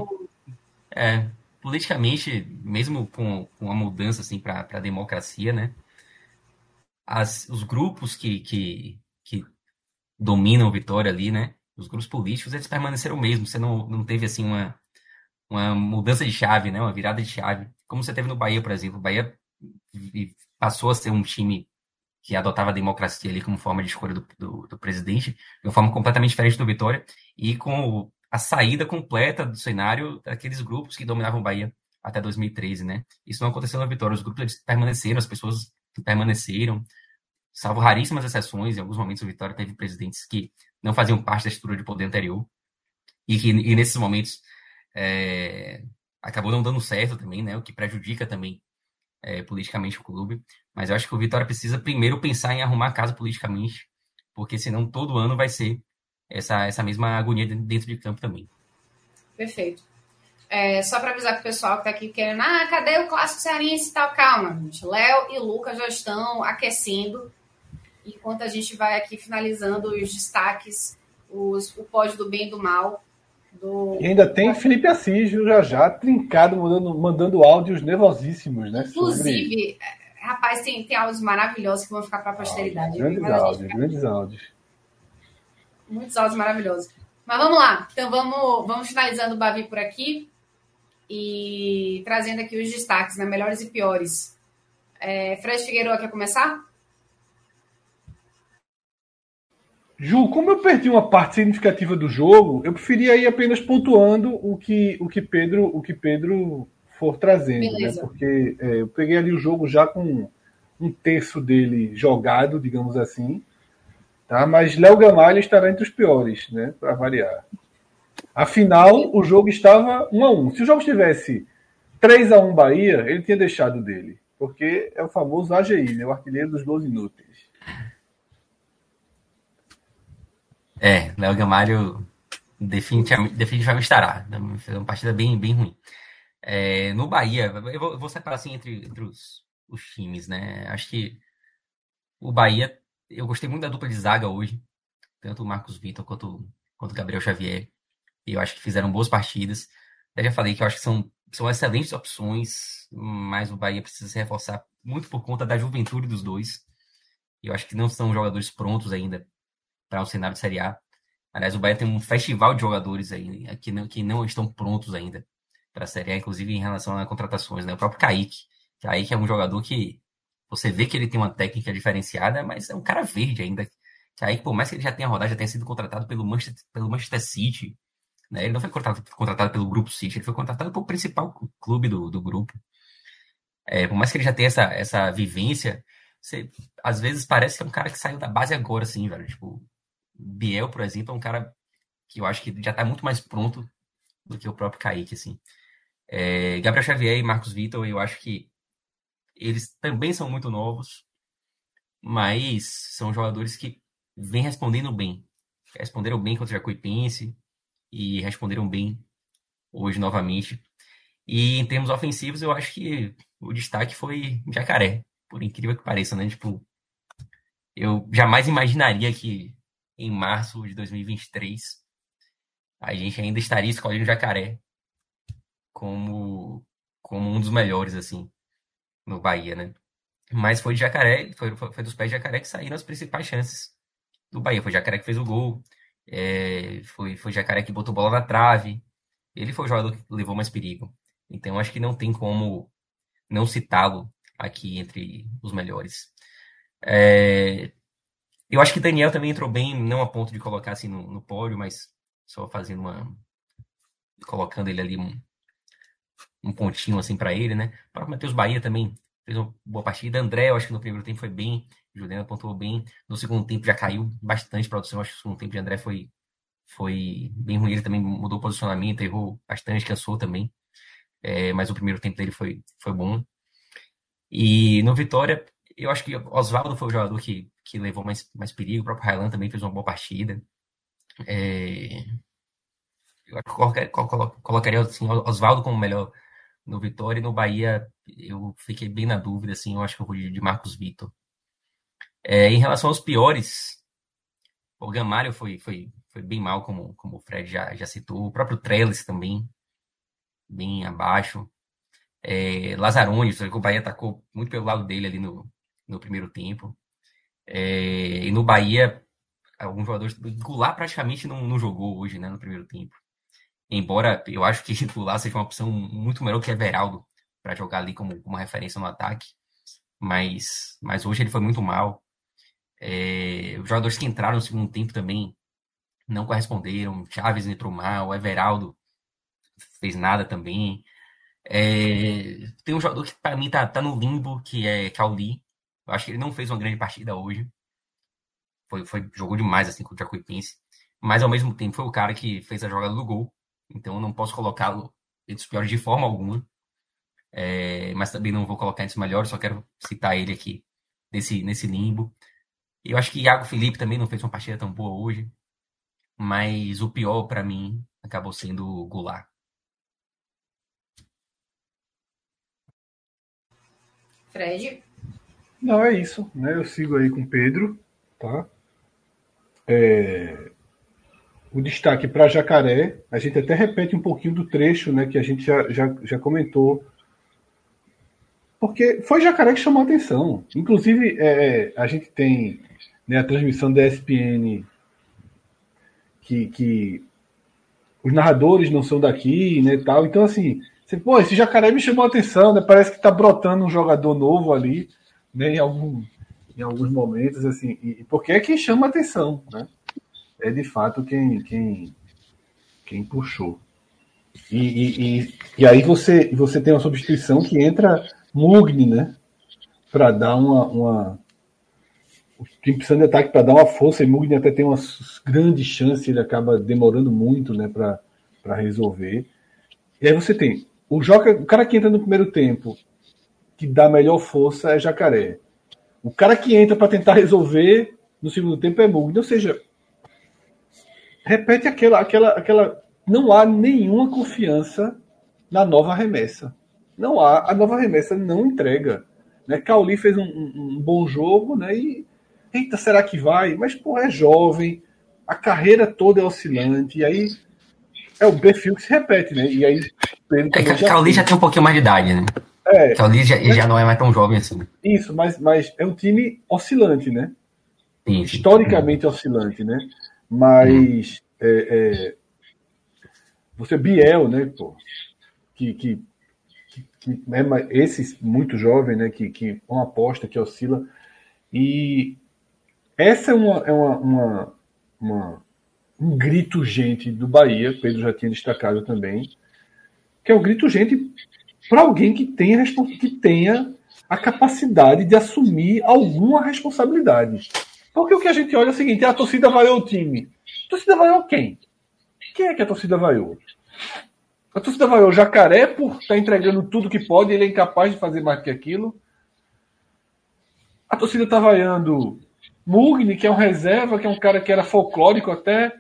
Speaker 2: é, politicamente, mesmo com, com a mudança assim, para a democracia, né? As, os grupos que, que, que dominam o Vitória ali, né? Os grupos políticos, eles permaneceram mesmo. Você não, não teve assim uma, uma mudança de chave, né? Uma virada de chave. Como você teve no Bahia, por exemplo. O Bahia passou a ser um time que adotava a democracia ali como forma de escolha do, do, do presidente, de uma forma completamente diferente do Vitória, e com a saída completa do cenário daqueles grupos que dominavam o Bahia até 2013, né? Isso não aconteceu na Vitória. Os grupos permaneceram, as pessoas permaneceram, salvo raríssimas exceções, em alguns momentos o Vitória teve presidentes que não faziam parte da estrutura de poder anterior e que e nesses momentos é, acabou não dando certo também, né? O que prejudica também é, politicamente o clube. Mas eu acho que o Vitória precisa primeiro pensar em arrumar a casa politicamente, porque senão todo ano vai ser essa, essa mesma agonia dentro de campo também.
Speaker 1: Perfeito. É, só para avisar para o pessoal que está aqui querendo, ah, cadê o clássico cearense e tal? Calma, gente. Léo e Lucas já estão aquecendo enquanto a gente vai aqui finalizando os destaques, os, o pódio do bem e do mal. Do...
Speaker 3: E ainda tem Felipe Assis já já trincado, mandando, mandando áudios nervosíssimos, né?
Speaker 1: Inclusive, sobre... rapaz, tem, tem áudios maravilhosos que vão ficar para a posteridade.
Speaker 3: Grandes áudios, grandes áudios.
Speaker 1: Muitos áudios maravilhosos. Mas vamos lá. Então vamos, vamos finalizando o Bavi por aqui e trazendo aqui os destaques, né? Melhores e piores. É, Fred Figueiredo quer começar?
Speaker 3: Ju, como eu perdi uma parte significativa do jogo, eu preferia ir apenas pontuando o que o que Pedro o que Pedro for trazendo, né? Porque é, eu peguei ali o jogo já com um terço dele jogado, digamos assim, tá? Mas Léo Gamalho estará entre os piores, né? Para variar. Afinal, o jogo estava 1 a 1. Se o jogo estivesse 3 a 1 Bahia, ele tinha deixado dele, porque é o famoso AGI, né? O artilheiro dos 12 inúteis.
Speaker 2: É, Léo Gamalho definitivamente, definitivamente estará. Foi uma partida bem, bem ruim. É, no Bahia, eu vou, eu vou, separar assim entre, entre os, os times, né? Acho que o Bahia, eu gostei muito da dupla de zaga hoje, tanto o Marcos Vitor quanto, quanto o Gabriel Xavier. Eu acho que fizeram boas partidas. Eu já falei que eu acho que são, são excelentes opções, mas o Bahia precisa se reforçar muito por conta da juventude dos dois. Eu acho que não são jogadores prontos ainda para o cenário de Série A. Aliás, o Bahia tem um festival de jogadores aí que não, que não estão prontos ainda para a Série A, inclusive em relação a contratações. Né? O próprio Kaique. Kaique é um jogador que você vê que ele tem uma técnica diferenciada, mas é um cara verde ainda. Kaique, por mais que ele já tenha rodado, já tenha sido contratado pelo Manchester, pelo Manchester City. Né? Ele não foi contratado, contratado pelo Grupo City, ele foi contratado pelo principal clube do, do grupo. É, por mais que ele já tenha essa, essa vivência, você, às vezes parece que é um cara que saiu da base agora, assim, velho. Tipo, Biel, por exemplo, é um cara que eu acho que já está muito mais pronto do que o próprio Kaique, assim. É, Gabriel Xavier e Marcos Vitor, eu acho que eles também são muito novos, mas são jogadores que vêm respondendo bem. Responderam bem contra o Jacuipense e responderam bem hoje novamente. E em termos ofensivos, eu acho que o destaque foi Jacaré, por incrível que pareça, né? Tipo, eu jamais imaginaria que em março de 2023, a gente ainda estaria escolhendo Jacaré como, como um dos melhores, assim, no Bahia, né? Mas foi de Jacaré, foi, foi dos pés de Jacaré que saíram as principais chances do Bahia. Foi Jacaré que fez o gol, é, foi, foi Jacaré que botou bola na trave. Ele foi o jogador que levou mais perigo. Então acho que não tem como não citá-lo aqui entre os melhores. É, eu acho que Daniel também entrou bem, não a ponto de colocar assim no, no pódio, mas só fazendo uma. colocando ele ali um, um pontinho assim para ele, né? O próprio Matheus Bahia também fez uma boa partida. André, eu acho que no primeiro tempo foi bem. Juliano pontuou bem. No segundo tempo já caiu bastante produção. Eu acho que o segundo tempo de André foi, foi bem ruim. Ele também mudou o posicionamento, errou bastante, cansou também. É, mas o primeiro tempo dele foi, foi bom. E no Vitória, eu acho que Oswaldo foi o jogador que, que levou mais, mais perigo. O próprio Railan também fez uma boa partida. É, eu colocaria, assim, Oswaldo como melhor no Vitória e no Bahia eu fiquei bem na dúvida, assim, eu acho que eu vou de Marcos Vitor. É, em relação aos piores, o Gamalho foi, foi, foi bem mal, como, como o Fred já, já citou, o próprio Trellis também, bem abaixo. É, Lazzaroni, o Bahia atacou muito pelo lado dele ali no, no primeiro tempo. É, e no Bahia, alguns jogadores. Goulart praticamente não, não jogou hoje, né, no primeiro tempo. Embora eu acho que (laughs) Goulart seja uma opção muito melhor que Everaldo para jogar ali como uma referência no ataque. Mas, mas hoje ele foi muito mal. É, os jogadores que entraram no segundo tempo também não corresponderam. Chaves entrou mal, Everaldo fez nada também. É, tem um jogador que para mim tá, tá no limbo, que é Cauli. Eu acho que ele não fez uma grande partida hoje. Foi, foi, jogou demais assim contra o Jacuipense. Mas ao mesmo tempo foi o cara que fez a jogada do gol. Então eu não posso colocá-lo entre os piores de forma alguma. É, mas também não vou colocar entre os melhores, só quero citar ele aqui nesse, nesse limbo. Eu acho que Iago Felipe também não fez uma partida tão boa hoje. Mas o pior para mim acabou sendo o Goulart.
Speaker 1: Fred?
Speaker 3: Não, é isso. Né? Eu sigo aí com o Pedro. Tá? É... O destaque para Jacaré, a gente até repete um pouquinho do trecho né, que a gente já, já, já comentou. Porque foi Jacaré que chamou a atenção. Inclusive, é, a gente tem né, a transmissão da ESPN que, que os narradores não são daqui, né, tal. Então, assim, você, pô, esse jacaré me chamou a atenção, né? Parece que tá brotando um jogador novo ali, né? Em, algum, em alguns momentos, assim. E, porque é quem chama atenção, né? É de fato quem, quem, quem puxou. E, e, e, e aí você, você tem uma substituição que entra Mugni, né? Para dar uma, uma. O time precisa de ataque para dar uma força, e Mugni até tem uma grande chance, ele acaba demorando muito né, para resolver. E aí você tem o, joga, o cara que entra no primeiro tempo, que dá melhor força, é Jacaré. O cara que entra para tentar resolver no segundo tempo é Mugni. Ou seja, repete aquela, aquela, aquela. Não há nenhuma confiança na nova remessa. Não há. A nova remessa não entrega. Né? Cauli fez um, um, um bom jogo, né? E. Eita, será que vai? Mas, pô, é jovem, a carreira toda é oscilante, e aí é o perfil que se repete, né? E aí.
Speaker 2: É que já, já tem um pouquinho mais de idade, né? É. Cauli já, mas, já não é mais tão jovem assim.
Speaker 3: Isso, mas, mas é um time oscilante, né? Sim, Historicamente sim. oscilante, né? Mas. Hum. É, é, você, Biel, né, pô? Que, que, que, que é esse muito jovem, né? Que, que uma aposta que oscila. E essa é uma, é uma, uma, uma um grito gente do Bahia, Pedro já tinha destacado também, que é o grito gente para alguém que tenha, que tenha a capacidade de assumir alguma responsabilidade. Porque o que a gente olha é o seguinte: a torcida vaiou o time. A torcida vaiou quem? Quem é que a torcida vaiou? A torcida vaiou o Jacaré por estar tá entregando tudo que pode, ele é incapaz de fazer mais que aquilo. A torcida está vaiando Mugni, que é um reserva, que é um cara que era folclórico até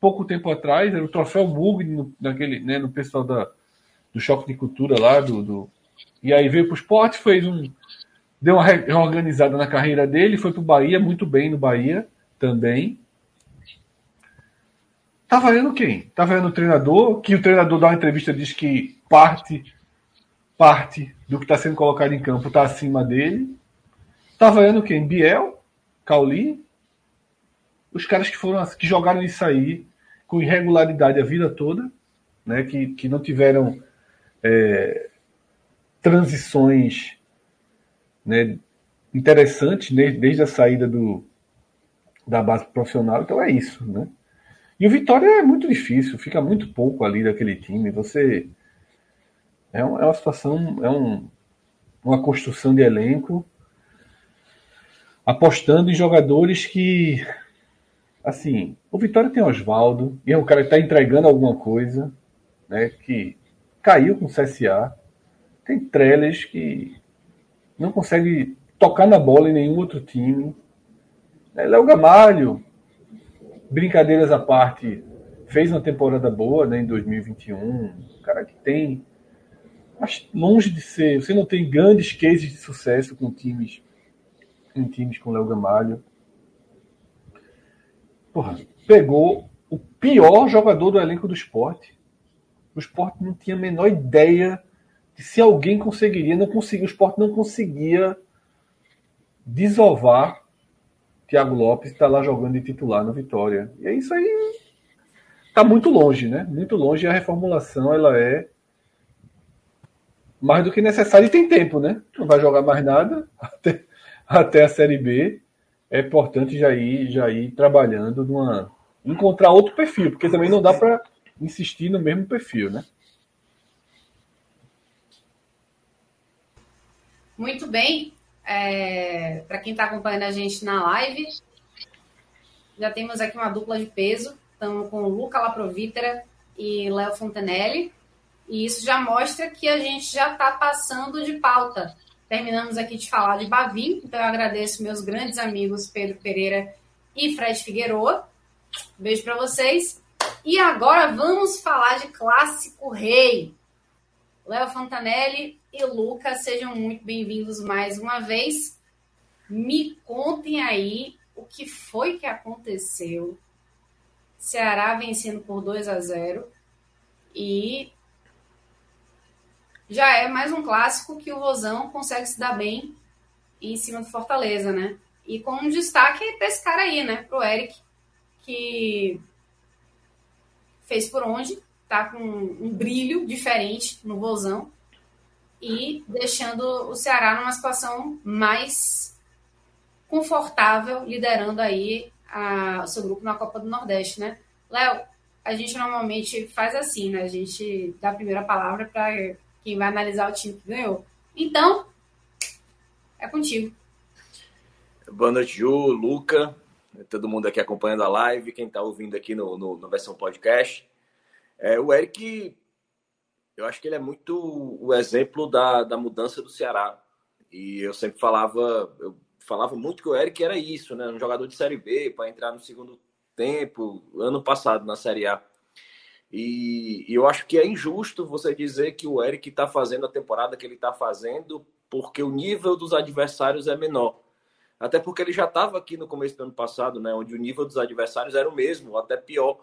Speaker 3: pouco tempo atrás, era o troféu Mugni no, naquele, né, no pessoal da, do Choque de Cultura lá, do, do... e aí veio para o esporte, fez um. Deu uma reorganizada na carreira dele, foi para o Bahia, muito bem no Bahia também. Tá valendo quem? Tá valendo o treinador, que o treinador dá uma entrevista diz que parte parte do que está sendo colocado em campo está acima dele. Tá valendo quem? Biel, Cauli, os caras que foram que jogaram isso aí com irregularidade a vida toda, né, que, que não tiveram é, transições né, interessantes né, desde a saída do, da base profissional. Então é isso. Né? E o Vitória é muito difícil, fica muito pouco ali daquele time. Você É, um, é uma situação, é um, uma construção de elenco apostando em jogadores que, assim, o Vitória tem Oswaldo, e é um cara que está entregando alguma coisa, né, que caiu com o CSA. Tem Trellis que não consegue tocar na bola em nenhum outro time. É, Léo Gamalho, brincadeiras à parte, fez uma temporada boa né, em 2021. Um cara que tem. Mas longe de ser. Você não tem grandes cases de sucesso com times em times com Léo Gamalho. Porra, pegou o pior jogador do elenco do esporte. O esporte não tinha a menor ideia de se alguém conseguiria, não conseguia, o esporte não conseguia desovar Thiago Lopes está lá jogando de titular no Vitória. E é isso aí. Está muito longe, né? Muito longe. A reformulação ela é mais do que necessária e tem tempo, né? Não vai jogar mais nada (laughs) até, até a Série B. É importante já ir, já ir trabalhando numa. encontrar outro perfil, porque também não dá para insistir no mesmo perfil, né?
Speaker 1: Muito bem. É, para quem está acompanhando a gente na live, já temos aqui uma dupla de peso. Estamos com Luca Laprovítera e Léo Fontanelli. E isso já mostra que a gente já está passando de pauta. Terminamos aqui de falar de Bavim, então eu agradeço meus grandes amigos Pedro Pereira e Fred Figueroa. Beijo para vocês. E agora vamos falar de Clássico Rei. Léo Fontanelli e Lucas, sejam muito bem-vindos mais uma vez. Me contem aí o que foi que aconteceu. Ceará vencendo por 2 a 0 e já é mais um clássico que o Rosão consegue se dar bem em cima do Fortaleza, né? E com um destaque para esse cara aí, né? Pro Eric, que fez por onde, tá com um brilho diferente no Vozão e deixando o Ceará numa situação mais confortável, liderando aí a, o seu grupo na Copa do Nordeste, né? Léo, a gente normalmente faz assim, né? A gente dá a primeira palavra para quem vai analisar o time que ganhou. Então, é contigo.
Speaker 4: Boa noite, Ju, Luca, todo mundo aqui acompanhando a live, quem está ouvindo aqui no, no, no, versão podcast. É, o Eric eu acho que ele é muito o exemplo da, da mudança do Ceará. E eu sempre falava, eu falava muito que o Eric era isso, né? Um jogador de Série B para entrar no segundo tempo, ano passado na Série A. E, e eu acho que é injusto você dizer que o Eric está fazendo a temporada que ele está fazendo porque o nível dos adversários é menor. Até porque ele já estava aqui no começo do ano passado, né? Onde o nível dos adversários era o mesmo, até pior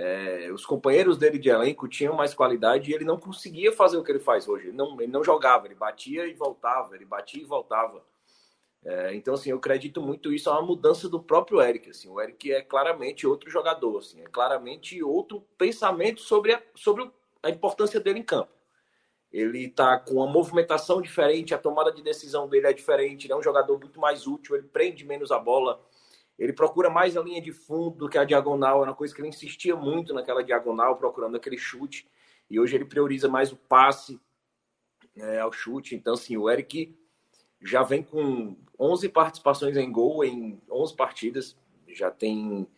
Speaker 4: é, os companheiros dele de elenco tinham mais qualidade e ele não conseguia fazer o que ele faz hoje. Ele não, ele não jogava, ele batia e voltava, ele batia e voltava. É, então, assim, eu acredito muito isso é uma mudança do próprio Eric. Assim, o Eric é claramente outro jogador, assim, é claramente outro pensamento sobre a, sobre a importância dele em campo. Ele está com uma movimentação diferente, a tomada de decisão dele é diferente, ele é um jogador muito mais útil, ele prende menos a bola ele procura mais a linha de fundo do que a diagonal, era uma coisa que ele insistia muito naquela diagonal, procurando aquele chute. E hoje ele prioriza mais o passe é, ao chute. Então, assim, o Eric já vem com 11 participações em gol em 11 partidas, já tem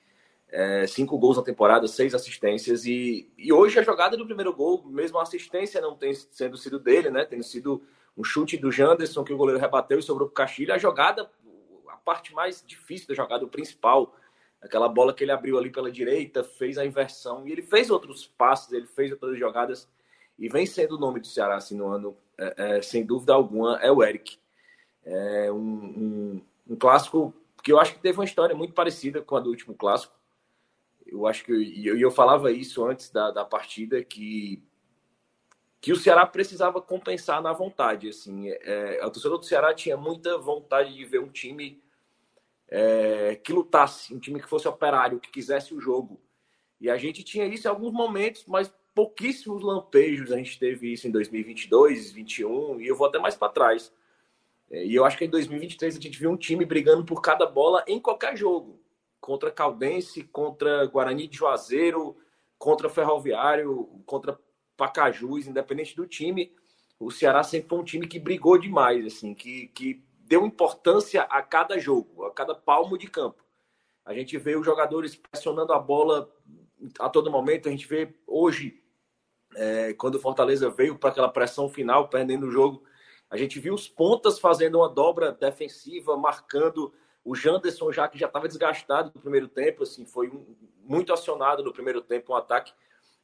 Speaker 4: é, cinco gols na temporada, seis assistências. E, e hoje a jogada do primeiro gol, mesmo a assistência não tem sendo sido dele, né? Tem sido um chute do Janderson que o goleiro rebateu e sobrou para o Castilho. A jogada parte mais difícil da jogada, o principal. Aquela bola que ele abriu ali pela direita, fez a inversão. E ele fez outros passes, ele fez outras jogadas. E vem sendo o nome do Ceará assim, no ano, é, é, sem dúvida alguma, é o Eric. É um, um, um, clássico que eu acho que teve uma história muito parecida com a do último clássico. Eu acho que. E eu, eu falava isso antes da, da partida, que que o Ceará precisava compensar na vontade. Assim, é, a torcedor do Ceará tinha muita vontade de ver um time é, que lutasse, um time que fosse operário, que quisesse o jogo. E a gente tinha isso em alguns momentos, mas pouquíssimos lampejos. A gente teve isso em 2022, 2021, e eu vou até mais para trás. É, e eu acho que em 2023 a gente viu um time brigando por cada bola em qualquer jogo. Contra Caldense, contra Guarani de Juazeiro, contra Ferroviário, contra Pacajus, independente do time, o Ceará sempre foi um time que brigou demais, assim, que, que deu importância a cada jogo, a cada palmo de campo. A gente vê os jogadores pressionando a bola a todo momento. A gente vê hoje, é, quando o Fortaleza veio para aquela pressão final, perdendo o jogo, a gente viu os pontas fazendo uma dobra defensiva, marcando o Janderson já que já estava desgastado no primeiro tempo, assim, foi muito acionado no primeiro tempo, um ataque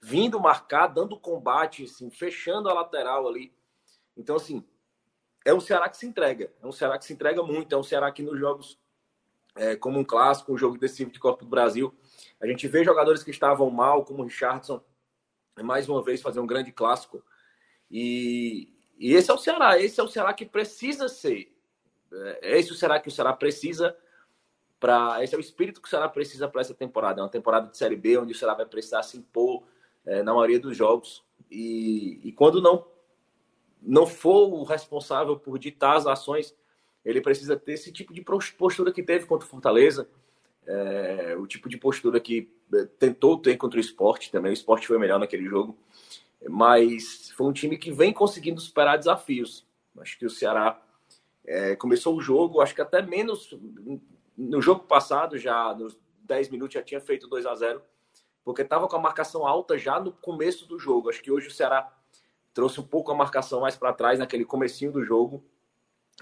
Speaker 4: vindo marcar, dando combate, assim, fechando a lateral ali. Então, assim, é um Ceará que se entrega, é um Ceará que se entrega muito, é um Ceará que nos jogos é, como um clássico, um jogo decisivo de Copa do Brasil, a gente vê jogadores que estavam mal, como o Richardson, mais uma vez fazer um grande clássico. E, e esse é o Ceará, esse é o Ceará que precisa ser. É é o Ceará que o Ceará precisa para. Esse é o espírito que o Ceará precisa para essa temporada. É uma temporada de Série B, onde o Ceará vai precisar se impor é, na maioria dos jogos. E, e quando não, não for o responsável por ditar as ações, ele precisa ter esse tipo de postura que teve contra o Fortaleza, é, o tipo de postura que é, tentou ter contra o esporte também. O esporte foi melhor naquele jogo, mas foi um time que vem conseguindo superar desafios. Acho que o Ceará é, começou o jogo, acho que até menos. No jogo passado, já nos 10 minutos, já tinha feito 2 a 0 porque estava com a marcação alta já no começo do jogo. Acho que hoje o Ceará trouxe um pouco a marcação mais para trás naquele comecinho do jogo.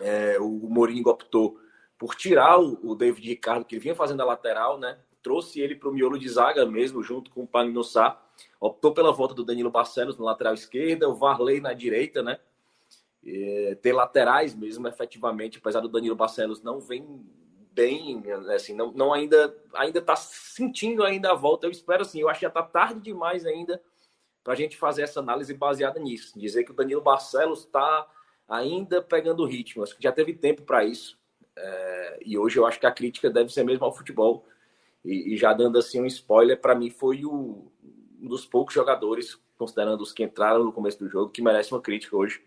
Speaker 4: É, o Mourinho optou por tirar o, o, David Ricardo, que vinha fazendo a lateral, né? Trouxe ele para o miolo de zaga mesmo, junto com o Pagnussá. Optou pela volta do Danilo Barcelos na lateral esquerda, o Varley na direita, né? É, ter laterais mesmo, efetivamente, apesar do Danilo Barcelos não vem bem, assim, não, não ainda ainda está sentindo ainda a volta. Eu espero assim, eu acho que já está tarde demais ainda para a gente fazer essa análise baseada nisso. Dizer que o Danilo Barcelos está ainda pegando ritmo. Acho que já teve tempo para isso. É, e hoje eu acho que a crítica deve ser mesmo ao futebol. E, e já dando assim um spoiler, para mim foi o, um dos poucos jogadores, considerando os que entraram no começo do jogo, que merece uma crítica hoje.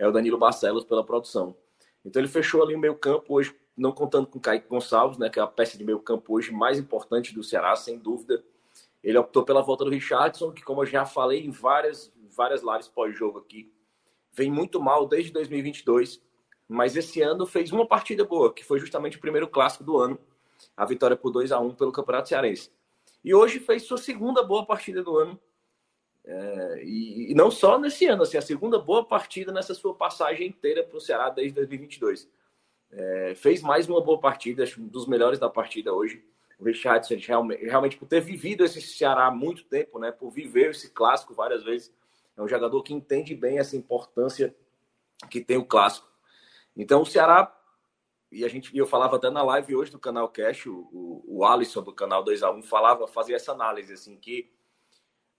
Speaker 4: É o Danilo Barcelos pela produção. Então ele fechou ali o meio campo hoje, não contando com o Kaique Gonçalves, né, que é a peça de meio campo hoje mais importante do Ceará, sem dúvida. Ele optou pela volta do Richardson, que como eu já falei em várias, várias lives pós-jogo aqui, vem muito mal desde 2022, mas esse ano fez uma partida boa, que foi justamente o primeiro clássico do ano, a vitória por 2 a 1 pelo Campeonato Cearense. E hoje fez sua segunda boa partida do ano. É, e, e, não só nesse ano, assim, a segunda boa partida nessa sua passagem inteira para o Ceará desde 2022. É, fez mais uma boa partida, acho um dos melhores da partida hoje. O Richardson, realmente, realmente por ter vivido esse Ceará há muito tempo, né, por viver esse clássico várias vezes, é um jogador que entende bem essa importância que tem o clássico. Então o Ceará, e a gente, eu falava até na live hoje do canal Cash, o, o, o Alisson do canal 2x1 falava, fazia essa análise, assim, que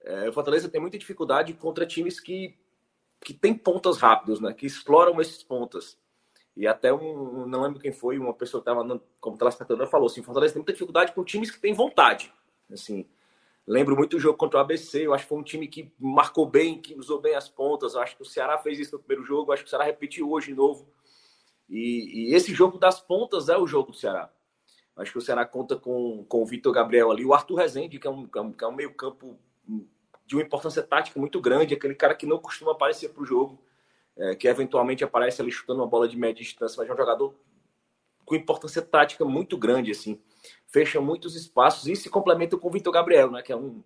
Speaker 4: é, o Fortaleza tem muita dificuldade contra times que, que tem pontas rápidos, né? Que exploram esses pontas. E até um, não lembro quem foi, uma pessoa que estava como telespectador falou assim, Fortaleza tem muita dificuldade com times que têm vontade. Assim, Lembro muito do jogo contra o ABC. Eu acho que foi um time que marcou bem, que usou bem as pontas. Eu acho que o Ceará fez isso no primeiro jogo. Acho que o Ceará repetiu hoje de novo. E, e, esse jogo das pontas é o jogo do Ceará. Acho que o Ceará conta com, com o Vitor Gabriel ali, o Arthur Rezende, que é um, que é um meio-campo de uma importância tática muito grande, aquele cara que não costuma aparecer para o jogo, é, que eventualmente aparece ali chutando uma bola de média distância, mas é um jogador com importância tática muito grande, assim fecha muitos espaços e se complementa com o Vitor Gabriel, né, que é um,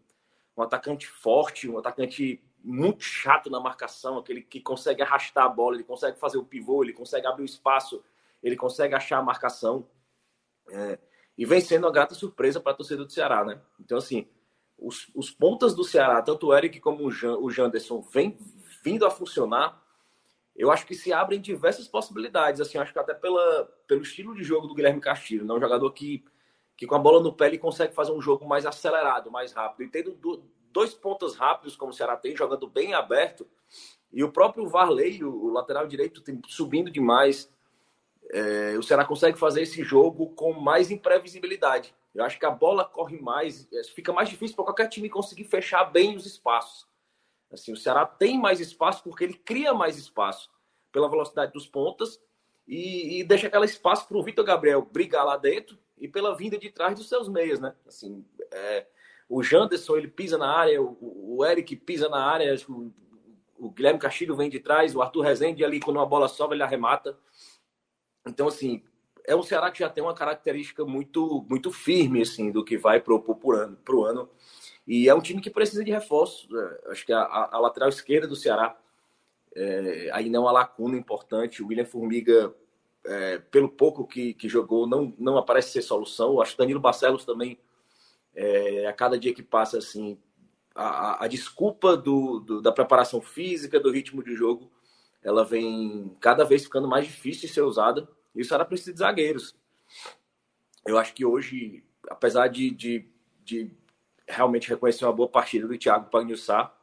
Speaker 4: um atacante forte, um atacante muito chato na marcação, aquele que consegue arrastar a bola, ele consegue fazer o pivô, ele consegue abrir o espaço, ele consegue achar a marcação. É, e vem sendo uma grata surpresa para a torcida do Ceará, né? Então, assim, os, os pontas do Ceará, tanto o Eric como o, Jan, o Janderson, vem vindo a funcionar. Eu acho que se abrem diversas possibilidades. Assim, acho que até pela, pelo estilo de jogo do Guilherme Castilho, né? um jogador que que com a bola no pé ele consegue fazer um jogo mais acelerado, mais rápido. E tendo dois pontas rápidos, como o Ceará tem, jogando bem aberto, e o próprio Varley, o lateral direito, subindo demais, é, o Ceará consegue fazer esse jogo com mais imprevisibilidade. Eu acho que a bola corre mais, é, fica mais difícil para qualquer time conseguir fechar bem os espaços. Assim, o Ceará tem mais espaço porque ele cria mais espaço pela velocidade dos pontas e, e deixa aquele espaço para o Vitor Gabriel brigar lá dentro e pela vinda de trás dos seus meias, né? Assim, é, o Janderson ele pisa na área, o, o Eric pisa na área, o, o Guilherme Castilho vem de trás, o Arthur Rezende ali, quando uma bola sobe, ele arremata. Então, assim, é um Ceará que já tem uma característica muito, muito firme, assim, do que vai pro, pro, pro ano, pro ano. E é um time que precisa de reforço. É, acho que a, a, lateral esquerda do Ceará é, ainda é uma lacuna importante. O William Formiga, é, pelo pouco que, que jogou, não, não aparece ser solução. Acho que Danilo Barcelos também, é, a cada dia que passa, assim, a, a desculpa do, do, da preparação física, do ritmo de jogo, ela vem cada vez ficando mais difícil de ser usada. E o Ceará precisa de zagueiros. Eu acho que hoje, apesar de, de, de realmente reconhecer uma boa partida do Thiago Pagnussá,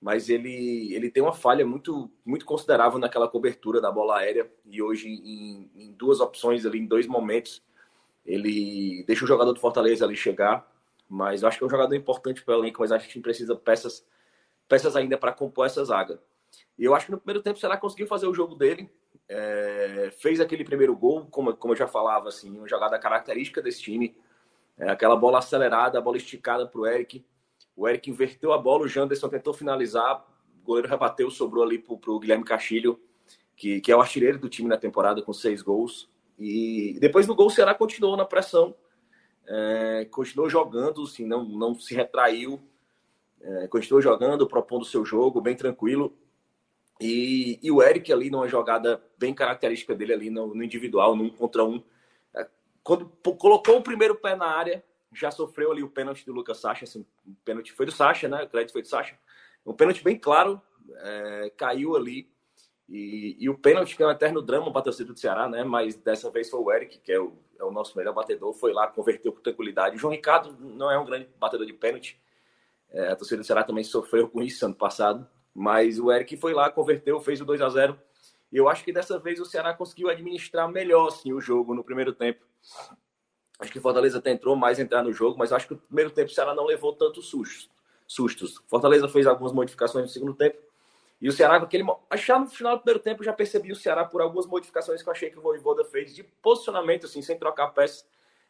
Speaker 4: mas ele, ele tem uma falha muito, muito considerável naquela cobertura da bola aérea. E hoje, em, em duas opções ali, em dois momentos, ele deixa o jogador do Fortaleza ali chegar. Mas eu acho que é um jogador importante para o elenco, mas acho que a gente precisa peças, peças ainda para compor essa zaga. E eu acho que no primeiro tempo o Ceará conseguiu fazer o jogo dele. É, fez aquele primeiro gol, como, como eu já falava, assim, uma jogada característica desse time. É, aquela bola acelerada, a bola esticada para o Eric. O Eric inverteu a bola, o Janderson tentou finalizar, o goleiro rebateu, sobrou ali para o Guilherme Castilho, que, que é o artilheiro do time na temporada, com seis gols. E depois do gol, o Ceará continuou na pressão é, continuou jogando, assim, não, não se retraiu, é, continuou jogando, propondo seu jogo, bem tranquilo. E, e, o Eric ali numa jogada bem característica dele ali no, no individual, num contra um. É, quando colocou o primeiro pé na área, já sofreu ali o pênalti do Lucas Sacha. Assim, o pênalti foi do Sacha, né? O crédito foi do Sacha. Um pênalti bem claro, é, caiu ali. E, e, o pênalti, que é um eterno drama para a torcida do Ceará, né? Mas dessa vez foi o Eric, que é o, é o nosso melhor batedor, foi lá, converteu com tranquilidade. O João Ricardo não é um grande batedor de pênalti. É, a torcida do Ceará também sofreu com isso ano passado. Mas o Eric foi lá, converteu, fez o 2 a 0 E eu acho que dessa vez o Ceará conseguiu administrar melhor assim, o jogo no primeiro tempo. Acho que o Fortaleza até entrou mais entrar no jogo, mas acho que no primeiro tempo o Ceará não levou tantos sustos. sustos. Fortaleza fez algumas modificações no segundo tempo e o Ceará, aquele. Já no final do primeiro tempo, já percebi o Ceará por algumas modificações que eu achei que o Voivoda fez de posicionamento, assim, sem trocar peças.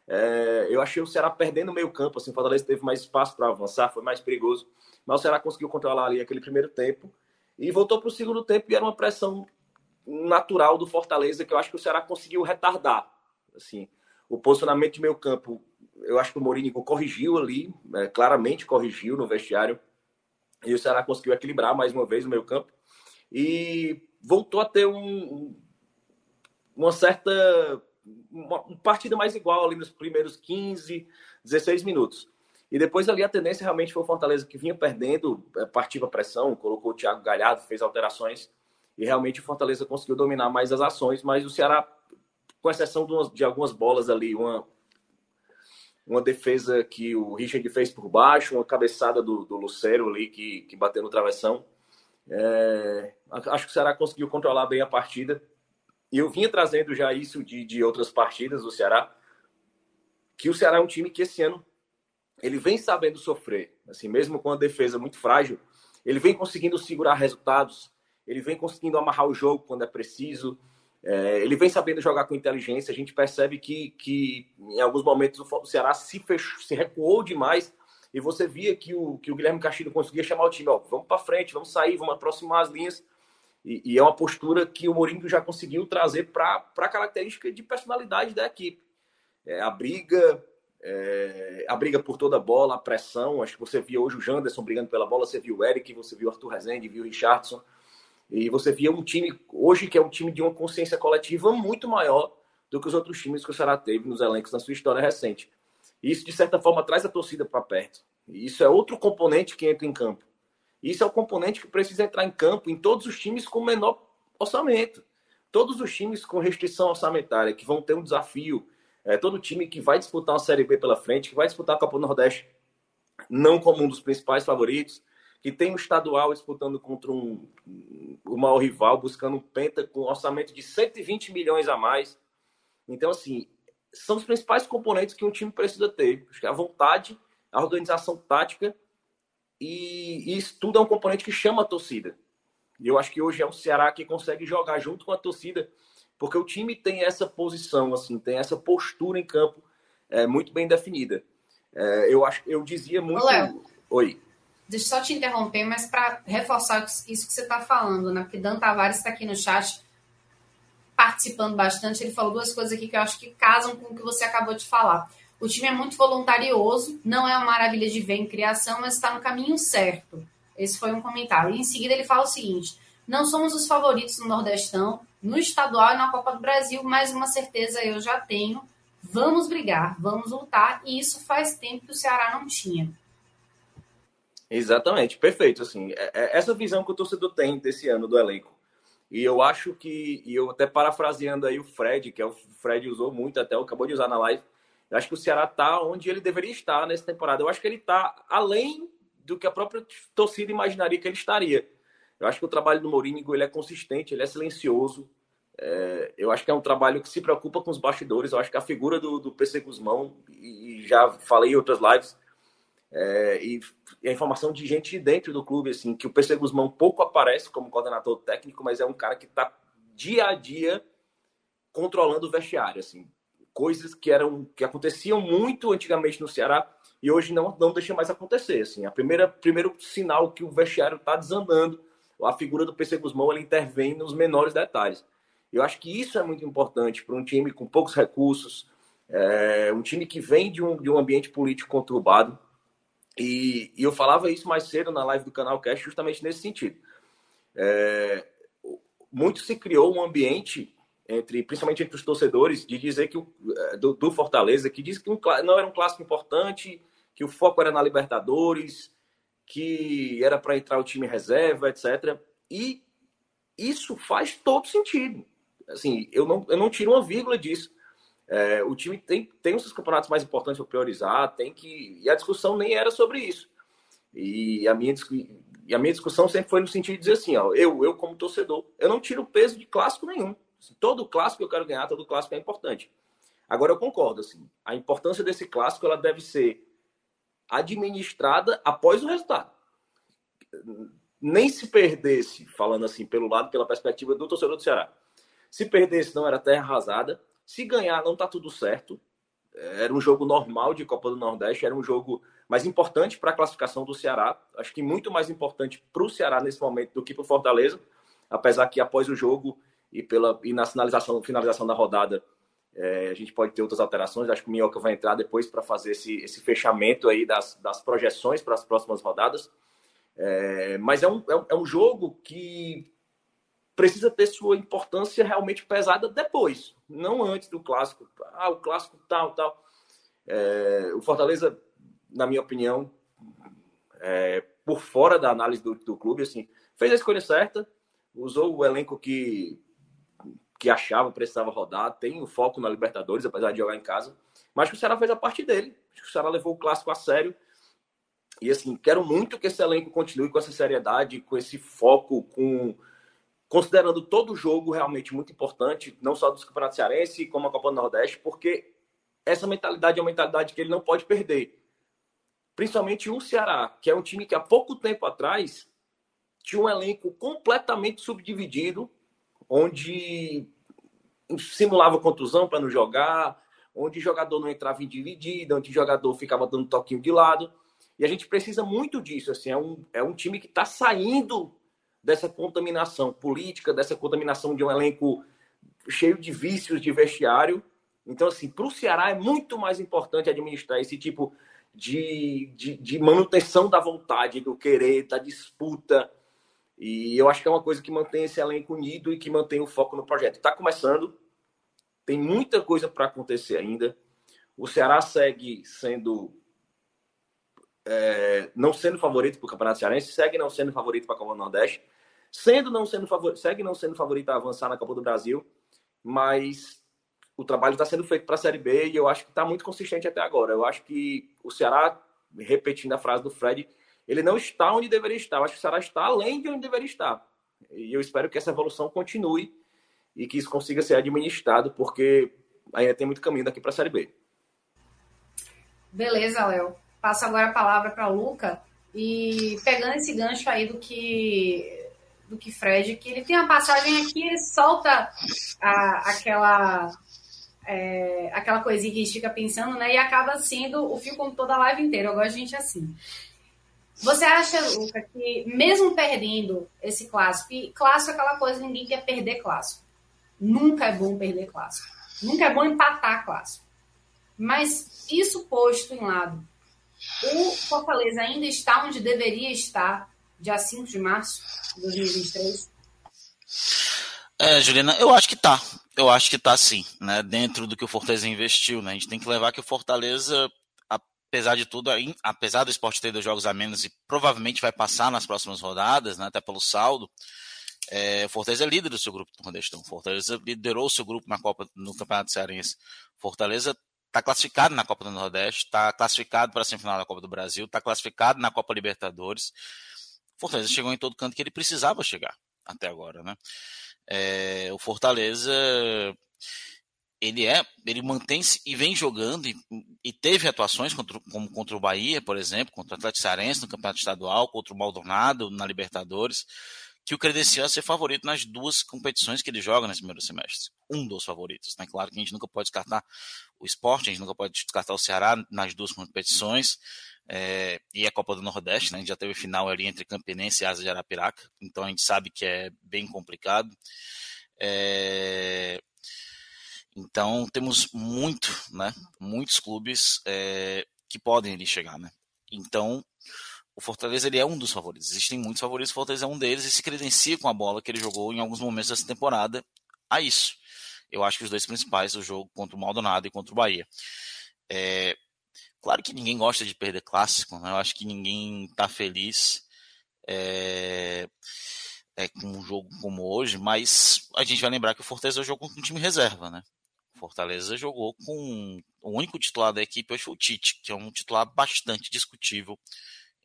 Speaker 4: É, eu achei o Ceará perdendo o meio campo, assim, o Fortaleza teve mais espaço para avançar, foi mais perigoso. Mas o Ceará conseguiu controlar ali aquele primeiro tempo e voltou para o segundo tempo e era uma pressão natural do Fortaleza que eu acho que o Ceará conseguiu retardar. Assim, o posicionamento de meio campo, eu acho que o Mourinho corrigiu ali, é, claramente corrigiu no vestiário e o Ceará conseguiu equilibrar mais uma vez o meio campo. E voltou a ter um, uma certa uma, uma partida mais igual ali nos primeiros 15, 16 minutos. E depois ali a tendência realmente foi o Fortaleza que vinha perdendo, é, partiu a pressão, colocou o Thiago Galhardo, fez alterações e realmente o Fortaleza conseguiu dominar mais as ações, mas o Ceará, com exceção de, umas, de algumas bolas ali, uma uma defesa que o Richard fez por baixo, uma cabeçada do, do Lucero ali que, que bateu no travessão. É, acho que o Ceará conseguiu controlar bem a partida. E eu vinha trazendo já isso de, de outras partidas do Ceará, que o Ceará é um time que esse ano ele vem sabendo sofrer, assim, mesmo com a defesa muito frágil, ele vem conseguindo segurar resultados, ele vem conseguindo amarrar o jogo quando é preciso, é, ele vem sabendo jogar com inteligência. A gente percebe que, que em alguns momentos o Ceará se, fechou, se recuou demais e você via que o, que o Guilherme Castilho conseguia chamar o time: ó, vamos para frente, vamos sair, vamos aproximar as linhas. E, e, é uma postura que o Mourinho já conseguiu trazer para a característica de personalidade da equipe. É, a briga, é, a briga por toda a bola, a pressão. Acho que você via hoje o Janderson brigando pela bola, você viu o Eric, você viu o Arthur Rezende, viu o Richardson. E você via um time, hoje, que é um time de uma consciência coletiva muito maior do que os outros times que o Ceará teve nos elencos na sua história recente. E isso, de certa forma, traz a torcida para perto. E isso é outro componente que entra em campo. Isso é o componente que precisa entrar em campo em todos os times com menor orçamento. Todos os times com restrição orçamentária, que vão ter um desafio. É, todo time que vai disputar uma Série B pela frente, que vai disputar a Copa do Nordeste, não como um dos principais favoritos, que tem um estadual disputando contra um, o maior rival, buscando um penta com orçamento de 120 milhões a mais. Então, assim, são os principais componentes que um time precisa ter. A vontade, a organização tática e, e isso tudo é um componente que chama a torcida. E eu acho que hoje é o Ceará que consegue jogar junto com a torcida, porque o time tem essa posição, assim, tem essa postura em campo é, muito bem definida. É, eu acho, eu dizia muito.
Speaker 1: Léo,
Speaker 4: Oi.
Speaker 1: Deixa eu só te interromper, mas para reforçar isso que você está falando, né? Porque Dan Tavares está aqui no chat participando bastante. Ele falou duas coisas aqui que eu acho que casam com o que você acabou de falar. O time é muito voluntarioso, não é uma maravilha de ver em criação, mas está no caminho certo. Esse foi um comentário. E em seguida ele fala o seguinte: não somos os favoritos no Nordestão, no estadual e na Copa do Brasil, mas uma certeza eu já tenho. Vamos brigar, vamos lutar, e isso faz tempo que o Ceará não tinha.
Speaker 4: Exatamente, perfeito. Assim, é, é essa visão que o torcedor tem desse ano do elenco. E eu acho que, e eu até parafraseando aí o Fred, que é o Fred usou muito, até acabou de usar na live, eu acho que o Ceará está onde ele deveria estar nessa temporada. Eu acho que ele está além do que a própria torcida imaginaria que ele estaria. Eu acho que o trabalho do Mourinho ele é consistente, ele é silencioso. É, eu acho que é um trabalho que se preocupa com os bastidores. Eu acho que a figura do, do PC Guzmão, e, já falei em outras lives, é, e, e, a informação de gente dentro do clube, assim, que o PC Guzmão pouco aparece como coordenador técnico, mas é um cara que está dia a dia controlando o vestiário, assim coisas que eram que aconteciam muito antigamente no Ceará e hoje não não deixa mais acontecer assim. A primeira primeiro sinal que o vestiário está desandando a figura do PC Guzmão ela intervém nos menores detalhes. Eu acho que isso é muito importante para um time com poucos recursos é, um time que vem de um, de um ambiente político conturbado. E, e eu falava isso mais cedo na live do canal Cast justamente nesse sentido. É, muito se criou um ambiente entre principalmente entre os torcedores de dizer que o, eh, do, do Fortaleza que diz que um, não era um clássico importante, que o foco era na Libertadores, que era para entrar o time reserva, etc. E isso faz todo sentido. Assim, eu não, eu não tiro uma vírgula disso. É, o time tem, tem os seus campeonatos mais importantes para priorizar, tem que. E a discussão nem era sobre isso. E a minha, e a minha discussão sempre foi no sentido de dizer assim: ó, eu, eu, como torcedor, eu não tiro peso de clássico nenhum. Todo clássico eu quero ganhar, todo clássico é importante. Agora eu concordo, assim, a importância desse clássico ela deve ser administrada após o resultado. Nem se perdesse, falando assim, pelo lado, pela perspectiva do torcedor do Ceará. Se perdesse, não era terra arrasada. Se ganhar, não tá tudo certo. Era um jogo normal de Copa do Nordeste, era um jogo mais importante para a classificação do Ceará. Acho que muito mais importante para o Ceará nesse momento do que para o Fortaleza. Apesar que após o jogo e, pela, e na finalização, finalização da rodada é, a gente pode ter outras alterações. Acho que o Minhoca vai entrar depois para fazer esse, esse fechamento aí das, das projeções para as próximas rodadas. É, mas é um, é, um, é um jogo que precisa ter sua importância realmente pesada depois, não antes do clássico. Ah, o clássico tal, tal. É, o Fortaleza, na minha opinião, é, por fora da análise do, do clube, assim, fez a escolha certa, usou o elenco que que achava precisava rodar, tem o foco na Libertadores, apesar de jogar em casa. Mas que o Ceará fez a parte dele. Acho que o Ceará levou o clássico a sério. E assim, quero muito que esse elenco continue com essa seriedade, com esse foco, com considerando todo o jogo realmente muito importante, não só dos campeonatos cearense, como a Copa do Nordeste, porque essa mentalidade é uma mentalidade que ele não pode perder. Principalmente o Ceará, que é um time que há pouco tempo atrás tinha um elenco completamente subdividido, onde simulava contusão para não jogar, onde jogador não entrava em dividida, onde jogador ficava dando toquinho de lado. E a gente precisa muito disso. Assim, é, um, é um time que está saindo dessa contaminação política, dessa contaminação de um elenco cheio de vícios de vestiário. Então, assim, para o Ceará é muito mais importante administrar esse tipo de, de, de manutenção da vontade, do querer, da disputa, e eu acho que é uma coisa que mantém esse elenco unido e que mantém o foco no projeto. Está começando, tem muita coisa para acontecer ainda. O Ceará segue sendo. É, não sendo favorito para o Campeonato Cearense, segue não sendo favorito para a Copa do Nordeste, sendo não sendo favorito, segue não sendo favorito a avançar na Copa do Brasil, mas o trabalho está sendo feito para a Série B e eu acho que está muito consistente até agora. Eu acho que o Ceará, repetindo a frase do Fred, ele não está onde deveria estar. Eu acho que o Ceará está além de onde deveria estar. E eu espero que essa evolução continue e que isso consiga ser administrado, porque ainda tem muito caminho daqui para a Série B.
Speaker 1: Beleza, Léo. Passo agora a palavra para Luca. E pegando esse gancho aí do que do que Fred, que ele tem uma passagem aqui, ele solta a, aquela é, aquela coisinha que a gente fica pensando, né? E acaba sendo o fio com toda a live inteira. Eu gosto de gente assim. Você acha, Luca, que mesmo perdendo esse clássico, e clássico é aquela coisa ninguém quer perder clássico. Nunca é bom perder clássico. Nunca é bom empatar clássico. Mas isso posto em lado, o Fortaleza ainda está onde deveria estar dia 5 de março de 2023?
Speaker 5: É, Juliana, eu acho que tá. Eu acho que tá sim, né? Dentro do que o Fortaleza investiu, né? A gente tem que levar que o Fortaleza, apesar de tudo, apesar do esporte ter dois jogos a menos e provavelmente vai passar nas próximas rodadas, né? Até pelo saldo, é, o Fortaleza é líder do seu grupo do Nordestão. Fortaleza liderou o seu grupo na Copa, no Campeonato Cearense. Fortaleza está classificado na Copa do Nordeste, está classificado para a semifinal da Copa do Brasil, está classificado na Copa Libertadores. Fortaleza chegou em todo canto que ele precisava chegar até agora, né? É, o Fortaleza ele é, ele mantém-se e vem jogando e, e teve atuações contra, como contra o Bahia, por exemplo, contra o Atlético Cearense no Campeonato Estadual, contra o Maldonado na Libertadores, que o credencia a ser favorito nas duas competições que ele joga nesse primeiro semestre. Um dos favoritos, né? Claro que a gente nunca pode descartar o esporte, a gente nunca pode descartar o Ceará nas duas competições, é, e a Copa do Nordeste, né? A gente já teve final ali entre Campinense e Asa de Arapiraca, então a gente sabe que é bem complicado. É, então temos muito, né? Muitos clubes é, que podem ali chegar, né? Então o Fortaleza ele é um dos favoritos. Existem muitos favoritos, o Fortaleza é um deles e se credencia com a bola que ele jogou em alguns momentos dessa temporada a isso. Eu acho que os dois principais, o jogo contra o Maldonado e contra o Bahia. É, Claro que ninguém gosta de perder clássico, né? Eu acho que ninguém está feliz é, é, com um jogo como hoje, mas a gente vai lembrar que o Fortaleza jogou com um time reserva, né? Fortaleza jogou com o único titular da equipe hoje foi o Tite, que é um titular bastante discutível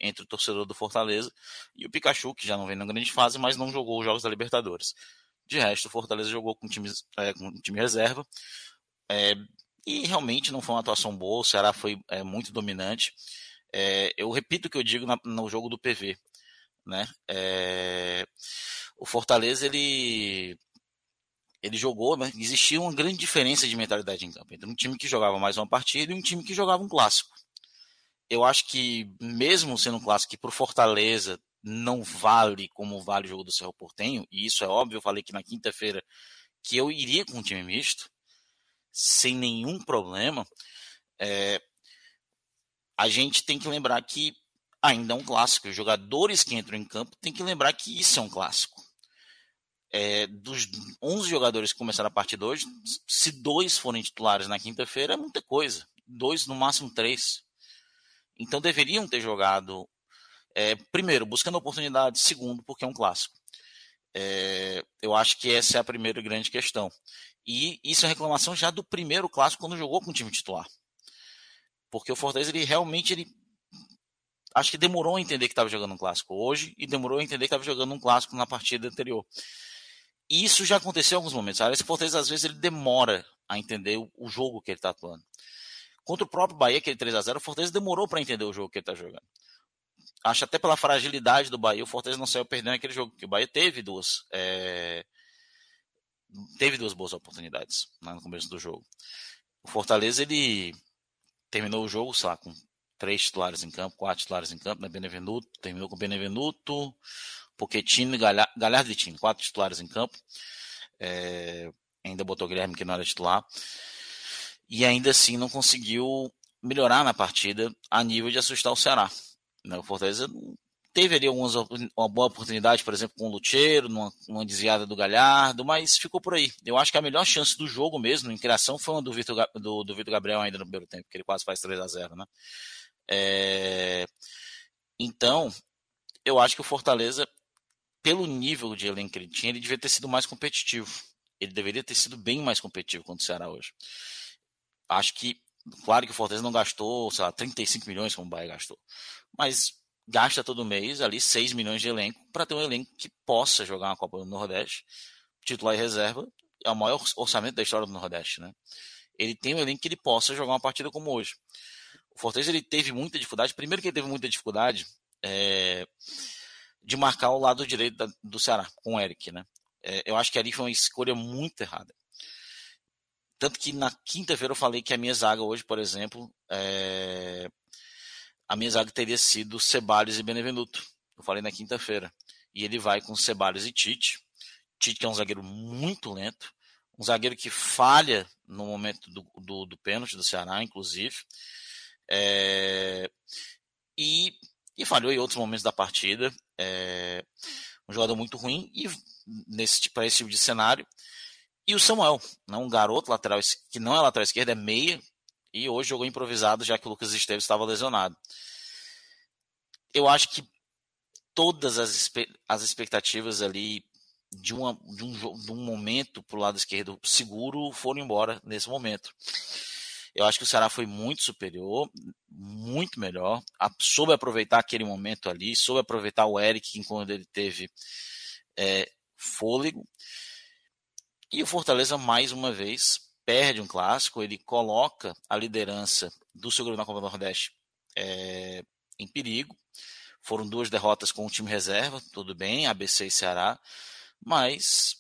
Speaker 5: entre o torcedor do Fortaleza e o Pikachu, que já não vem na grande fase, mas não jogou os jogos da Libertadores. De resto, o Fortaleza jogou com, time, é, com time reserva. É, e realmente não foi uma atuação boa, o Ceará foi é, muito dominante. É, eu repito o que eu digo na, no jogo do PV. Né? É, o Fortaleza ele, ele jogou, né? existia uma grande diferença de mentalidade em campo entre um time que jogava mais uma partida e um time que jogava um clássico. Eu acho que, mesmo sendo um clássico que para o Fortaleza não vale como vale o jogo do Cerro Portenho, e isso é óbvio, eu falei que na quinta-feira que eu iria com um time misto, sem nenhum problema, é, a gente tem que lembrar que ainda é um clássico. Os jogadores que entram em campo têm que lembrar que isso é um clássico. É, dos 11 jogadores que começaram a partida hoje, se dois forem titulares na quinta-feira, é muita coisa. Dois, no máximo três. Então deveriam ter jogado, é, primeiro, buscando oportunidade, segundo, porque é um clássico. É, eu acho que essa é a primeira grande questão. E isso é reclamação já do primeiro clássico quando jogou com o time titular. Porque o Fortaleza ele realmente ele acho que demorou a entender que estava jogando um clássico hoje e demorou a entender que estava jogando um clássico na partida anterior. Isso já aconteceu em alguns momentos. Que o Fortaleza às vezes ele demora a entender o, jogo que ele está atuando. Contra o próprio Bahia, aquele 3 a 0 o Fortaleza demorou para entender o jogo que ele está jogando. Acho até pela fragilidade do Bahia, o Fortaleza não saiu perdendo aquele jogo, porque o Bahia teve duas é, teve duas boas oportunidades né, no começo do jogo. O Fortaleza ele terminou o jogo, sei lá, com três titulares em campo, quatro titulares em campo, né? Benevenuto, terminou com Benevenuto, Pochettino e Galhardo e Tino, quatro titulares em campo. É, ainda botou Guilherme que não era titular. E ainda assim não conseguiu melhorar na partida a nível de assustar o Ceará. Né? O Fortaleza teve ali algumas, uma boa oportunidade, por exemplo, com o Lucheiro, numa, numa, desviada do Galhardo, mas ficou por aí. Eu acho que a melhor chance do jogo mesmo, em criação, foi uma do Vitor, do, do Vitor Gabriel ainda no primeiro tempo, que ele quase faz 3 a 0 né? É... Então, eu acho que o Fortaleza, pelo nível de elenco que ele tinha, ele devia ter sido mais competitivo. Ele deveria ter sido bem mais competitivo contra o Ceará hoje. Acho que, claro que o Fortaleza não gastou, sei lá, 35 milhões como o Bahia gastou. Mas gasta todo mês ali 6 milhões de elenco para ter um elenco que possa jogar uma Copa do Nordeste, titular e reserva, é o maior orçamento da história do Nordeste, né? Ele tem um elenco que ele possa jogar uma partida como hoje. O Fortaleza ele teve muita dificuldade, primeiro que ele teve muita dificuldade é, de marcar o lado direito da, do Ceará, com o Eric, né? É, eu acho que ali foi uma escolha muito errada. tanto que na quinta-feira eu falei que a minha zaga hoje, por exemplo, é... a minha zaga teria sido Ceballos e Benevenuto. Eu falei na quinta-feira. E ele vai com Ceballos e Tite. Tite que é um zagueiro muito lento, um zagueiro que falha no momento do, do, do pênalti do Ceará, inclusive. É... E, e falhou em outros momentos da partida. É... Um jogador muito ruim e nesse para esse tipo de cenário e o Samuel, não um garoto lateral que não é lateral esquerdo, é meia, e hoje jogou improvisado, já que o Lucas Esteves estava lesionado. Eu acho que todas as, as expectativas ali de, uma, de, um, de um momento para o lado esquerdo seguro foram embora nesse momento. Eu acho que o Ceará foi muito superior, muito melhor, soube aproveitar aquele momento ali, soube aproveitar o Eric enquanto ele teve é, fôlego. E o Fortaleza, mais uma vez, perde um clássico, ele coloca a liderança do seu grupo na Copa do Nordeste é, em perigo. Foram duas derrotas com o time reserva, tudo bem, ABC e Ceará, mas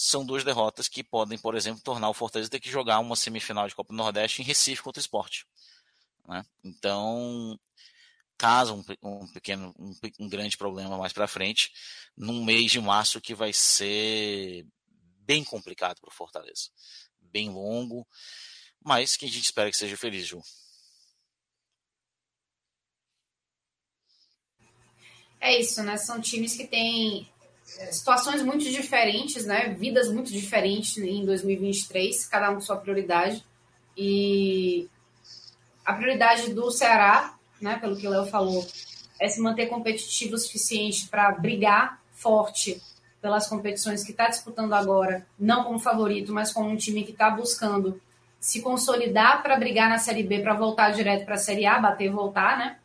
Speaker 5: são duas derrotas que podem, por exemplo, tornar o Fortaleza ter que jogar uma semifinal de Copa do Nordeste em Recife contra o esporte. Né? Então, caso um, um pequeno, um, um, grande problema mais para frente, num mês de março que vai ser bem complicado para o Fortaleza. Bem longo, mas que a gente espera que seja feliz, Ju.
Speaker 1: É isso, né? São times que têm situações muito diferentes, né? Vidas muito diferentes em 2023, cada um com sua prioridade. E a prioridade do Ceará, né, pelo que o Léo falou, é se manter competitivo o suficiente para brigar forte pelas competições que está disputando agora, não como favorito, mas como um time que está buscando se consolidar para brigar na Série B, para voltar direto para a Série A, bater e voltar, né?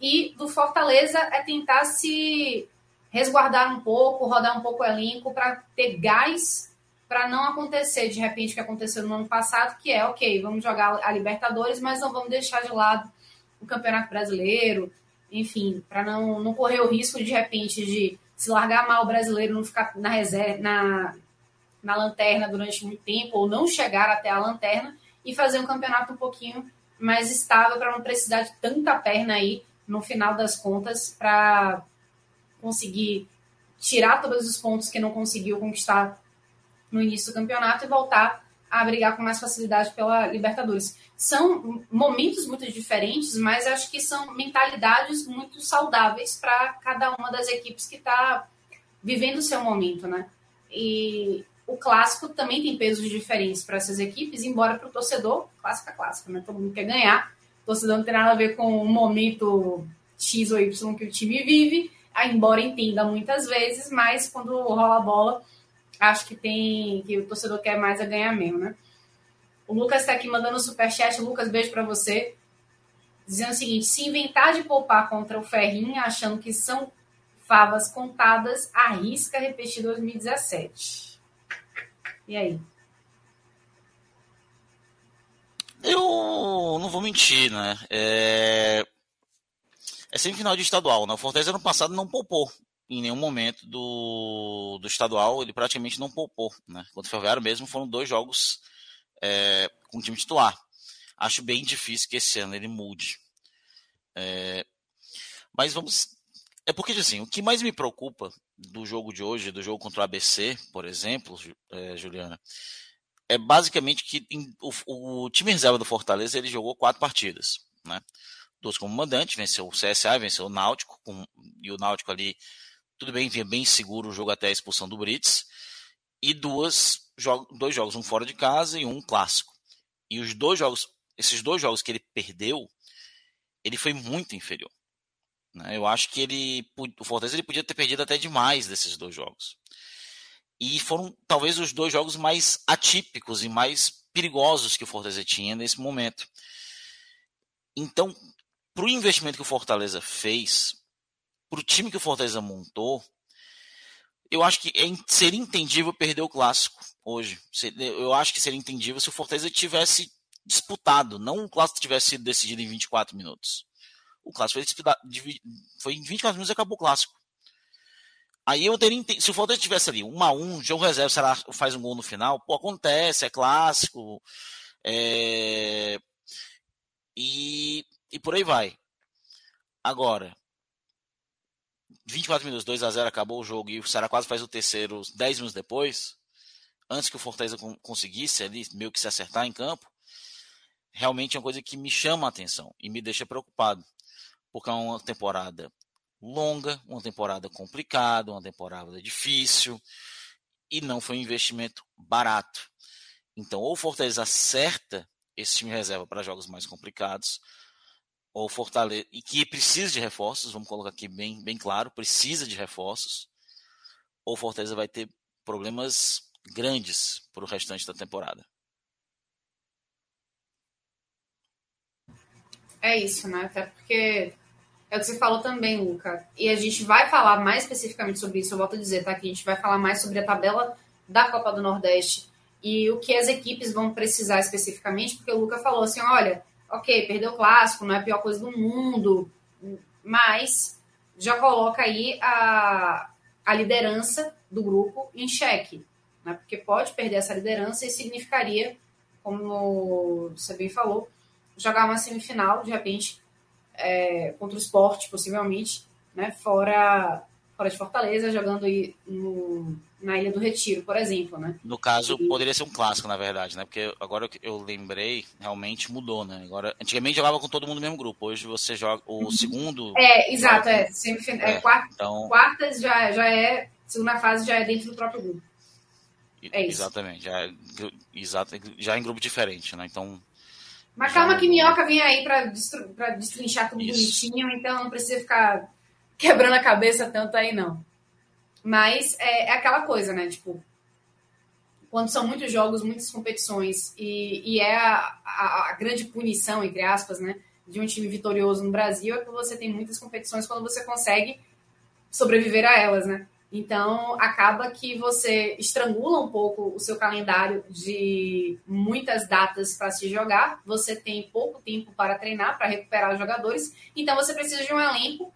Speaker 1: E do Fortaleza é tentar se resguardar um pouco, rodar um pouco o elenco para ter gás para não acontecer de repente o que aconteceu no ano passado, que é ok, vamos jogar a Libertadores, mas não vamos deixar de lado o Campeonato Brasileiro, enfim, para não, não correr o risco de repente de se largar mal o brasileiro, não ficar na reserva, na, na lanterna durante muito tempo, ou não chegar até a lanterna, e fazer um campeonato um pouquinho mais estável para não precisar de tanta perna aí no final das contas para conseguir tirar todos os pontos que não conseguiu conquistar no início do campeonato e voltar a brigar com mais facilidade pela Libertadores. São momentos muito diferentes, mas acho que são mentalidades muito saudáveis para cada uma das equipes que está vivendo o seu momento, né? E o clássico também tem pesos diferentes para essas equipes, embora para o torcedor, clássico é clássico, né? Todo mundo quer ganhar. O torcedor não tem nada a ver com o momento X ou Y que o time vive, embora entenda muitas vezes, mas quando rola a bola, acho que tem que o torcedor quer mais a ganhar mesmo, né? O Lucas está aqui mandando um superchat. Lucas, beijo para você. Dizendo o seguinte: se inventar de poupar contra o Ferrinha, achando que são favas contadas, arrisca repetir 2017. E aí?
Speaker 5: Eu não vou mentir, né? É, é semifinal de estadual, né? O Fortaleza ano passado não poupou em nenhum momento do, do estadual, ele praticamente não poupou, né? Contra o Ferroviário mesmo foram dois jogos é, com o time titular. Acho bem difícil que esse ano ele mude. É, mas vamos. É porque, assim, o que mais me preocupa do jogo de hoje, do jogo contra o ABC, por exemplo, é, Juliana, é basicamente que o, o, time reserva do Fortaleza ele jogou quatro partidas, né? Duas como mandante, venceu o CSA, venceu o Náutico, com, e o Náutico ali tudo bem, vinha bem seguro o jogo até a expulsão do Brits. E duas, dois jogos, um fora de casa e um clássico. E os dois jogos, esses dois jogos que ele perdeu, ele foi muito inferior. Né? Eu acho que ele, o Fortaleza ele podia ter perdido até demais desses dois jogos. E foram talvez os dois jogos mais atípicos e mais perigosos que o Fortaleza tinha nesse momento. Então, para o investimento que o Fortaleza fez, para o time que o Fortaleza montou, eu acho que é, seria entendível perder o clássico hoje. Eu acho que seria entendível se o Fortaleza tivesse disputado, não o clássico tivesse sido decidido em 24 minutos. O clássico foi, foi em 24 minutos e acabou o clássico. Aí eu teria. Se o Fortaleza tivesse ali um a um, jogo reserva, será faz um gol no final, pô, acontece, é clássico. É... E, e por aí vai. Agora, 24 minutos, 2 a 0 acabou o jogo e o Ceará quase faz o terceiro 10 minutos depois, antes que o Fortaleza conseguisse ali meio que se acertar em campo, realmente é uma coisa que me chama a atenção e me deixa preocupado, porque é uma temporada longa, uma temporada complicada, uma temporada difícil e não foi um investimento barato. Então, ou o Fortaleza acerta esse time reserva para jogos mais complicados, ou Fortaleza, e que precisa de reforços, vamos colocar aqui bem, bem claro, precisa de reforços, ou Fortaleza vai ter problemas grandes para o restante da temporada.
Speaker 1: É isso, né? Até porque é o que você falou também, Luca. E a gente vai falar mais especificamente sobre isso, eu volto a dizer, tá? Que a gente vai falar mais sobre a tabela da Copa do Nordeste e o que as equipes vão precisar especificamente, porque o Luca falou assim: olha, ok, perdeu o clássico, não é a pior coisa do mundo, mas já coloca aí a, a liderança do grupo em xeque, né? Porque pode perder essa liderança e significaria, como você bem falou, jogar uma semifinal, de repente, é, contra o esporte, possivelmente, né? Fora, fora de Fortaleza, jogando aí no na Ilha do Retiro, por exemplo, né?
Speaker 5: No caso, e... poderia ser um clássico, na verdade, né? Porque agora eu lembrei, realmente mudou, né? Agora, antigamente jogava com todo mundo no mesmo grupo, hoje você joga o uhum. segundo.
Speaker 1: É, exato, é. Sempre, é, é quarta, então... Quartas já, já é, segunda fase já é dentro do próprio grupo.
Speaker 5: É isso. Exatamente, já, é, exato, já é em grupo diferente, né? Então.
Speaker 1: Mas calma que Minhoca vem aí para destrinchar tudo isso. bonitinho, então não precisa ficar (laughs) quebrando a cabeça tanto aí, não. Mas é, é aquela coisa, né? Tipo, quando são muitos jogos, muitas competições, e, e é a, a, a, grande punição, entre aspas, né, de um time vitorioso no Brasil, é que você tem muitas competições quando você consegue sobreviver a elas, né? Então, acaba que você estrangula um pouco o seu calendário de muitas datas para se jogar, você tem pouco tempo para treinar, para recuperar os jogadores, então você precisa de um elenco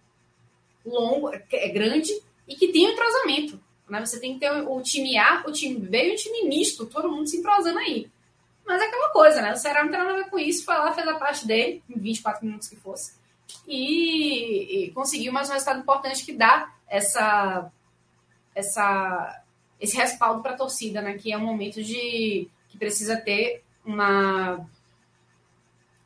Speaker 1: longo, é grande, e que tem um entrosamento. Né? Você tem que ter o time A, o time B e o time misto, todo mundo se entrosando aí. Mas é aquela coisa, né? O Ceará não tem nada a ver com isso, foi lá, fez a parte dele, em 24 minutos que fosse, e, e conseguiu mais um resultado importante que dá essa, essa, esse respaldo para a torcida, né? Que é um momento de que precisa ter uma,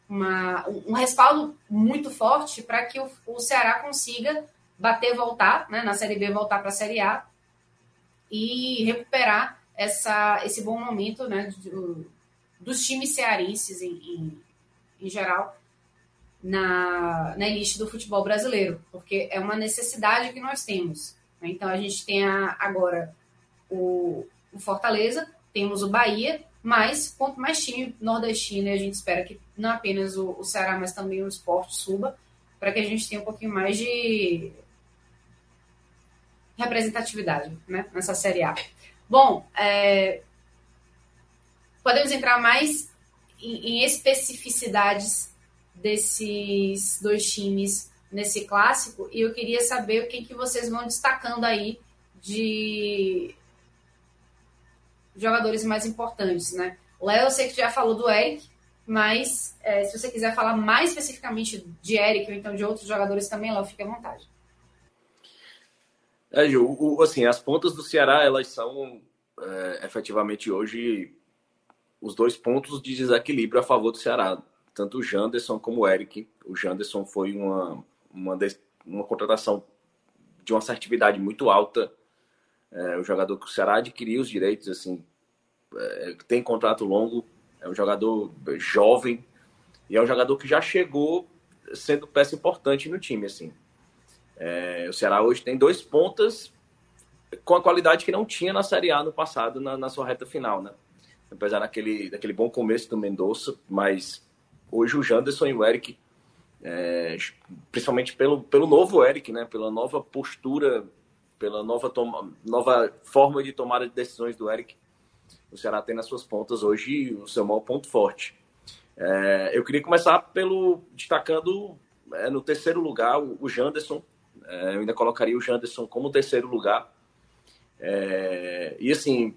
Speaker 1: uma um respaldo muito forte para que o, o Ceará consiga bater, voltar, né, na Série B, voltar para a Série A e recuperar essa, esse bom momento né, do, dos times cearenses em, em, em, geral na, na elite do futebol brasileiro, porque é uma necessidade que nós temos. Né? Então a gente tem a, agora o, o, Fortaleza, temos o Bahia, mas quanto mais time nordestino, a gente espera que não apenas o, o Ceará, mas também o esporte suba, para que a gente tenha um pouquinho mais de representatividade né, nessa Série A. Bom, é, podemos entrar mais em, em especificidades desses dois times nesse clássico e eu queria saber o que, que vocês vão destacando aí de jogadores mais importantes, né? Léo, eu sei que já falou do Eric, mas é, se você quiser falar mais especificamente de Eric ou então de outros jogadores também, Léo, fique à vontade.
Speaker 4: É, Ju, o, assim, as pontas do Ceará, elas são é, efetivamente hoje os dois pontos de desequilíbrio a favor do Ceará. Tanto o Janderson como o Eric. O Janderson foi uma, uma, uma contratação de uma assertividade muito alta. É, o jogador que o Ceará adquiriu os direitos, assim, é, tem contrato longo, é um jogador jovem e é um jogador que já chegou sendo peça importante no time, assim. É, o Ceará hoje tem dois pontas com a qualidade que não tinha na Série A no passado, na, na sua reta final, né? Apesar daquele, daquele bom começo do Mendonça, mas hoje o Janderson e o Eric, é, principalmente pelo, pelo novo Eric, né? Pela nova postura, pela nova, toma, nova forma de tomar as decisões do Eric, o Ceará tem nas suas pontas hoje o seu maior ponto forte. É, eu queria começar pelo destacando é, no terceiro lugar o, o Janderson, É, eu ainda colocaria o Janderson como terceiro lugar. É, e assim,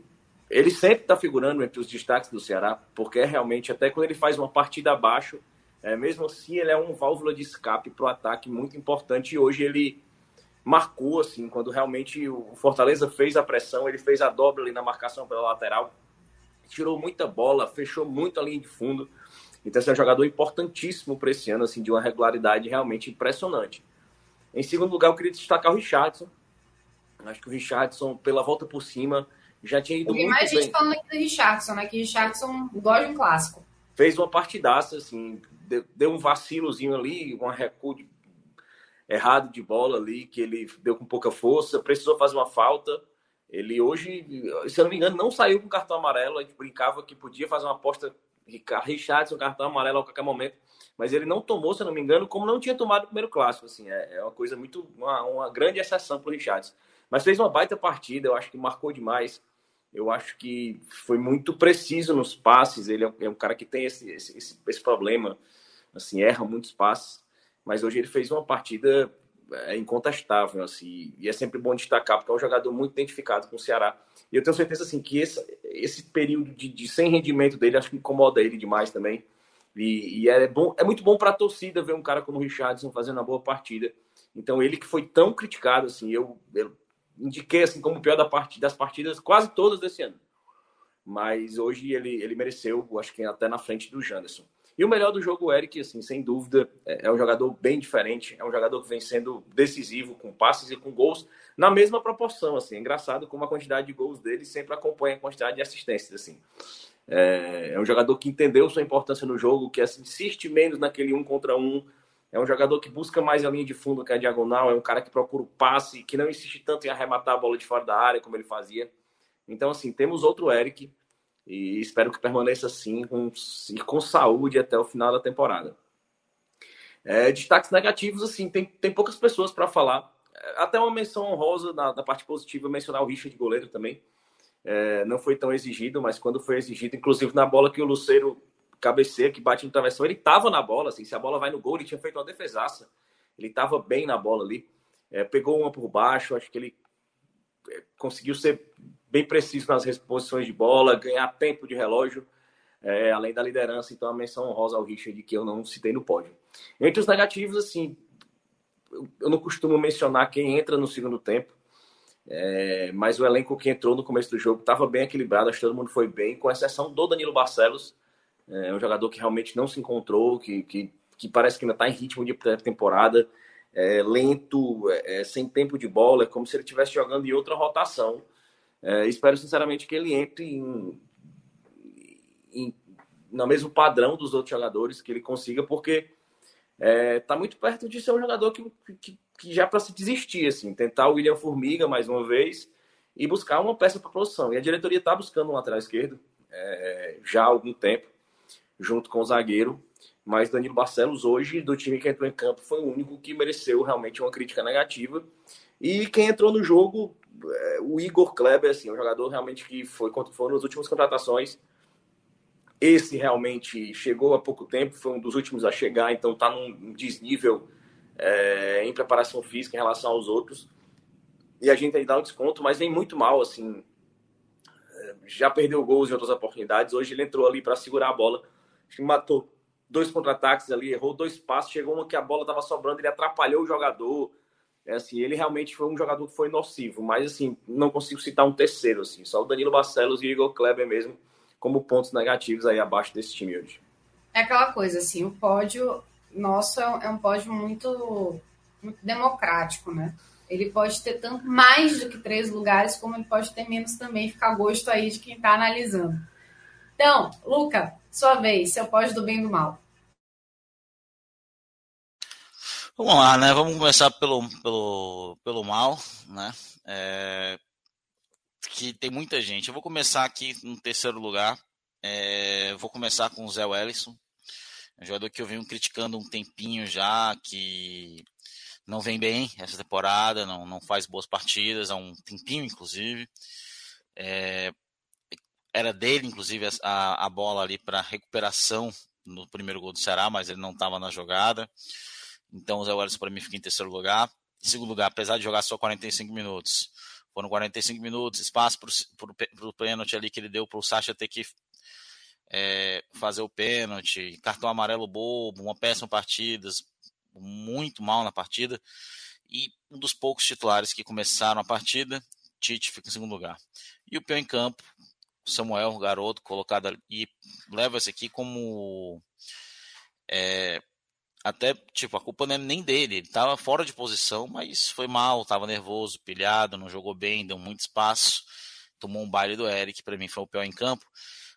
Speaker 4: ele sempre está figurando entre os destaques do Ceará, porque é realmente, até quando ele faz uma partida abaixo, é, mesmo assim, ele é um válvula de escape para o ataque muito importante. E hoje ele marcou, assim, quando realmente o Fortaleza fez a pressão, ele fez a dobra ali na marcação pela lateral, tirou muita bola, fechou muito a linha de fundo. Então, esse é um jogador importantíssimo para esse ano, assim, de uma regularidade realmente impressionante. Em segundo lugar, eu queria destacar o Richardson. Acho que o Richardson, pela volta por cima, já tinha ido muito mais
Speaker 1: bem. gente falando aqui do Richardson, né? Que Richardson gosta de um clássico.
Speaker 4: Fez uma partidaça, assim, deu, deu um vacilozinho ali, um recuo de, errado de bola ali, que ele deu com pouca força, precisou fazer uma falta. Ele hoje, se eu não me engano, não saiu com cartão amarelo. A gente brincava que podia fazer uma aposta Richardson, cartão amarelo a qualquer momento. Mas ele não tomou, se eu não me engano, como não tinha tomado o primeiro clássico. Assim, é, é uma coisa muito. Uma, uma grande exceção para o Richardson. Mas fez uma baita partida, eu acho que marcou demais. Eu acho que foi muito preciso nos passes. Ele é um, é um cara que tem esse, esse, esse, esse, problema, assim, erra muitos passes. Mas hoje ele fez uma partida é, incontestável, assim, e é sempre bom destacar, porque é um jogador muito identificado com o Ceará. E eu tenho certeza, assim, que esse, esse período de, de sem rendimento dele, acho que incomoda ele demais também. E, e é, bom, é muito bom para a torcida ver um cara como o Richardson fazendo uma boa partida. Então, ele que foi tão criticado, assim, eu, eu indiquei assim como o pior da part... das partidas quase todas desse ano. Mas hoje ele, ele mereceu, acho que até na frente do Janderson. E o melhor do jogo, o Eric, assim, sem dúvida, é, é um jogador bem diferente, é um jogador que vem sendo decisivo com passes e com gols na mesma proporção, assim. É engraçado como a quantidade de gols dele sempre acompanha a quantidade de assistências, assim. É, é um jogador que entendeu sua importância no jogo, que assim, insiste menos naquele um contra um, é um jogador que busca mais a linha de fundo que a diagonal, é um cara que procura o passe, que não insiste tanto em arrematar a bola de fora da área como ele fazia. Então, assim, temos outro Eric e espero que permaneça assim com, e com saúde até o final da temporada. É, destaques negativos, assim, tem, tem poucas pessoas para falar. É, até uma menção honrosa na, na, parte positiva, mencionar o Richard goleiro também. É, não foi tão exigido, mas quando foi exigido, inclusive na bola que o Luceiro cabeceia que bate no travessão, ele estava na bola, assim, se a bola vai no gol, ele tinha feito uma defesaça. Ele estava bem na bola ali. É, pegou uma por baixo, acho que ele é, conseguiu ser bem preciso nas reposições de bola, ganhar tempo de relógio, é, além da liderança. Então, a menção honrosa ao Richard, que eu não citei no pódio. Entre os negativos, assim, eu não costumo mencionar quem entra no segundo tempo, é, mas o elenco que entrou no começo do jogo estava bem equilibrado, acho que todo mundo foi bem, com exceção do Danilo Barcelos, é um jogador que realmente não se encontrou, que, que, que parece que ainda está em ritmo de temporada, é, lento, é, é, sem tempo de bola, é como se ele estivesse jogando em outra rotação. É, espero sinceramente que ele entre em, em, no mesmo padrão dos outros jogadores, que ele consiga, porque é, muito perto de ser um jogador que, que, que já para se desistir, assim, tentar o William Formiga mais uma vez e buscar uma peça para posição. E a diretoria está buscando um lateral esquerdo é, já há algum tempo junto com o zagueiro. Mas Danilo Barcelos, hoje, do time que entrou em campo, foi o único que mereceu realmente uma crítica negativa. E quem entrou no jogo, é, o Igor Kleber, assim, um jogador realmente que foi, foi nas últimas contratações. Esse realmente chegou há pouco tempo, foi um dos últimos a chegar, então está num desnível é, em preparação física em relação aos outros. E a gente aí dá um desconto, mas vem muito mal, assim. É, já perdeu gols em outras oportunidades. Hoje ele entrou ali para segurar a bola acho que matou dois contra-ataques ali, errou dois passos, chegou uma que a bola estava sobrando, ele atrapalhou o jogador. É assim, ele realmente foi um jogador que foi nocivo, mas assim, não consigo citar um terceiro, assim, só o Danilo Barcelos e o Igor Kleber mesmo como pontos negativos aí abaixo desse time hoje.
Speaker 1: É aquela coisa, assim, o pódio nosso é um pódio muito, muito democrático, né? Ele pode ter tanto mais do que três lugares, como ele pode ter menos também, fica a gosto aí de quem está analisando. Então, Luca, sua vez, seu pode do bem e do mal.
Speaker 5: Vamos lá, né? Vamos começar pelo, pelo, pelo mal, né? É, que tem muita gente. Eu vou começar aqui no terceiro lugar. É, vou começar com o Zé Wellison. Um jogador que eu venho criticando um tempinho já, que não vem bem essa temporada, não, não faz boas partidas, há um tempinho, inclusive. É, era dele, inclusive, a, a bola ali para recuperação no primeiro gol do Ceará, mas ele não estava na jogada. Então o Zé Wellison para mim fica em terceiro lugar. em segundo lugar, apesar de jogar só 45 minutos. Foram 45 minutos, espaço para o pênalti ali que ele deu para o Sacha ter que é, fazer o pênalti, cartão amarelo bobo, uma péssima partida, muito mal na partida. E um dos poucos titulares que começaram a partida, Tite fica em segundo lugar. E o pior em campo, Samuel, garoto, colocado e leva esse aqui como. É, até, tipo, a culpa não é nem dele, ele estava fora de posição, mas foi mal, estava nervoso, pilhado, não jogou bem, deu muito espaço, tomou um baile do Eric, para mim foi o pior em campo,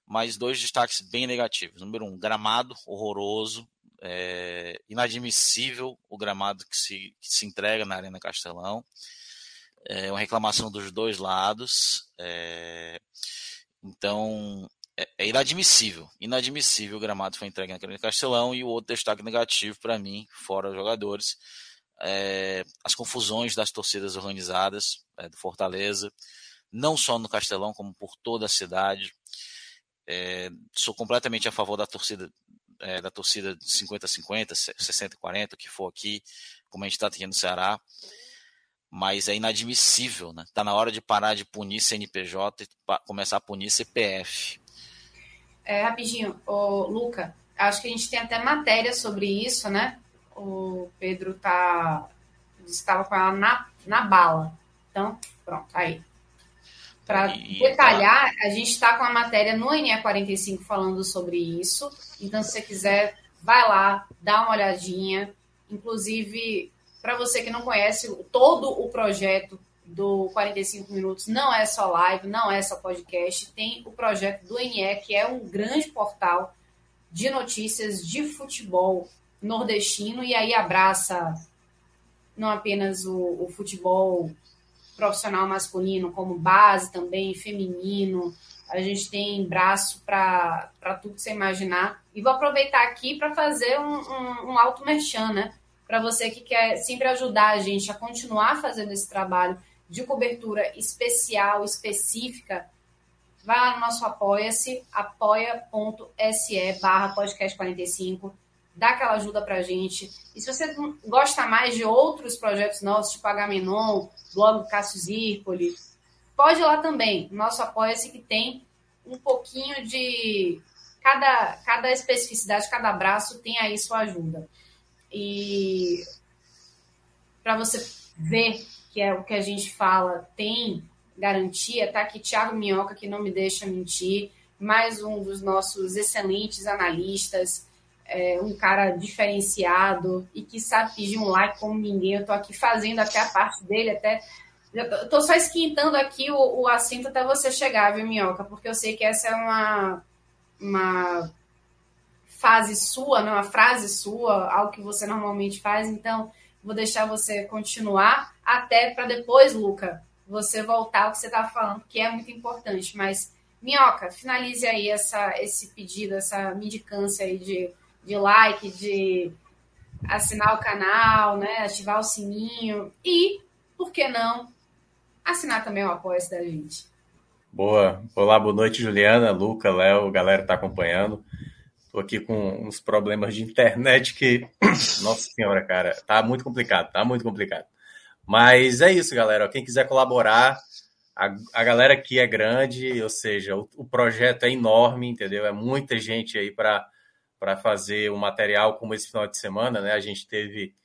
Speaker 5: mas dois destaques bem negativos. Número um, gramado horroroso, é, inadmissível o gramado que se, que se entrega na Arena Castelão, é uma reclamação dos dois lados, é, então é, é inadmissível. Inadmissível o gramado foi entregue naquele Castelão e o outro destaque negativo para mim, fora os jogadores, é, as confusões das torcidas organizadas é, do Fortaleza, não só no Castelão, como por toda a cidade. É, sou completamente a favor da torcida é, da torcida 50-50, 60-40, o que for aqui, como a gente está tendo no Ceará mas é inadmissível, né? Tá na hora de parar de punir CNPJ e começar a punir CPF.
Speaker 1: É, rapidinho, o Luca, acho que a gente tem até matéria sobre isso, né? O Pedro tá estava com ela na, na bala. Então, pronto, aí. Para detalhar, a gente está com a matéria no NE45 falando sobre isso. Então, se você quiser, vai lá, dá uma olhadinha. Inclusive, para você que não conhece, todo o projeto do 45 Minutos não é só live, não é só podcast, tem o projeto do NE, que é um grande portal de notícias de futebol nordestino, e aí abraça não apenas o, o futebol profissional masculino, como base também, feminino. A gente tem braço para tudo que você imaginar. E vou aproveitar aqui para fazer um, um, um alto merchan, né? Para você que quer sempre ajudar a gente a continuar fazendo esse trabalho de cobertura especial, específica, vai lá no nosso apoia-se, apoia.se barra podcast 45, dá aquela ajuda pra gente. E se você gosta mais de outros projetos nossos, tipo Agamenon, blog Cássio Zirpoli, pode ir lá também. Nosso apoia-se que tem um pouquinho de cada, cada especificidade, cada braço tem aí sua ajuda. E para você ver que é o que a gente fala, tem garantia, tá aqui Thiago Minhoca, que não me deixa mentir, mais um dos nossos excelentes analistas, é, um cara diferenciado e que sabe pedir um like como ninguém. Eu tô aqui fazendo até a parte dele, até. Eu tô só esquentando aqui o, o assunto até você chegar, viu, Minhoca? Porque eu sei que essa é uma, uma fase sua, não, né, uma frase sua, algo que você normalmente faz, então vou deixar você continuar até para depois, Luca, você voltar ao que você estava falando, que é muito importante. Mas, Minhoca, finalize aí essa, esse pedido, essa mendicância aí de, de like, de assinar o canal, né, ativar o sininho e, por que não, assinar também o apoio da gente.
Speaker 6: Boa. Olá, boa noite, Juliana, Luca, Léo, galera está acompanhando. Tô aqui com uns problemas de internet que, (coughs) nossa senhora, cara, tá muito complicado, tá muito complicado. Mas é isso, galera. Quem quiser colaborar, a, a galera aqui é grande, ou seja, o, o projeto é enorme, entendeu? É muita gente aí para fazer um material como esse final de semana, né? A gente teve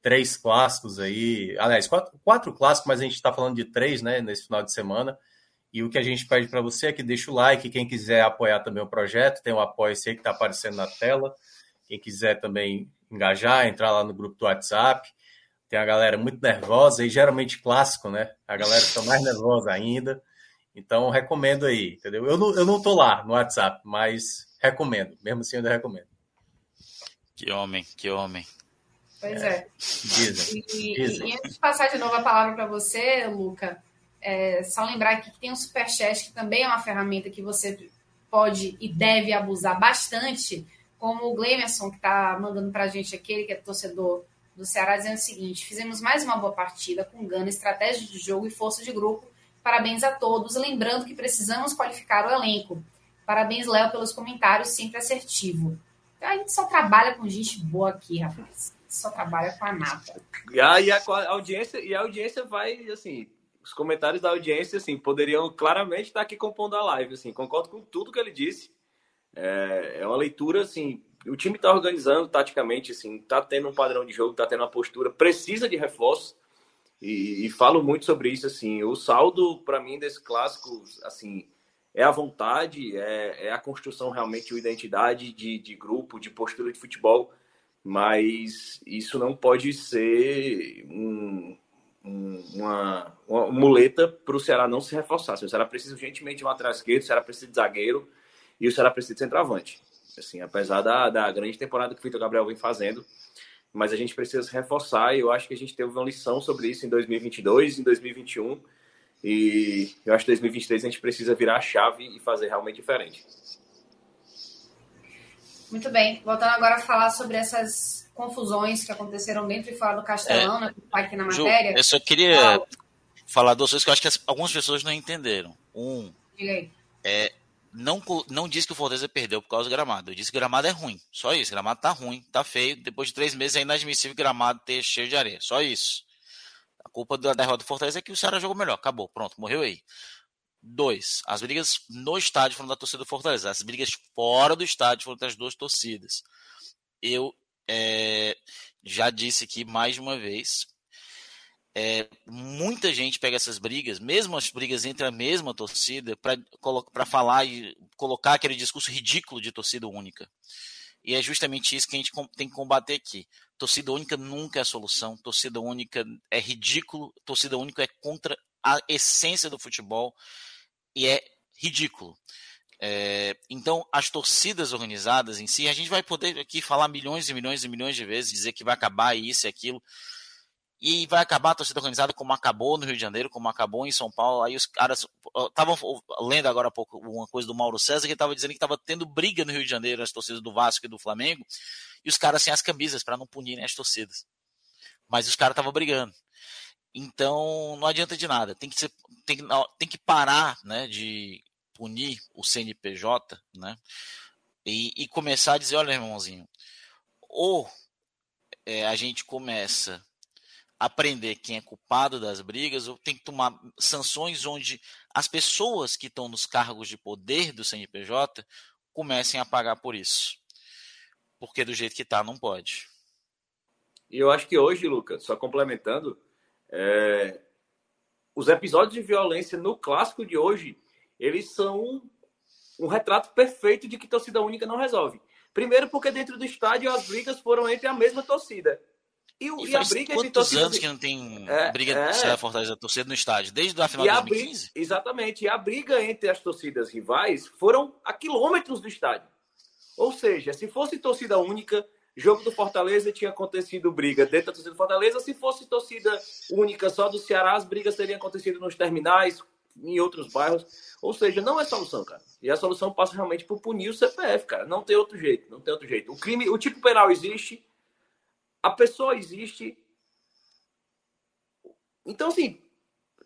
Speaker 6: três clássicos aí, aliás, quatro, quatro clássicos, mas a gente está falando de três, né, nesse final de semana. E o que a gente pede para você é que deixe o like. Quem quiser apoiar também o projeto, tem o um apoio aí que está aparecendo na tela. Quem quiser também engajar, entrar lá no grupo do WhatsApp. Tem a galera muito nervosa e geralmente clássico, né? A galera está mais nervosa ainda. Então, recomendo aí, entendeu? Eu não, eu não tô lá no WhatsApp, mas recomendo. Mesmo assim, eu ainda recomendo.
Speaker 5: Que homem, que homem.
Speaker 1: Pois é. é. Dizem, e, dizem. e, antes de passar de novo a palavra para você, Luca, é, só lembrar aqui que tem um superchat, que também é uma ferramenta que você pode e deve abusar bastante, como o Glemerson, que está mandando para a gente aquele que é torcedor do Ceará, dizendo o seguinte: fizemos mais uma boa partida com gana, estratégia de jogo e força de grupo. Parabéns a todos. Lembrando que precisamos qualificar o elenco. Parabéns, Léo, pelos comentários, sempre assertivo. A gente só trabalha com gente boa aqui, rapaz. só trabalha com a nata.
Speaker 4: E a, e a audiência, e a audiência vai, assim, os comentários da audiência, assim, poderiam claramente estar aqui compondo a live, assim, concordo com tudo que ele disse. É, é uma leitura, assim, o time está organizando taticamente, assim, está tendo um padrão de jogo, está tendo uma postura, precisa de reforço. E, e, falo muito sobre isso, assim, o saldo para mim desse clássico, assim, é a vontade, é, é a construção realmente de identidade de, de grupo, de postura de futebol, mas isso não pode ser um, um, uma, uma muleta para o Ceará não se reforçar. O Ceará precisa urgentemente de um atrás esquerdo, o Ceará precisa de zagueiro e o Ceará precisa de centroavante. Assim, apesar da, da grande temporada que o Vitor Gabriel vem fazendo, mas a gente precisa se reforçar e eu acho que a gente teve uma lição sobre isso em 2022, em 2021 e eu acho que 2023 a gente precisa virar a chave e fazer realmente diferente.
Speaker 1: Muito bem. Voltando agora a falar sobre essas confusões que aconteceram dentro e fora do Castelão, é, né? Aqui na matéria.
Speaker 5: Ju, eu só queria falar duas coisas que eu acho que as, algumas pessoas não entenderam. Um, é, não, não disse que o Fortaleza perdeu por causa do gramado. Eu disse que o gramado é ruim. Só isso. O gramado tá ruim, tá feio. Depois de três meses é inadmissível o gramado ter cheio de areia. Só isso. A culpa da derrota do Fortaleza é que o Ceará jogou melhor. Acabou. Pronto, morreu aí. Dois, as brigas no estádio foram da torcida do Fortaleza. As brigas fora do estádio foram das duas torcidas. Eu é, já disse aqui mais de uma vez. É, muita gente pega essas brigas, mesmo as brigas entre a mesma torcida, para falar e colocar aquele discurso ridículo de torcida única. E é justamente isso que a gente tem que combater aqui. Torcida única nunca é a solução, torcida única é ridículo, torcida única é contra a essência do futebol e é ridículo. É, então, as torcidas organizadas em si, a gente vai poder aqui falar milhões e milhões e milhões de vezes, dizer que vai acabar isso e aquilo, e vai acabar a torcida organizada como acabou no Rio de Janeiro, como acabou em São Paulo. Aí os caras estavam lendo agora há pouco uma coisa do Mauro César que estava dizendo que estava tendo briga no Rio de Janeiro, as torcidas do Vasco e do Flamengo, e os caras sem as camisas para não punirem as torcidas. Mas os caras estavam brigando. Então, não adianta de nada. Tem que, ser, tem, tem que parar né, de punir o CNPJ né, e, e começar a dizer: olha, irmãozinho, ou é, a gente começa aprender quem é culpado das brigas, ou tem que tomar sanções onde as pessoas que estão nos cargos de poder do CNPJ comecem a pagar por isso. Porque do jeito que está, não pode.
Speaker 4: E eu acho que hoje, Lucas, só complementando, é, os episódios de violência no clássico de hoje, eles são um retrato perfeito de que torcida única não resolve. Primeiro, porque dentro do estádio as brigas foram entre a mesma torcida.
Speaker 5: E, e, e a briga quantos torcida... anos que não tem é, briga é... da Fortaleza torcida no estádio? Desde a final de 2015?
Speaker 4: Briga, exatamente. E a briga entre as torcidas rivais foram a quilômetros do estádio. Ou seja, se fosse torcida única, Jogo do Fortaleza tinha acontecido briga dentro da torcida do Fortaleza. Se fosse torcida única só do Ceará, as brigas teriam acontecido nos terminais, em outros bairros. Ou seja, não é solução, cara. E a solução passa realmente por punir o CPF, cara. Não tem outro jeito, não tem outro jeito. O crime, o tipo penal existe, a pessoa existe. Então, assim,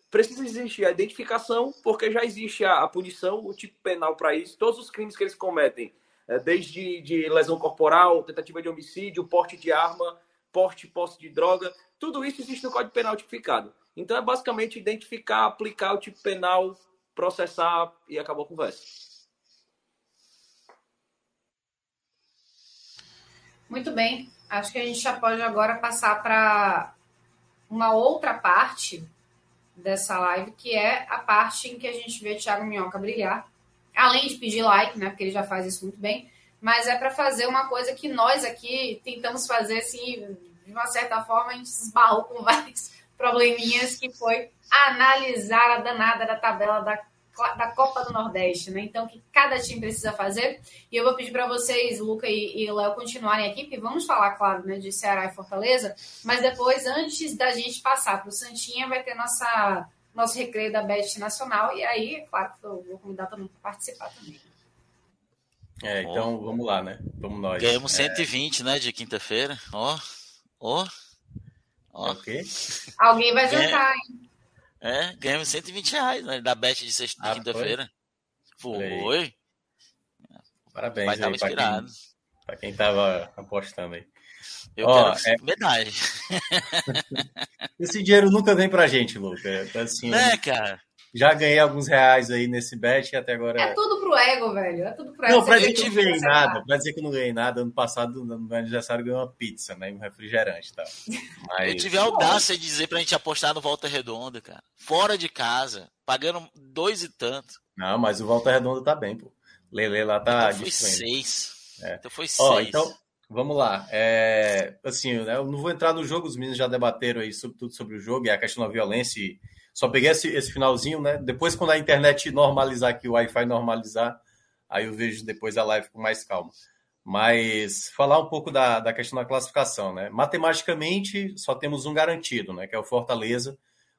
Speaker 4: precisa existir a identificação, porque já existe a, a punição, o tipo penal para isso. Todos os crimes que eles cometem é, desde de lesão corporal, tentativa de homicídio, porte de arma, porte posse de droga, tudo isso existe no Código Penal tipificado. Então é basicamente identificar, aplicar o tipo penal, processar e acabou a conversa.
Speaker 1: Muito bem. Acho que a gente já pode agora passar para uma outra parte dessa live, que é a parte em que a gente vê Thiago Minhoca brilhar além de pedir like, né, porque ele já faz isso muito bem, mas é para fazer uma coisa que nós aqui tentamos fazer, assim, de uma certa forma, a gente se esbarrou com (laughs) vários probleminhas, que foi analisar a danada da tabela da, da Copa do Nordeste, né? Então, o que cada time precisa fazer. E eu vou pedir para vocês, Luca e, e Léo, continuarem aqui, porque vamos falar, claro, né, de Ceará e Fortaleza, mas depois, antes da gente passar para o Santinha, vai ter nossa nosso recreio da BET Nacional. E aí, é claro que eu vou convidar todo mundo para participar também.
Speaker 6: É, então vamos lá, né? Vamos nós.
Speaker 5: Ganhamos 120, é... né, de quinta-feira. Ó, ó.
Speaker 6: Ó. Okay.
Speaker 1: Alguém vai jantar, hein?
Speaker 5: É, ganhamos 120 reais né, da Bet de, sexta, ah, quinta-feira. Foi? foi.
Speaker 6: Parabéns Vai aí, para quem, pra quem tava apostando aí.
Speaker 5: Eu Ó, quero é... medalha. (laughs)
Speaker 6: Esse dinheiro nunca vem pra gente, Luca. Assim,
Speaker 5: é, cara.
Speaker 6: Já ganhei alguns reais aí nesse bet e até agora.
Speaker 1: É tudo pro ego, velho. É tudo pro ego.
Speaker 6: Não, pra que não ganhei nada. Pra dizer que não ganhei nada, ano passado, no meu aniversário, ganhei uma pizza, né? Um refrigerante tá? (laughs)
Speaker 5: Mas... Eu tive a audácia de dizer pra gente apostar no Volta Redonda, cara. Fora de casa, pagando dois e tanto.
Speaker 6: Não, mas o Volta Redonda tá bem, pô. Lele lá tá.
Speaker 5: Então foi seis. É. Então foi seis.
Speaker 6: Ó, então, Vamos lá. É, assim, né, eu não vou entrar no jogo, os meninos já debateram aí sobre, tudo sobre o jogo e a questão da violência. E só peguei esse, esse finalzinho, né? Depois, quando a internet normalizar aqui, o Wi-Fi normalizar, aí eu vejo depois a live com mais calma. Mas falar um pouco da, da questão da classificação, né? Matematicamente, só temos um garantido, né? Que é o Fortaleza,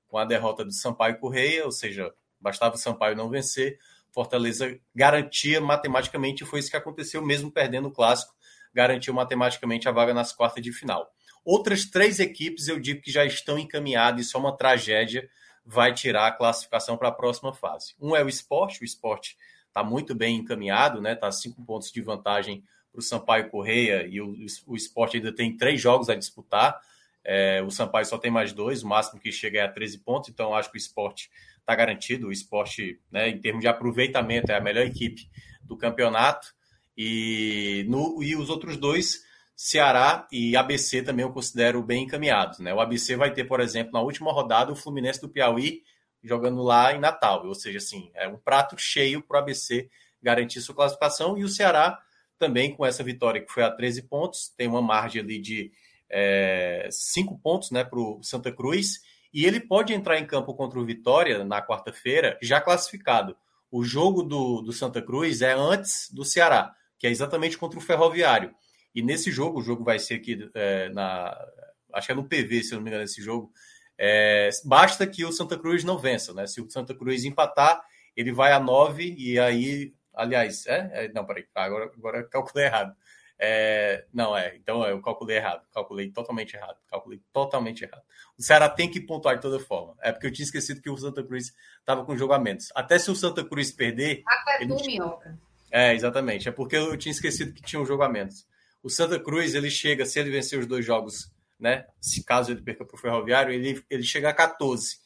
Speaker 6: com a derrota do Sampaio Correia, ou seja, bastava o Sampaio não vencer. Fortaleza garantia matematicamente, foi isso que aconteceu, mesmo perdendo o clássico garantiu matematicamente a vaga nas quartas de final. Outras três equipes eu digo que já estão encaminhadas e só uma tragédia vai tirar a classificação para a próxima fase. Um é o esporte, o esporte está muito bem encaminhado, né? Está cinco pontos de vantagem para o Sampaio Correia e o, o esporte ainda tem três jogos a disputar. É, o Sampaio só tem mais dois, o máximo que chega é a 13 pontos, então acho que o esporte está garantido. O esporte, né, em termos de aproveitamento, é a melhor equipe do campeonato. E, no, e os outros dois, Ceará e ABC, também eu considero bem encaminhados. Né? O ABC vai ter, por exemplo, na última rodada, o Fluminense do Piauí jogando lá em Natal. Ou seja, assim, é um prato cheio para o ABC garantir sua classificação. E o Ceará também, com essa vitória que foi a 13 pontos, tem uma margem ali de é, 5 pontos né, para o Santa Cruz. E ele pode entrar em campo contra o Vitória na quarta-feira, já classificado. O jogo do, do Santa Cruz é antes do Ceará que é exatamente contra o Ferroviário. E nesse jogo, o jogo vai ser aqui é, na. Acho que é no PV, se eu não me engano, esse jogo. É, basta que o Santa Cruz não vença, né? Se o Santa Cruz empatar, ele vai a 9 e aí. Aliás, é? é não, peraí, agora, agora eu calculei errado. É, não, é, então eu calculei errado, calculei totalmente errado, calculei totalmente errado. O Ceará tem que pontuar de toda forma. É porque eu tinha esquecido que o Santa Cruz estava com jogamentos. Até se o Santa Cruz perder.
Speaker 1: Ah, é ele...
Speaker 6: É, exatamente. É porque eu tinha esquecido que tinha um menos. O Santa Cruz, ele chega, se ele vencer os dois jogos, né? Se caso ele perca para o Ferroviário, ele, ele chega a 14.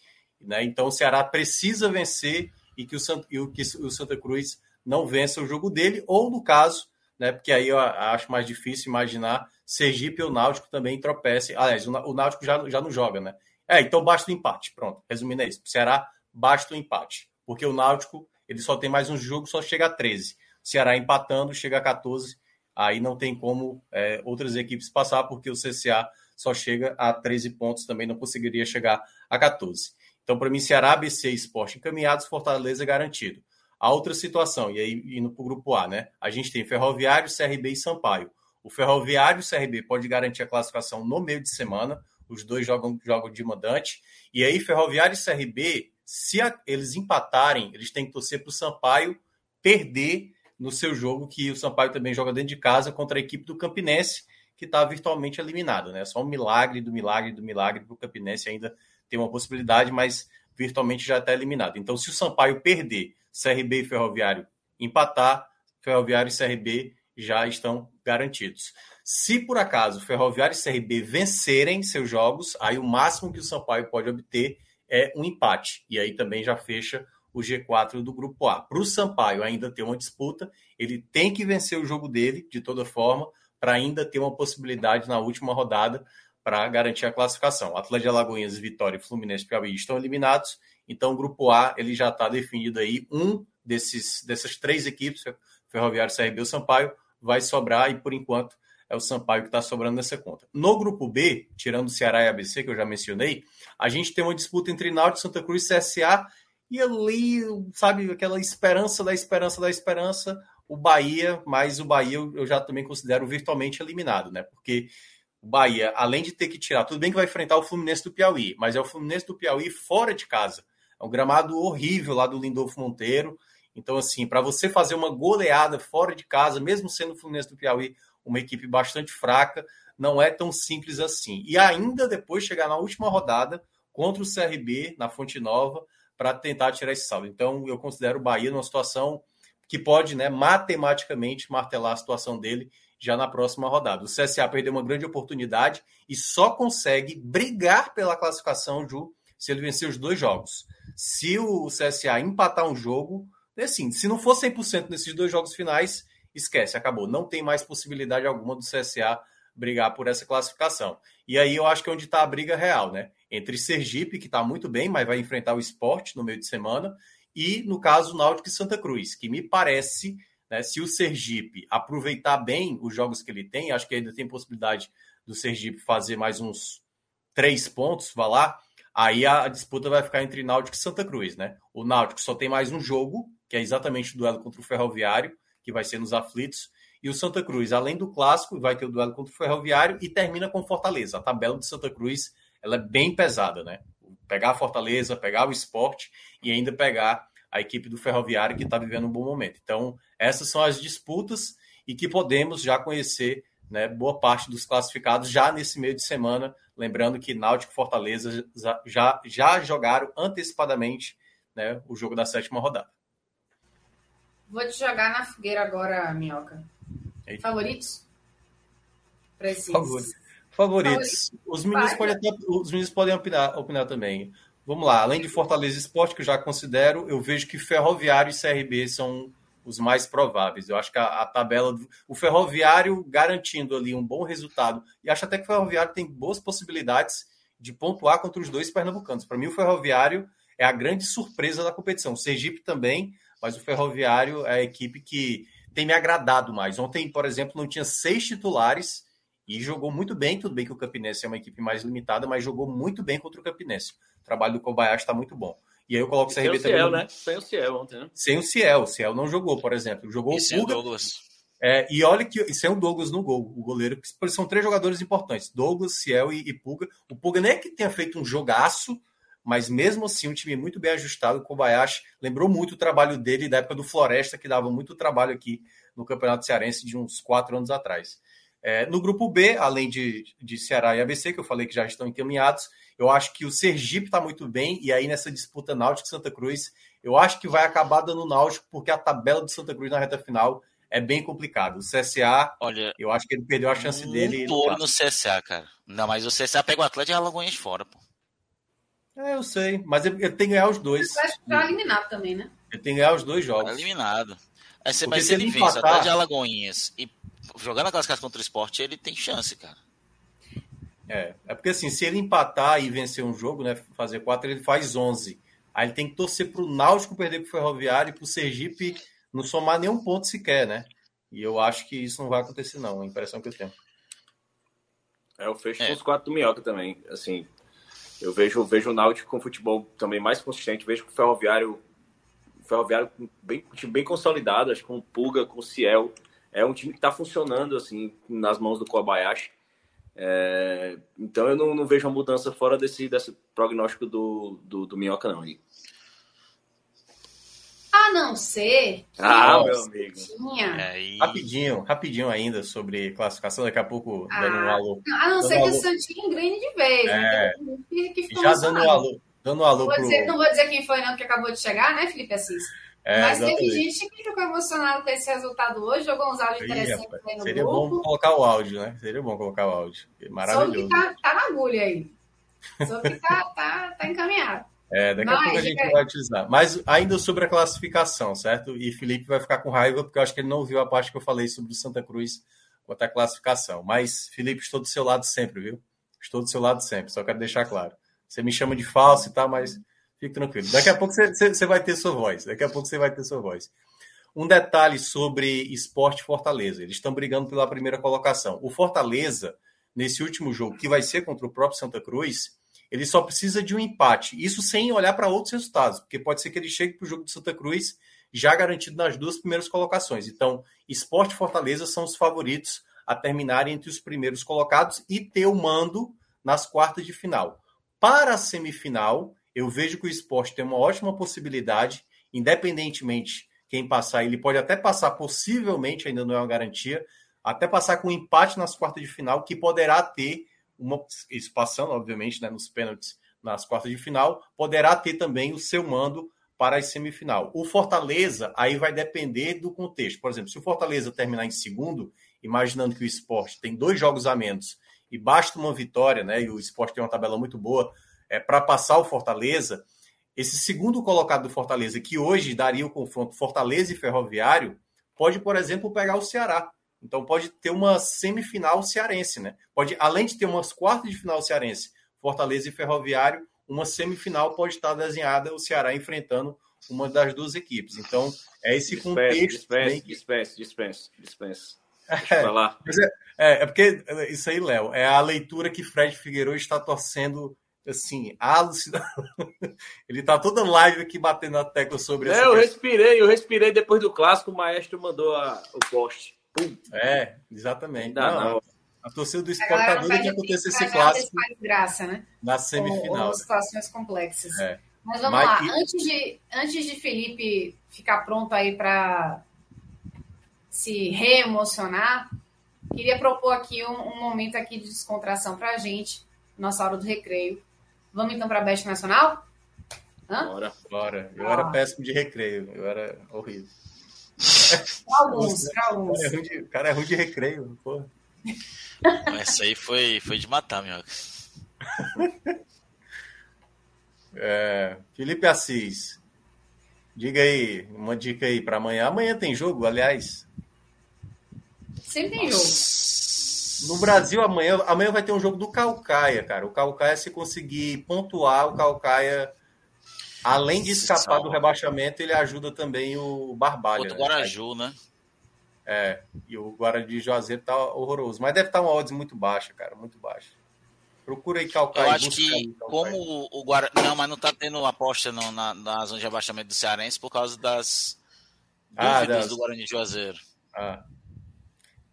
Speaker 6: Né? Então o Ceará precisa vencer e que o, Santa, e que o Santa Cruz não vença o jogo dele, ou no caso, né? Porque aí eu acho mais difícil imaginar Sergipe ou Náutico também tropece. Aliás, o Náutico já, já não joga, né? É, então basta o empate. Pronto, resumindo é isso. O Ceará basta o empate. Porque o Náutico ele só tem mais um jogo, só chega a 13. Ceará empatando, chega a 14. Aí não tem como é, outras equipes passar, porque o CCA só chega a 13 pontos, também não conseguiria chegar a 14. Então, para mim, Ceará, ABC e Esporte encaminhados, Fortaleza garantido. A outra situação, e aí indo para o grupo A, né? A gente tem Ferroviário, CRB e Sampaio. O Ferroviário e o CRB pode garantir a classificação no meio de semana, os dois jogam, jogam de mandante. E aí, Ferroviário e CRB, se a, eles empatarem, eles têm que torcer para o Sampaio perder no seu jogo, que o Sampaio também joga dentro de casa contra a equipe do Campinense, que está virtualmente eliminado. Né? Só um milagre do milagre do milagre para o Campinense ainda ter uma possibilidade, mas virtualmente já está eliminado. Então, se o Sampaio perder, CRB e Ferroviário empatar, Ferroviário e CRB já estão garantidos. Se por acaso Ferroviário e CRB vencerem seus jogos, aí o máximo que o Sampaio pode obter é um empate. E aí também já fecha o G4 do grupo A. Para o Sampaio ainda ter uma disputa, ele tem que vencer o jogo dele, de toda forma, para ainda ter uma possibilidade na última rodada para garantir a classificação. Atlético de Alagoinhas, Vitória e Fluminense Piauí estão eliminados, então o grupo A ele já está definido aí. Um desses, dessas três equipes, Ferroviário, CRB e Sampaio, vai sobrar e por enquanto é o Sampaio que está sobrando nessa conta. No grupo B, tirando o Ceará e ABC, que eu já mencionei, a gente tem uma disputa entre Náutico, Santa Cruz CSA e ali, sabe, aquela esperança da esperança da esperança, o Bahia, mas o Bahia eu já também considero virtualmente eliminado, né? Porque o Bahia, além de ter que tirar, tudo bem que vai enfrentar o Fluminense do Piauí, mas é o Fluminense do Piauí fora de casa. É um gramado horrível lá do Lindolfo Monteiro. Então, assim, para você fazer uma goleada fora de casa, mesmo sendo o Fluminense do Piauí uma equipe bastante fraca, não é tão simples assim. E ainda depois chegar na última rodada contra o CRB na Fonte Nova, para tentar tirar esse saldo. Então, eu considero o Bahia numa situação que pode, né, matematicamente, martelar a situação dele, já na próxima rodada. O CSA perdeu uma grande oportunidade e só consegue brigar pela classificação, Ju, se ele vencer os dois jogos. Se o CSA empatar um jogo, assim, se não for 100% nesses dois jogos finais, esquece, acabou. Não tem mais possibilidade alguma do CSA brigar por essa classificação. E aí eu acho que é onde está a briga real, né? Entre Sergipe, que está muito bem, mas vai enfrentar o esporte no meio de semana, e no caso Náutico e Santa Cruz, que me parece, né, se o Sergipe aproveitar bem os jogos que ele tem, acho que ainda tem possibilidade do Sergipe fazer mais uns três pontos, vá lá, aí a disputa vai ficar entre Náutico e Santa Cruz, né? O Náutico só tem mais um jogo, que é exatamente o duelo contra o Ferroviário, que vai ser nos aflitos, e o Santa Cruz, além do clássico, vai ter o duelo contra o Ferroviário e termina com Fortaleza. A tabela de Santa Cruz ela é bem pesada, né? Pegar a Fortaleza, pegar o esporte e ainda pegar a equipe do Ferroviário que está vivendo um bom momento. Então, essas são as disputas e que podemos já conhecer né, boa parte dos classificados já nesse meio de semana. Lembrando que Náutico e Fortaleza já, já jogaram antecipadamente né, o jogo da sétima rodada.
Speaker 1: Vou te jogar na fogueira agora, Minhoca. Eita. Favoritos?
Speaker 6: Preciso. Favoritos. Favoritos. Os meninos, podem, os meninos podem opinar, opinar também. Vamos lá, além de Fortaleza Esporte, que eu já considero, eu vejo que Ferroviário e CRB são os mais prováveis. Eu acho que a, a tabela, do, o Ferroviário garantindo ali um bom resultado, e acho até que o Ferroviário tem boas possibilidades de pontuar contra os dois pernambucanos. Para mim, o Ferroviário é a grande surpresa da competição. O Sergipe também, mas o Ferroviário é a equipe que tem me agradado mais. Ontem, por exemplo, não tinha seis titulares e jogou muito bem. Tudo bem que o Campinense é uma equipe mais limitada, mas jogou muito bem contra o Campinense. O trabalho do Kobayashi está muito bom. E aí eu coloco o CRB
Speaker 4: também. Ciel, né? Sem o Ciel ontem, né?
Speaker 6: Sem o Ciel. O Ciel não jogou, por exemplo. Jogou
Speaker 5: e o Puga. Douglas.
Speaker 6: É, e olha que e sem o Douglas no gol, o goleiro, são três jogadores importantes: Douglas, Ciel e, e Puga. O Puga nem é que tenha feito um jogaço, mas mesmo assim, um time muito bem ajustado. O Kobayashi lembrou muito o trabalho dele da época do Floresta, que dava muito trabalho aqui no Campeonato Cearense de uns quatro anos atrás. É, no grupo B, além de, de Ceará e ABC, que eu falei que já estão encaminhados, eu acho que o Sergipe está muito bem, e aí nessa disputa Náutico Santa Cruz, eu acho que vai acabar dando Náutico, porque a tabela do Santa Cruz na reta final é bem complicado. O CSA,
Speaker 5: Olha,
Speaker 6: eu acho que ele perdeu a chance dele.
Speaker 5: Muito no CSA, cara. Não, mas o CSA pega o Atlético e Alagoinhas fora, pô.
Speaker 6: É, eu sei, mas ele, tem que ganhar os dois.
Speaker 1: O Atlético tá eliminado também, né?
Speaker 6: Ele tem que ganhar os dois jogos.
Speaker 5: Tá eliminado. Aí você, mas se ele, ele vence até de Alagoinhas e jogando aquelas casas contra o esporte, ele tem chance, cara.
Speaker 6: É, é porque assim, se ele empatar e vencer um jogo, né, fazer quatro, ele faz 11. Aí ele tem que torcer pro Náutico perder pro Ferroviário e pro Sergipe não somar nenhum ponto sequer, né? E eu acho que isso não vai acontecer não, a impressão que eu tenho.
Speaker 4: É, eu fecho é. com os quatro do Minhoca também, assim, eu vejo, vejo o Náutico com futebol também mais consistente, vejo o Ferroviário Ferroviário bem, bem consolidado, acho que com o Pulga, com o Ciel. É um time que está funcionando assim nas mãos do Kobayashi. É, então eu não, não, vejo uma mudança fora desse, desse prognóstico do, do, do Minhoca, não. Aí.
Speaker 1: A não ser.
Speaker 4: Ah, meu amigo.
Speaker 6: É, Rapidinho, rapidinho ainda sobre classificação, daqui a pouco
Speaker 1: ah, dando um alô. A não ser que o Santinho engrene de vez. É,
Speaker 6: né? que, que já dando um alô. Dando um alô
Speaker 1: não vou, pro... dizer, não vou dizer quem foi, não, que acabou de chegar, né, Felipe Assis? É, Mas exatamente. teve gente que ficou emocionado com esse resultado hoje, jogou uns áudios interessantes aí no
Speaker 6: Seria
Speaker 1: grupo.
Speaker 6: bom colocar o áudio, né? Seria bom colocar o áudio. Maravilhoso.
Speaker 1: Só que tá, tá na agulha aí. Só que tá, tá, tá encaminhado.
Speaker 6: É, daqui Mas, a pouco a gente é... vai utilizar. Mas ainda sobre a classificação, certo? E Felipe vai ficar com raiva, porque eu acho que ele não viu a parte que eu falei sobre o Santa Cruz quanto à classificação. Mas, Felipe, estou do seu lado sempre, viu? Estou do seu lado sempre, só quero deixar claro. Você me chama de falso e tal, mas Fique tranquilo. Daqui a pouco você, você vai ter sua voz. Daqui a pouco você vai ter sua voz. Um detalhe sobre esporte Fortaleza. Eles estão brigando pela primeira colocação. O Fortaleza, nesse último jogo, que vai ser contra o próprio Santa Cruz, ele só precisa de um empate. Isso sem olhar para outros resultados, porque pode ser que ele chegue para o jogo de Santa Cruz já garantido nas duas primeiras colocações. Então, esporte Fortaleza são os favoritos a terminarem entre os primeiros colocados e ter o mando nas quartas de final. Para a semifinal, eu vejo que o esporte tem uma ótima possibilidade, independentemente quem passar, ele pode até passar, possivelmente, ainda não é uma garantia, até passar com um empate nas quartas de final, que poderá ter uma. Isso passando, obviamente, né, nos pênaltis nas quartas de final, poderá ter também o seu mando para a semifinal. O Fortaleza aí vai depender do contexto. Por exemplo, se o Fortaleza terminar em segundo, imaginando que o esporte tem dois jogos a menos e basta uma vitória, né? E o esporte tem uma tabela muito boa é, para passar o Fortaleza. Esse segundo colocado do Fortaleza, que hoje daria o confronto Fortaleza e Ferroviário, pode, por exemplo, pegar o Ceará. Então pode ter uma semifinal cearense, né? Pode, além de ter umas quartas de final cearense, Fortaleza e Ferroviário, uma semifinal pode estar desenhada o Ceará enfrentando uma das duas equipes. Então, é esse
Speaker 4: Dispensa,
Speaker 6: contexto.
Speaker 4: dispensa,
Speaker 6: que...
Speaker 4: dispensa, dispensa, dispensa.
Speaker 6: É, é, é, porque isso aí, Léo, é a leitura que Fred Figueiredo está torcendo assim, alucinado. (laughs) Ele tá toda live aqui batendo a tecla sobre
Speaker 4: é, eu respirei, eu respirei depois do clássico, o maestro mandou a, o poste. Pum.
Speaker 6: É, exatamente.
Speaker 4: Não,
Speaker 6: não,
Speaker 4: não.
Speaker 6: A torcida do esporte tá doida que aconteça esse clássico
Speaker 1: graça, né?
Speaker 6: na semifinal.
Speaker 1: Ou, ou situações complexas.
Speaker 6: É.
Speaker 1: Mas vamos
Speaker 6: Mas
Speaker 1: lá,
Speaker 6: que-
Speaker 1: antes, de, antes de Felipe ficar pronto aí para se reemocionar, queria propor aqui um, um momento aqui de descontração para a gente, nossa hora do recreio. Vamos então para a Best Nacional? Hã?
Speaker 4: Bora.
Speaker 6: Bora. Eu
Speaker 1: Ah.
Speaker 6: era péssimo de recreio. Eu era horrível.
Speaker 1: Para alguns, para
Speaker 6: O
Speaker 1: alguns.
Speaker 6: cara é ruim de, o cara é ruim de recreio, porra.
Speaker 5: Essa aí foi, foi de matar, meu. (laughs)
Speaker 6: É, Felipe Assis. Diga aí, uma dica aí para amanhã. Amanhã tem jogo, aliás.
Speaker 1: Sempre tem jogo.
Speaker 6: No Brasil, amanhã, amanhã vai ter um jogo do Calcaia, cara. O Calcaia, se conseguir pontuar, o Calcaia, além de escapar do rebaixamento, ele ajuda também o Barbalha.
Speaker 5: Contra o
Speaker 6: né?
Speaker 5: Guaraju, né?
Speaker 6: É, e o Guarani de Juazeiro tá horroroso. Mas deve estar uma odds muito baixa, cara, muito baixa. Procura aí Calcaia.
Speaker 5: Eu acho que,
Speaker 6: aí
Speaker 5: como o, Guarani. Não, mas não tá tendo aposta na, na zona de rebaixamento do Cearense por causa das
Speaker 6: Ah,
Speaker 5: dúvidas
Speaker 6: das-
Speaker 5: do Guarani de Juazeiro.
Speaker 6: Ah.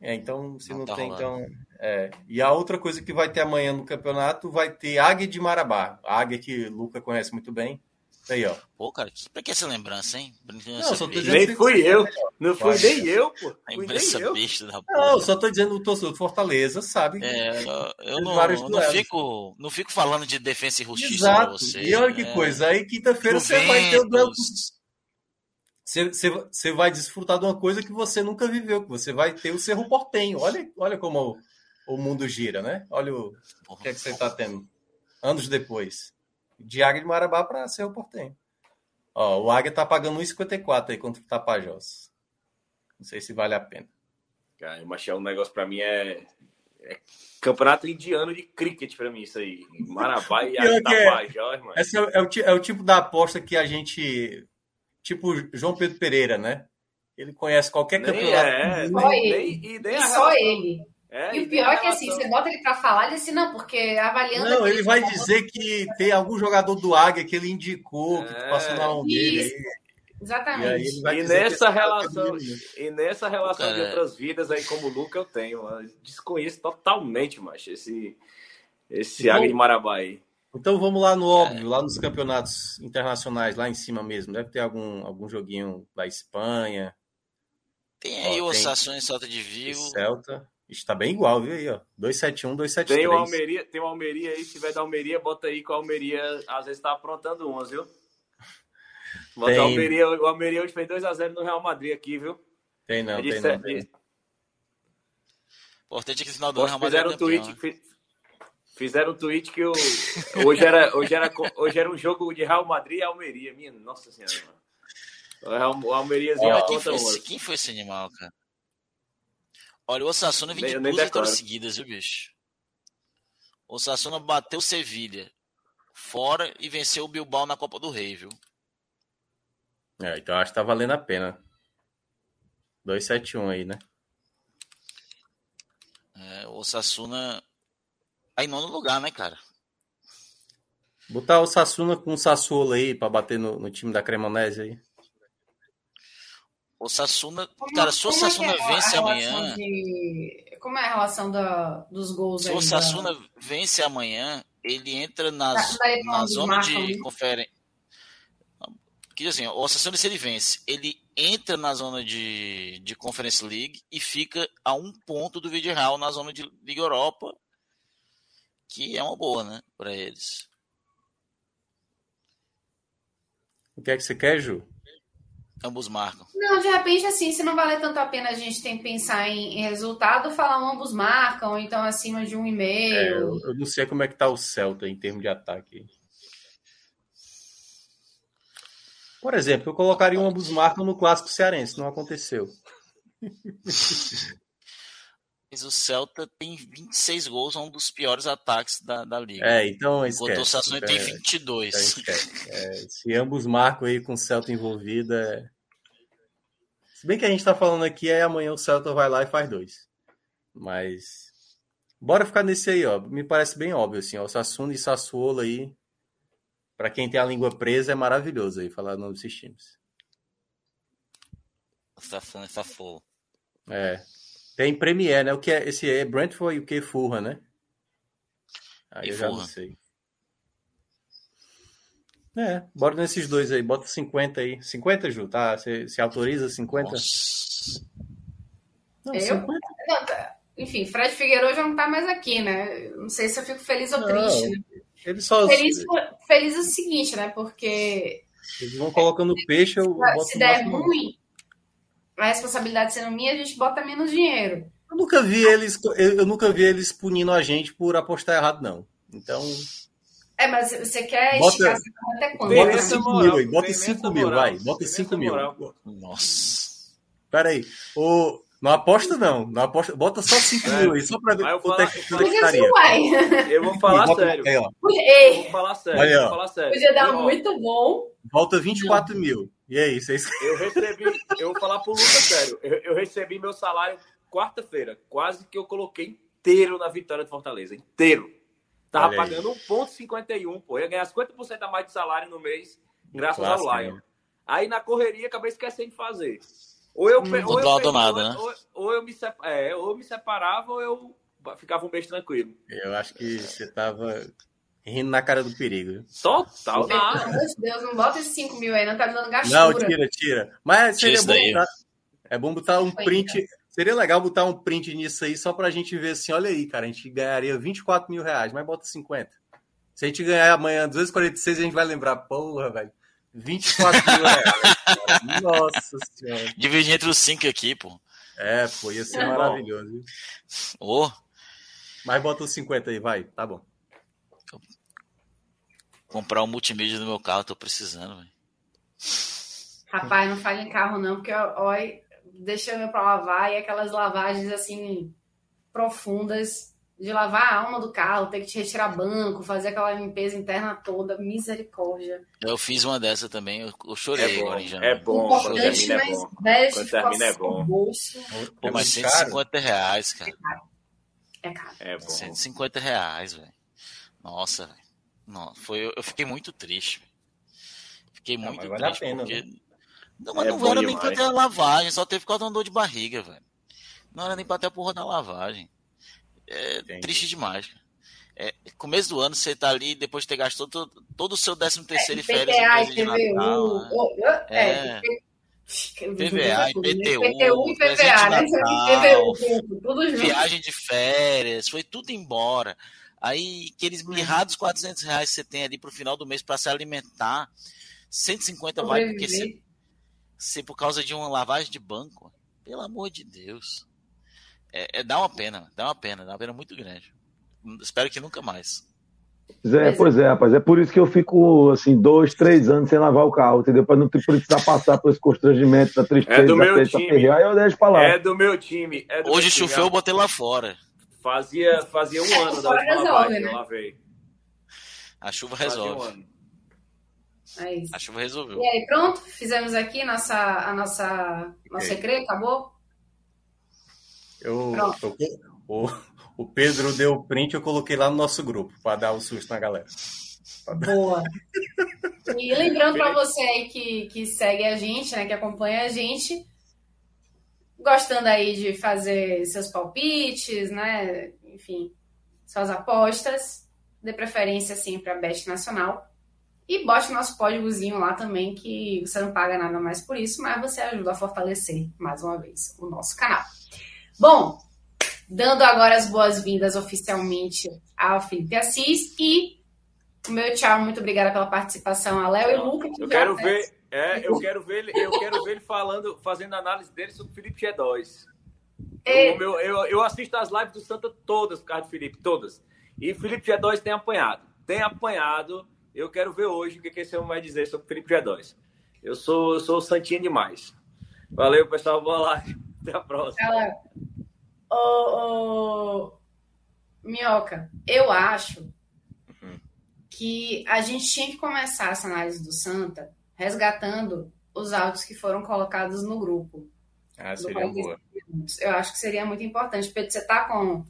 Speaker 6: É, então, se
Speaker 5: Não
Speaker 6: não,
Speaker 5: tá
Speaker 6: tem,
Speaker 5: rolando.
Speaker 6: então. É. E a outra coisa que vai ter amanhã no campeonato vai ter Águia de Marabá. A Águia que o Luca conhece muito bem. Aí, ó.
Speaker 5: Pô, cara, que, pra que essa lembrança, hein? Brincando
Speaker 6: Não, só tô
Speaker 4: Nem fui eu. Não fui nem eu, pô.
Speaker 5: A imprensa besta da
Speaker 6: Não,
Speaker 5: porra.
Speaker 6: eu só tô dizendo o torcedor do Fortaleza, sabe?
Speaker 5: É, eu, não, eu não fico, não fico falando de defesa e justiça pra
Speaker 6: Exato.
Speaker 5: você.
Speaker 6: e olha que
Speaker 5: É,
Speaker 6: coisa. Aí quinta-feira você vai ter o duelo. Você, você vai desfrutar de uma coisa que você nunca viveu, que você vai ter o Cerro Portenho. Olha, olha como o, o mundo gira, né? Olha o, o que é que você está tendo anos depois. De Águia de Marabá para Cerro Portenho. Ó, o Águia tá pagando 1,54 aí contra o Tapajós. Não sei se vale a pena.
Speaker 4: Cara, mas é um negócio pra mim é, é campeonato indiano de cricket pra mim, isso aí. Marabá e
Speaker 6: que é.
Speaker 4: Tapajós, mano.
Speaker 6: Esse é, o- é o, é o tipo da aposta que a gente. Tipo João Pedro Pereira, né? Ele conhece qualquer
Speaker 4: Nem
Speaker 6: campeonato.
Speaker 4: é,
Speaker 6: do mundo.
Speaker 1: Só
Speaker 4: nem,
Speaker 1: ele.
Speaker 4: nem, e nem
Speaker 1: E só
Speaker 4: relação.
Speaker 1: ele.
Speaker 4: É,
Speaker 1: E o pior é que assim, você bota ele pra falar, ele assim, não, porque avaliando.
Speaker 6: Não, ele vai dizer que tem algum jogador do Águia que ele indicou, que
Speaker 4: É,
Speaker 6: passou na mão dele. aí. E
Speaker 1: Exatamente.
Speaker 4: E
Speaker 6: dizer que
Speaker 4: nessa
Speaker 6: cara
Speaker 4: relação,
Speaker 6: é
Speaker 4: e nessa relação de
Speaker 5: Cara,
Speaker 4: outras vidas aí como o Luca eu tenho, eu desconheço totalmente, macho, esse esse
Speaker 6: Então-
Speaker 4: Águia de Marabá aí.
Speaker 6: Então vamos lá no óbvio, lá nos campeonatos internacionais, lá em cima mesmo. Deve ter algum, algum joguinho da Espanha,
Speaker 5: Tem aí
Speaker 6: Ó,
Speaker 5: o Osasuna em Salta de
Speaker 6: do
Speaker 5: Vigo.
Speaker 6: Celta. Está bem igual, viu aí, ó. 271, 273.
Speaker 4: Tem o Almeria, tem o Almeria aí, se tiver da Almeria, bota aí que o Almeria às vezes tá aprontando umas, viu? Bota
Speaker 6: Tem.
Speaker 4: o Almeria, o Almeria hoje fez 2x0 no Real Madrid aqui, viu?
Speaker 6: Tem não, tem não. tem
Speaker 5: Importante é que final do ano o Real Madrid
Speaker 4: Fizeram
Speaker 5: é
Speaker 4: um
Speaker 5: campeão,
Speaker 4: tweet,
Speaker 5: né?
Speaker 4: fi- fizeram um tweet que o, hoje, era, hoje, era, hoje era um jogo de Real Madrid e Almeria. Minha nossa senhora, mano. O Almeriazinho
Speaker 5: quem foi, esse, quem foi esse animal, cara? Olha, o Osasuna vem de duas vitórias seguidas, viu, bicho? O Osasuna bateu Sevilha fora e venceu o Bilbao na Copa do Rei, viu?
Speaker 6: É, então acho que tá valendo a pena. 271 aí, né?
Speaker 5: É, o Osasuna aí nono lugar, né, cara?
Speaker 6: Botar o Sassuna com o Sassuolo aí pra bater no, no time da Cremonese aí.
Speaker 5: O Osasuna,
Speaker 1: Como-
Speaker 5: cara, se o
Speaker 1: é que
Speaker 5: Osasuna
Speaker 1: é
Speaker 5: vence amanhã,
Speaker 1: de- Como é a relação da, dos gols
Speaker 5: se o
Speaker 1: da-
Speaker 5: Osasuna vence amanhã, ele entra na,
Speaker 1: Da-
Speaker 5: na zona de
Speaker 1: né?
Speaker 5: conferência. Que assim, o Osasuna, se ele vence, ele entra na zona de, de Conference League e fica a um ponto do Vídeo Real na zona de Liga Europa, que é uma boa, né, para eles.
Speaker 6: O que é que você quer, Ju?
Speaker 5: Ambos marcam.
Speaker 1: Não, de repente, assim, se não vale tanto a pena a gente tem que pensar em, em resultado, falar um ambos marcam, então acima de um e
Speaker 6: É,
Speaker 1: meio.
Speaker 6: eu, eu não sei como é que tá o Celta em termos de ataque. Por exemplo, eu colocaria um ambos marcam no clássico cearense, não aconteceu. (laughs)
Speaker 5: Mas o Celta tem 26 gols, é um dos piores ataques da, da liga.
Speaker 6: É, então
Speaker 5: Enquanto o
Speaker 6: esquece.
Speaker 5: Sassuolo tem
Speaker 6: É,
Speaker 5: 22.
Speaker 6: então esquece. É, se ambos marcam aí com o Celta envolvido, é... Se bem que a gente tá falando aqui, é amanhã o Celta vai lá e faz dois. Mas bora ficar nesse aí, ó. Me parece bem óbvio, assim, ó. O Sassuolo e Sassuolo aí, pra quem tem a língua presa, é maravilhoso aí falar o nome desses times.
Speaker 5: Sassuolo e Sassuolo.
Speaker 6: É. Tem Premier, né? O que é esse é Brentford e o que Fulham, né? Aí
Speaker 5: E
Speaker 6: eu já não sei. É, bora nesses dois aí, bota 50 aí. 50, Ju, tá? Você se autoriza 50?
Speaker 5: Nossa.
Speaker 6: Não,
Speaker 1: Eu?
Speaker 6: 50.
Speaker 1: Não, tá. Enfim, Fred Figueiredo já não tá mais aqui, né? Não sei se eu fico feliz ou
Speaker 6: Não.
Speaker 1: triste. né?
Speaker 6: Eles só
Speaker 1: Feliz, feliz é o seguinte, né? Porque
Speaker 6: eles vão colocando peixe, eu boto
Speaker 1: se der
Speaker 6: máximo.
Speaker 1: ruim, a responsabilidade sendo minha, a gente bota menos dinheiro.
Speaker 6: Eu nunca vi eles, eu, nunca vi eles punindo a gente por apostar errado, não. Então,
Speaker 1: É, mas você quer
Speaker 6: Bota-
Speaker 1: esticar até quando?
Speaker 6: bota
Speaker 4: Tem
Speaker 1: né?
Speaker 4: essa
Speaker 6: 5
Speaker 4: moral,
Speaker 6: mil aí, bota
Speaker 4: tem
Speaker 6: 5
Speaker 4: essa
Speaker 6: mil, vai, bota
Speaker 4: tem
Speaker 6: 5
Speaker 4: essa
Speaker 6: mil.
Speaker 4: moral.
Speaker 5: Nossa.
Speaker 6: Pera aí, ô, não aposta não, não aposta, bota só 5
Speaker 4: É.
Speaker 6: mil aí, só pra ver
Speaker 4: eu
Speaker 6: quanto é que estaria. (laughs)
Speaker 4: Eu vou falar
Speaker 6: Bota-
Speaker 4: sério.
Speaker 6: aí, ó,
Speaker 1: Ei,
Speaker 4: Vou falar sério.
Speaker 6: Aí, ó.
Speaker 4: Vou falar sério.
Speaker 1: podia dar
Speaker 4: ó,
Speaker 1: muito bom.
Speaker 6: Volta 24 mil. E aí, vocês.
Speaker 4: Eu recebi, eu vou falar pro Lucas sério. Eu, eu recebi meu salário quarta-feira. Quase que eu coloquei inteiro na vitória de Fortaleza. Inteiro. Tava
Speaker 6: Olha
Speaker 4: pagando 1,51, pô. Eu ia ganhar 50% a mais de salário no mês, graças
Speaker 6: Clássico,
Speaker 4: ao Lion.
Speaker 6: né?
Speaker 4: Aí na correria acabei esquecendo de fazer. Ou eu, pe- ou eu, perdi-
Speaker 5: nada,
Speaker 4: ou-
Speaker 5: né?
Speaker 4: ou, ou eu me é, ou eu me separava ou eu ficava um mês tranquilo.
Speaker 6: Eu acho que você tava rindo na cara do perigo. viu?
Speaker 4: Total.
Speaker 1: Pelo
Speaker 4: nada.
Speaker 1: amor de Deus, não bota esses 5 mil aí, não tá me dando
Speaker 6: Não,
Speaker 1: gastura.
Speaker 6: tira, tira. Mas seria bom botar, é bom botar um
Speaker 1: Foi,
Speaker 6: print. Seria legal botar um print nisso aí só pra gente ver assim, olha aí, cara, a gente ganharia 24 mil reais, mas bota 50. Se a gente ganhar amanhã 246, a gente vai lembrar, porra, velho. 24 mil reais. (laughs) Nossa senhora.
Speaker 5: Dividir entre os cinco aqui, pô.
Speaker 6: É, pô, ia ser
Speaker 1: É.
Speaker 6: maravilhoso.
Speaker 5: Ô,
Speaker 6: Mas bota os 50 aí, vai. Tá bom.
Speaker 5: Comprar um multimídia no meu carro, tô precisando, velho.
Speaker 1: Rapaz, não fale em carro não, porque olha, deixa eu pra lavar e aquelas lavagens assim profundas de lavar a alma do carro, ter que te retirar banco, fazer aquela limpeza interna toda, misericórdia.
Speaker 5: Eu fiz uma dessa também, eu, chorei
Speaker 4: É bom,
Speaker 5: agora em
Speaker 4: é bom. Quando
Speaker 1: Importante,
Speaker 4: termina é
Speaker 1: mas
Speaker 4: bom.
Speaker 1: deixa
Speaker 4: Quando
Speaker 1: ficar
Speaker 4: termina é bom.
Speaker 1: bolso.
Speaker 5: Pô,
Speaker 6: É
Speaker 5: mas
Speaker 6: muito caro.
Speaker 5: 150 reais, cara.
Speaker 1: É caro.
Speaker 4: É bom.
Speaker 5: 150 reais, velho. Nossa, velho. Não, foi, eu- fiquei muito triste. Fiquei
Speaker 6: Não,
Speaker 5: muito
Speaker 6: vale a
Speaker 5: triste.
Speaker 6: pena,
Speaker 5: porque...
Speaker 6: né?
Speaker 5: Não, mas
Speaker 4: É
Speaker 5: não era nem pra ter a lavagem, só teve por causa de uma dor de barriga, velho. Não era nem pra ter a porra da lavagem. É
Speaker 6: Entendi.
Speaker 5: triste demais, cara. É, começo do ano, você tá ali, depois de ter gasto todo, todo o seu 13 terceiro e férias em
Speaker 1: PTA,
Speaker 5: presente de
Speaker 1: IPVU,
Speaker 5: Natal, né?
Speaker 1: é,
Speaker 5: É. PVA,
Speaker 1: né?
Speaker 5: IPTU,
Speaker 1: IPTU e PVA, né?
Speaker 5: de Natal,
Speaker 1: tudo junto.
Speaker 5: viagem de férias, foi tudo embora. Aí, aqueles mirrados 400 reais que você tem ali pro final do mês para se alimentar, 150 vai porque
Speaker 1: Sobreviver.
Speaker 5: você por causa de uma lavagem de banco. Pelo amor de Deus. É, é- dá uma pena, dá uma pena, dá uma pena muito grande. Espero que nunca mais.
Speaker 7: Zé, pois é, rapaz. É por isso que eu fico, assim, dois, três anos sem lavar o carro, entendeu? Pra não precisar passar por esse constrangimento, da tristeza,
Speaker 4: É do
Speaker 7: da
Speaker 4: meu
Speaker 7: treta,
Speaker 4: time.
Speaker 7: aí eu deixo pra lá.
Speaker 4: É do meu time. É do
Speaker 5: Hoje
Speaker 4: meu
Speaker 5: choveu, eu botei lá fora.
Speaker 4: Fazia, fazia um ano da última
Speaker 1: resolve,
Speaker 4: lavagem
Speaker 1: né?
Speaker 4: eu lavei.
Speaker 5: A chuva
Speaker 4: Fazia um
Speaker 5: resolve.
Speaker 4: ano.
Speaker 1: É isso.
Speaker 5: A chuva resolveu.
Speaker 1: E aí, pronto? Fizemos aqui nossa, a nossa, nosso
Speaker 6: Ok.
Speaker 1: recreio, acabou?
Speaker 6: Eu, o, o Pedro deu o print, eu coloquei lá no nosso grupo, pra dar o susto na galera.
Speaker 1: Boa. (laughs) E lembrando para você aí que, que segue a gente, né, que acompanha a gente, gostando aí de fazer seus palpites, né, enfim, suas apostas, dê preferência sempre à Best Nacional. E bote nosso códigozinho lá também, que você não paga nada mais por isso, mas você ajuda a fortalecer, mais uma vez, o nosso canal. Bom, dando agora as boas-vindas oficialmente ao Felipe Assis e o meu tchau, muito obrigada pela participação a Léo e Luca. que
Speaker 4: Eu quero
Speaker 1: né,
Speaker 4: ver, É, eu quero ver ele, eu quero ver ele falando, fazendo análise dele sobre o Felipe G2.
Speaker 1: É.
Speaker 4: Eu, eu, eu, assisto as lives do Santa todas por causa do Felipe, todas. E Felipe G2 tem apanhado. Tem apanhado. Eu quero ver hoje o que, que esse homem vai dizer sobre o Felipe G2. Eu sou, eu sou santinha demais. Valeu, pessoal. Boa lá. Até a próxima.
Speaker 1: Ô, Minhoca, eu acho que a gente tinha que começar essa análise do Santa resgatando os áudios que foram colocados no grupo.
Speaker 6: Ah, seria
Speaker 1: 45
Speaker 6: boa.
Speaker 1: Eu acho que seria muito importante. Pedro, você tá com.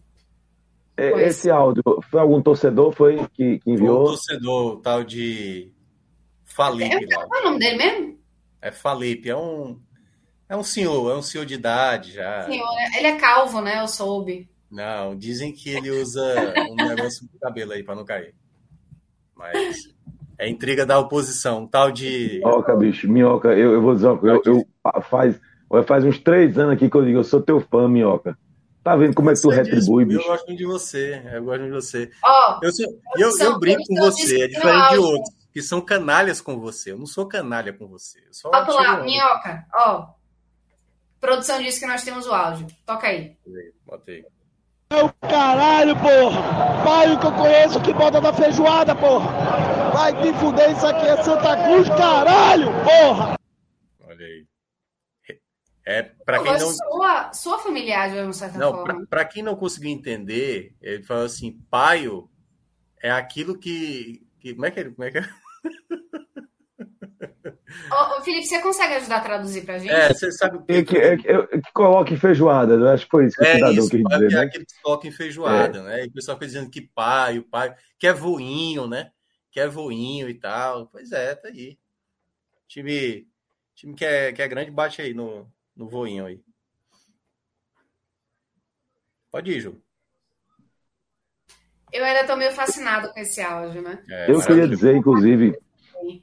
Speaker 7: É,
Speaker 1: Pois.
Speaker 7: Esse áudio, foi algum torcedor foi que, que
Speaker 6: Foi um
Speaker 7: enviou?
Speaker 6: torcedor o tal de Falipe lá.
Speaker 1: Qual é o nome dele mesmo?
Speaker 6: É Falipe, é um é um senhor, é um senhor de idade já.
Speaker 1: Senhor, né? ele é calvo, né? Eu soube.
Speaker 6: Não, dizem que ele usa um negócio no cabelo aí para não cair. Mas é intriga da oposição, tal de
Speaker 7: Minhoca, bicho, minhoca, eu, eu vou dizer uma coisa, eu, eu- faz, faz uns três anos aqui que eu digo, eu sou teu fã, minhoca. Tá vendo como é que tu retribui,
Speaker 6: Eu
Speaker 7: bicho?
Speaker 6: gosto muito de você, eu gosto de você.
Speaker 1: Ó,
Speaker 6: Eu, sou- eu, eu brinco com você, é diferente de outros, que são canalhas com você. Eu não sou canalha com você. Eu só
Speaker 1: lá, minhoca. Ó. Produção disse que nós temos o áudio. Toca aí.
Speaker 6: Bota aí.
Speaker 8: Caralho, porra! Pai que eu conheço que bota da feijoada, porra! Vai te fuder, isso aqui é Santa Cruz, caralho, porra!
Speaker 6: Olha aí. É, para quem não
Speaker 1: sua, sua familiar, de uma certa
Speaker 6: Não,
Speaker 1: forma.
Speaker 6: para quem não conseguiu entender, ele falou assim: paio é aquilo que. que como é que ele. Como é que é? (laughs)
Speaker 1: Ô, Felipe, você consegue ajudar a traduzir pra gente?
Speaker 6: É, você sabe o
Speaker 7: É que, é, que- é que coloque feijoada, eu acho que foi isso que o
Speaker 6: É
Speaker 7: cidadão
Speaker 6: isso,
Speaker 7: quis dizer,
Speaker 6: é
Speaker 7: né?
Speaker 6: aquele que toca em feijoada, né? E o pessoal fica dizendo que paio, paio, que é voinho, né? Que é voinho e tal. Pois é, tá aí. Time, time que, é, que é grande bate aí no, no voinho aí. Pode ir, Ju.
Speaker 1: Eu ainda tô meio fascinado com esse áudio, né?
Speaker 6: É,
Speaker 7: Eu queria dizer, inclusive,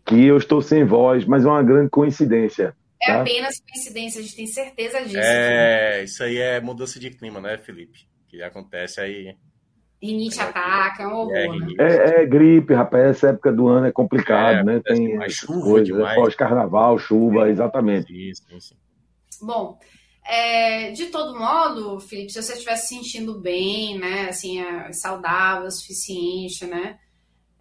Speaker 7: que eu estou sem voz, mas é uma grande coincidência.
Speaker 1: É
Speaker 7: Tá.
Speaker 1: apenas coincidência, a gente tem certeza disso.
Speaker 6: É, isso aí é mudança de clima, né, Felipe? Que acontece aí.
Speaker 1: Rinite ataca, é um horror,
Speaker 6: É,
Speaker 1: né?
Speaker 7: É, é gripe, rapaz, essa época do ano é complicado,
Speaker 6: É,
Speaker 7: né? Tem essas
Speaker 6: chuva
Speaker 7: coisas,
Speaker 6: demais.
Speaker 7: Pós-carnaval, chuva, exatamente.
Speaker 6: Isso, isso.
Speaker 1: Bom, é, de todo modo, Felipe, se você estiver se sentindo bem, né, assim, é, saudável o suficiente, né,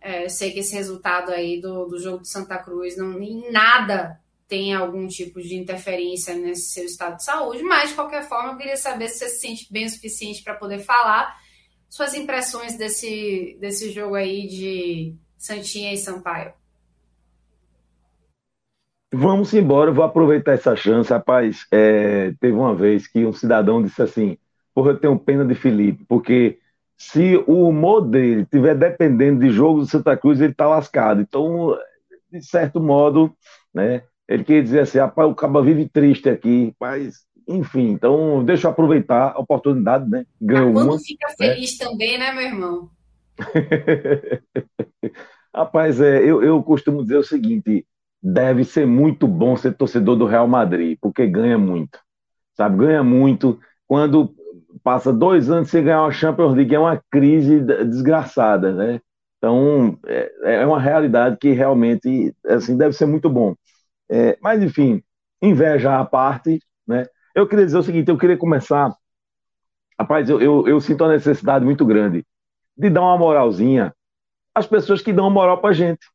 Speaker 1: é, eu sei que esse resultado aí do, do jogo de Santa Cruz não, em nada tem algum tipo de interferência nesse seu estado de saúde, mas de qualquer forma eu queria saber se você se sente bem o suficiente para poder falar suas impressões desse, desse jogo aí de Santinha e Sampaio.
Speaker 7: Vamos embora, vou aproveitar essa chance. Rapaz, é, teve uma vez que um cidadão disse assim: Porra, eu tenho pena de Felipe, porque se o humor dele estiver dependendo de jogo do Santa Cruz, ele tá lascado. Então, de certo modo, né, ele queria dizer assim: Rapaz, o Caba vive triste aqui, mas enfim, então deixa eu aproveitar a oportunidade, né? Ganhou
Speaker 1: Quando
Speaker 7: uma.
Speaker 1: fica feliz também, né, meu irmão? (laughs)
Speaker 7: Rapaz, é, eu, eu costumo dizer o seguinte: deve ser muito bom ser torcedor do Real Madrid, porque ganha muito, sabe? Ganha muito. Quando passa dois anos sem ganhar uma Champions League, é uma crise desgraçada, né? Então, é, é uma realidade que realmente, assim, deve ser muito bom. É, mas, enfim, inveja à parte, né? Eu queria dizer o seguinte: eu queria começar. Rapaz, eu, eu, eu sinto uma necessidade muito grande de dar uma moralzinha às pessoas que dão moral pra gente,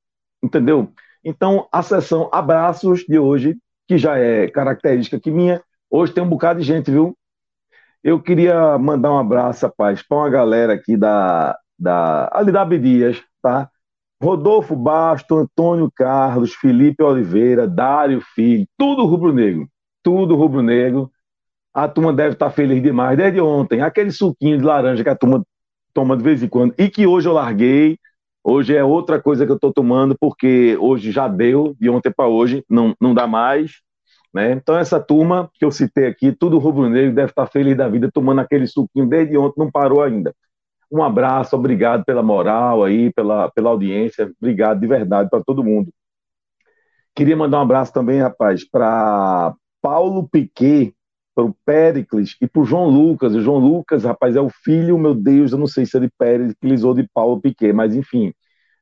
Speaker 7: entendeu? Então, a sessão Abraços de hoje, que já é característica que minha, hoje tem um bocado de gente, viu? Eu queria mandar um abraço, rapaz, para uma galera aqui da, da ali da Abdias, tá? Rodolfo Basto, Antônio Carlos, Felipe Oliveira, Dário Filho, tudo rubro-negro, tudo rubro-negro. A turma deve estar feliz demais desde ontem. Aquele suquinho de laranja que a turma toma de vez em quando e que hoje eu larguei. Hoje é outra coisa que eu estou tomando, porque hoje já deu, de ontem para hoje, não, não dá mais. Né? Então, essa turma que eu citei aqui, tudo rubro-negro, deve estar feliz da vida, tomando aquele suquinho desde ontem, não parou ainda. Um abraço, obrigado pela moral aí, pela, pela audiência, obrigado de verdade para todo mundo. Queria mandar um abraço também, rapaz, para Paulo Piquet, para o Péricles e para o João Lucas. O João Lucas, rapaz, é o filho, meu Deus, eu não sei se é de Péricles ou de Paulo Piquet, mas enfim,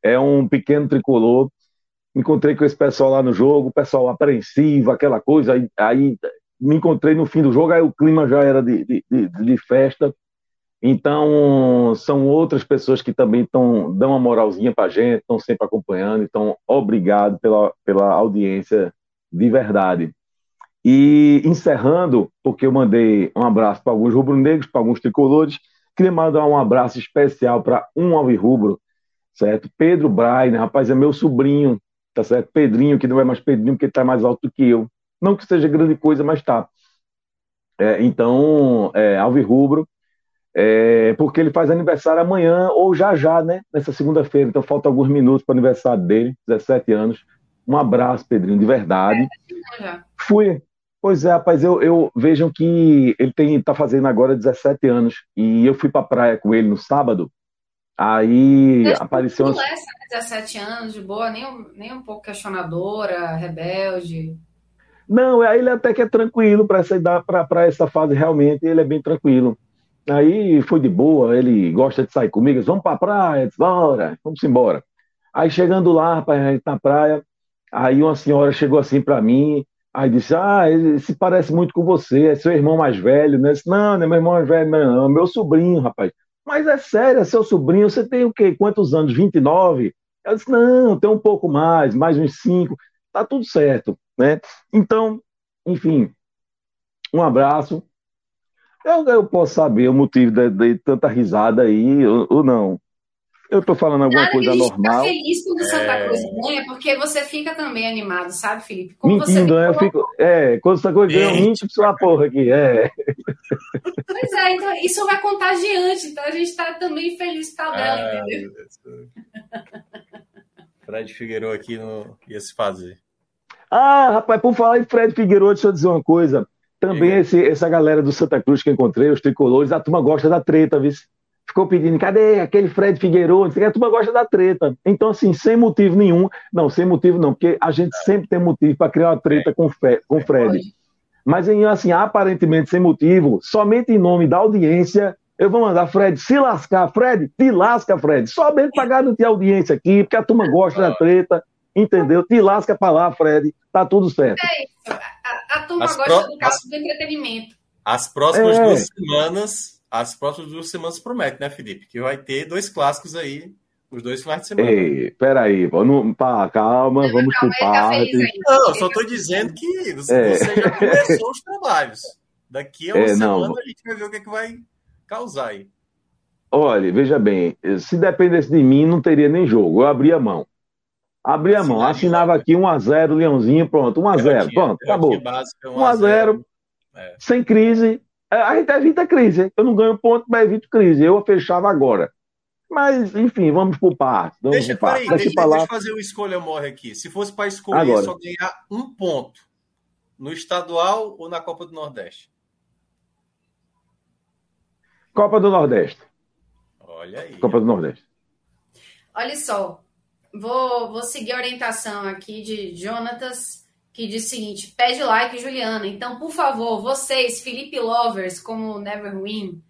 Speaker 7: é um pequeno tricolor encontrei com esse pessoal lá no jogo, pessoal apreensivo, aquela coisa, aí, aí me encontrei no fim do jogo, aí o clima já era de, de, de, de festa. Então, são outras pessoas que também tão, dão uma moralzinha para a gente, estão sempre acompanhando. Então, obrigado pela, pela audiência de verdade. E encerrando, porque eu mandei um abraço para alguns rubro-negros, para alguns tricolores, queria mandar um abraço especial para um alvirrubro, certo? Pedro Brainer, rapaz, é meu sobrinho, tá certo? Pedrinho, que não é mais Pedrinho, porque está mais alto do que eu. Não que seja grande coisa, mas tá. É, então, é, alvirrubro, é, porque ele faz aniversário amanhã ou já já, né? Nessa segunda-feira. Então falta alguns minutos para o aniversário dele, 17 anos. Um abraço, Pedrinho, de verdade. É, Fui. Pois é, rapaz, eu, eu vejam que ele tem tá fazendo agora 17 anos e eu fui para praia com ele no sábado. Aí Desde apareceu. Não
Speaker 1: é 17 anos, de boa, nem, nem um pouco questionadora, rebelde.
Speaker 7: Não, ele até que é tranquilo para essa, essa fase, realmente, ele é bem tranquilo. Aí foi de boa, ele gosta de sair comigo, vamos pra praia, bora, vamos embora. Aí chegando lá, rapaz, a gente na praia, aí uma senhora chegou assim para mim, aí disse, ah, ele se parece muito com você, é seu irmão mais velho, né? não, não é meu irmão mais velho, não, é meu sobrinho, rapaz. Mas é sério, é seu sobrinho, você tem o quê? Quantos anos? 29? Eu disse, não, tem um pouco mais, mais uns 5, tá tudo certo, né? Então, enfim, um abraço, eu, eu posso saber o motivo de, de tanta risada aí ou, ou não. Eu estou falando alguma coisa normal.
Speaker 1: Fica feliz quando Santa é... Cruz ganha, porque você fica também animado, sabe, Felipe?
Speaker 7: Como Mentindo, você né? Eu fico, é, quando Santa Cruz ganha, eu minto pra porra aqui, é.
Speaker 1: Pois é, então isso vai contagiante, então a gente está também feliz por causa dela, ah, entendeu?
Speaker 6: Fred Figueiredo aqui no... ia se fazer.
Speaker 7: Ah, rapaz, por falar em Fred Figueiredo, deixa eu dizer uma coisa. Também esse, essa galera do Santa Cruz que eu encontrei, os tricolores, a turma gosta da treta, viu? Ficou pedindo, cadê aquele Fred Figueiredo? A turma gosta da treta. Então, assim, sem motivo nenhum. Não, sem motivo não, porque a gente sempre tem motivo para criar uma treta com o Fred. Mas, assim, aparentemente sem motivo, somente em nome da audiência, eu vou mandar Fred se lascar. Fred, te lasca, Fred. Somente para garantir audiência aqui, porque a turma gosta da treta, entendeu? Te lasca para lá, Fred. Tá tudo certo. É isso
Speaker 1: a turma as gosta pro... do caso do entretenimento.
Speaker 6: As próximas é. duas semanas, as próximas duas semanas prometem, né, Felipe? Que vai ter dois clássicos aí, os dois finais de semana.
Speaker 7: Ei, peraí, vamos, pá, calma, não, vamos pro parque.
Speaker 6: Não, só tô dizendo que você, é. você já começou os trabalhos. Daqui a uma é, semana não. a gente vai ver o que, é que vai causar aí.
Speaker 7: Olha, veja bem, se dependesse de mim, não teria nem jogo. Eu abria a mão. Abria a mão, assinava aqui 1x0, Leãozinho, pronto, 1x0, pronto, acabou. 1x0, é. sem crise. É, a gente evita crise. Eu não ganho ponto, mas evito crise. Eu fechava agora. Mas, enfim, vamos por partes.
Speaker 6: Deixa, por peraí, deixa, deixa, deixa eu fazer uma escolha morre aqui. Se fosse para escolher agora. só ganhar um ponto no estadual ou na Copa do Nordeste?
Speaker 7: Copa do Nordeste.
Speaker 6: Olha aí.
Speaker 7: Copa do Nordeste.
Speaker 1: Olha só, Vou, vou seguir a orientação aqui de Jonatas, que diz o seguinte: pede like, Juliana. Então, por favor, vocês, Felipe Lovers, como Never Win,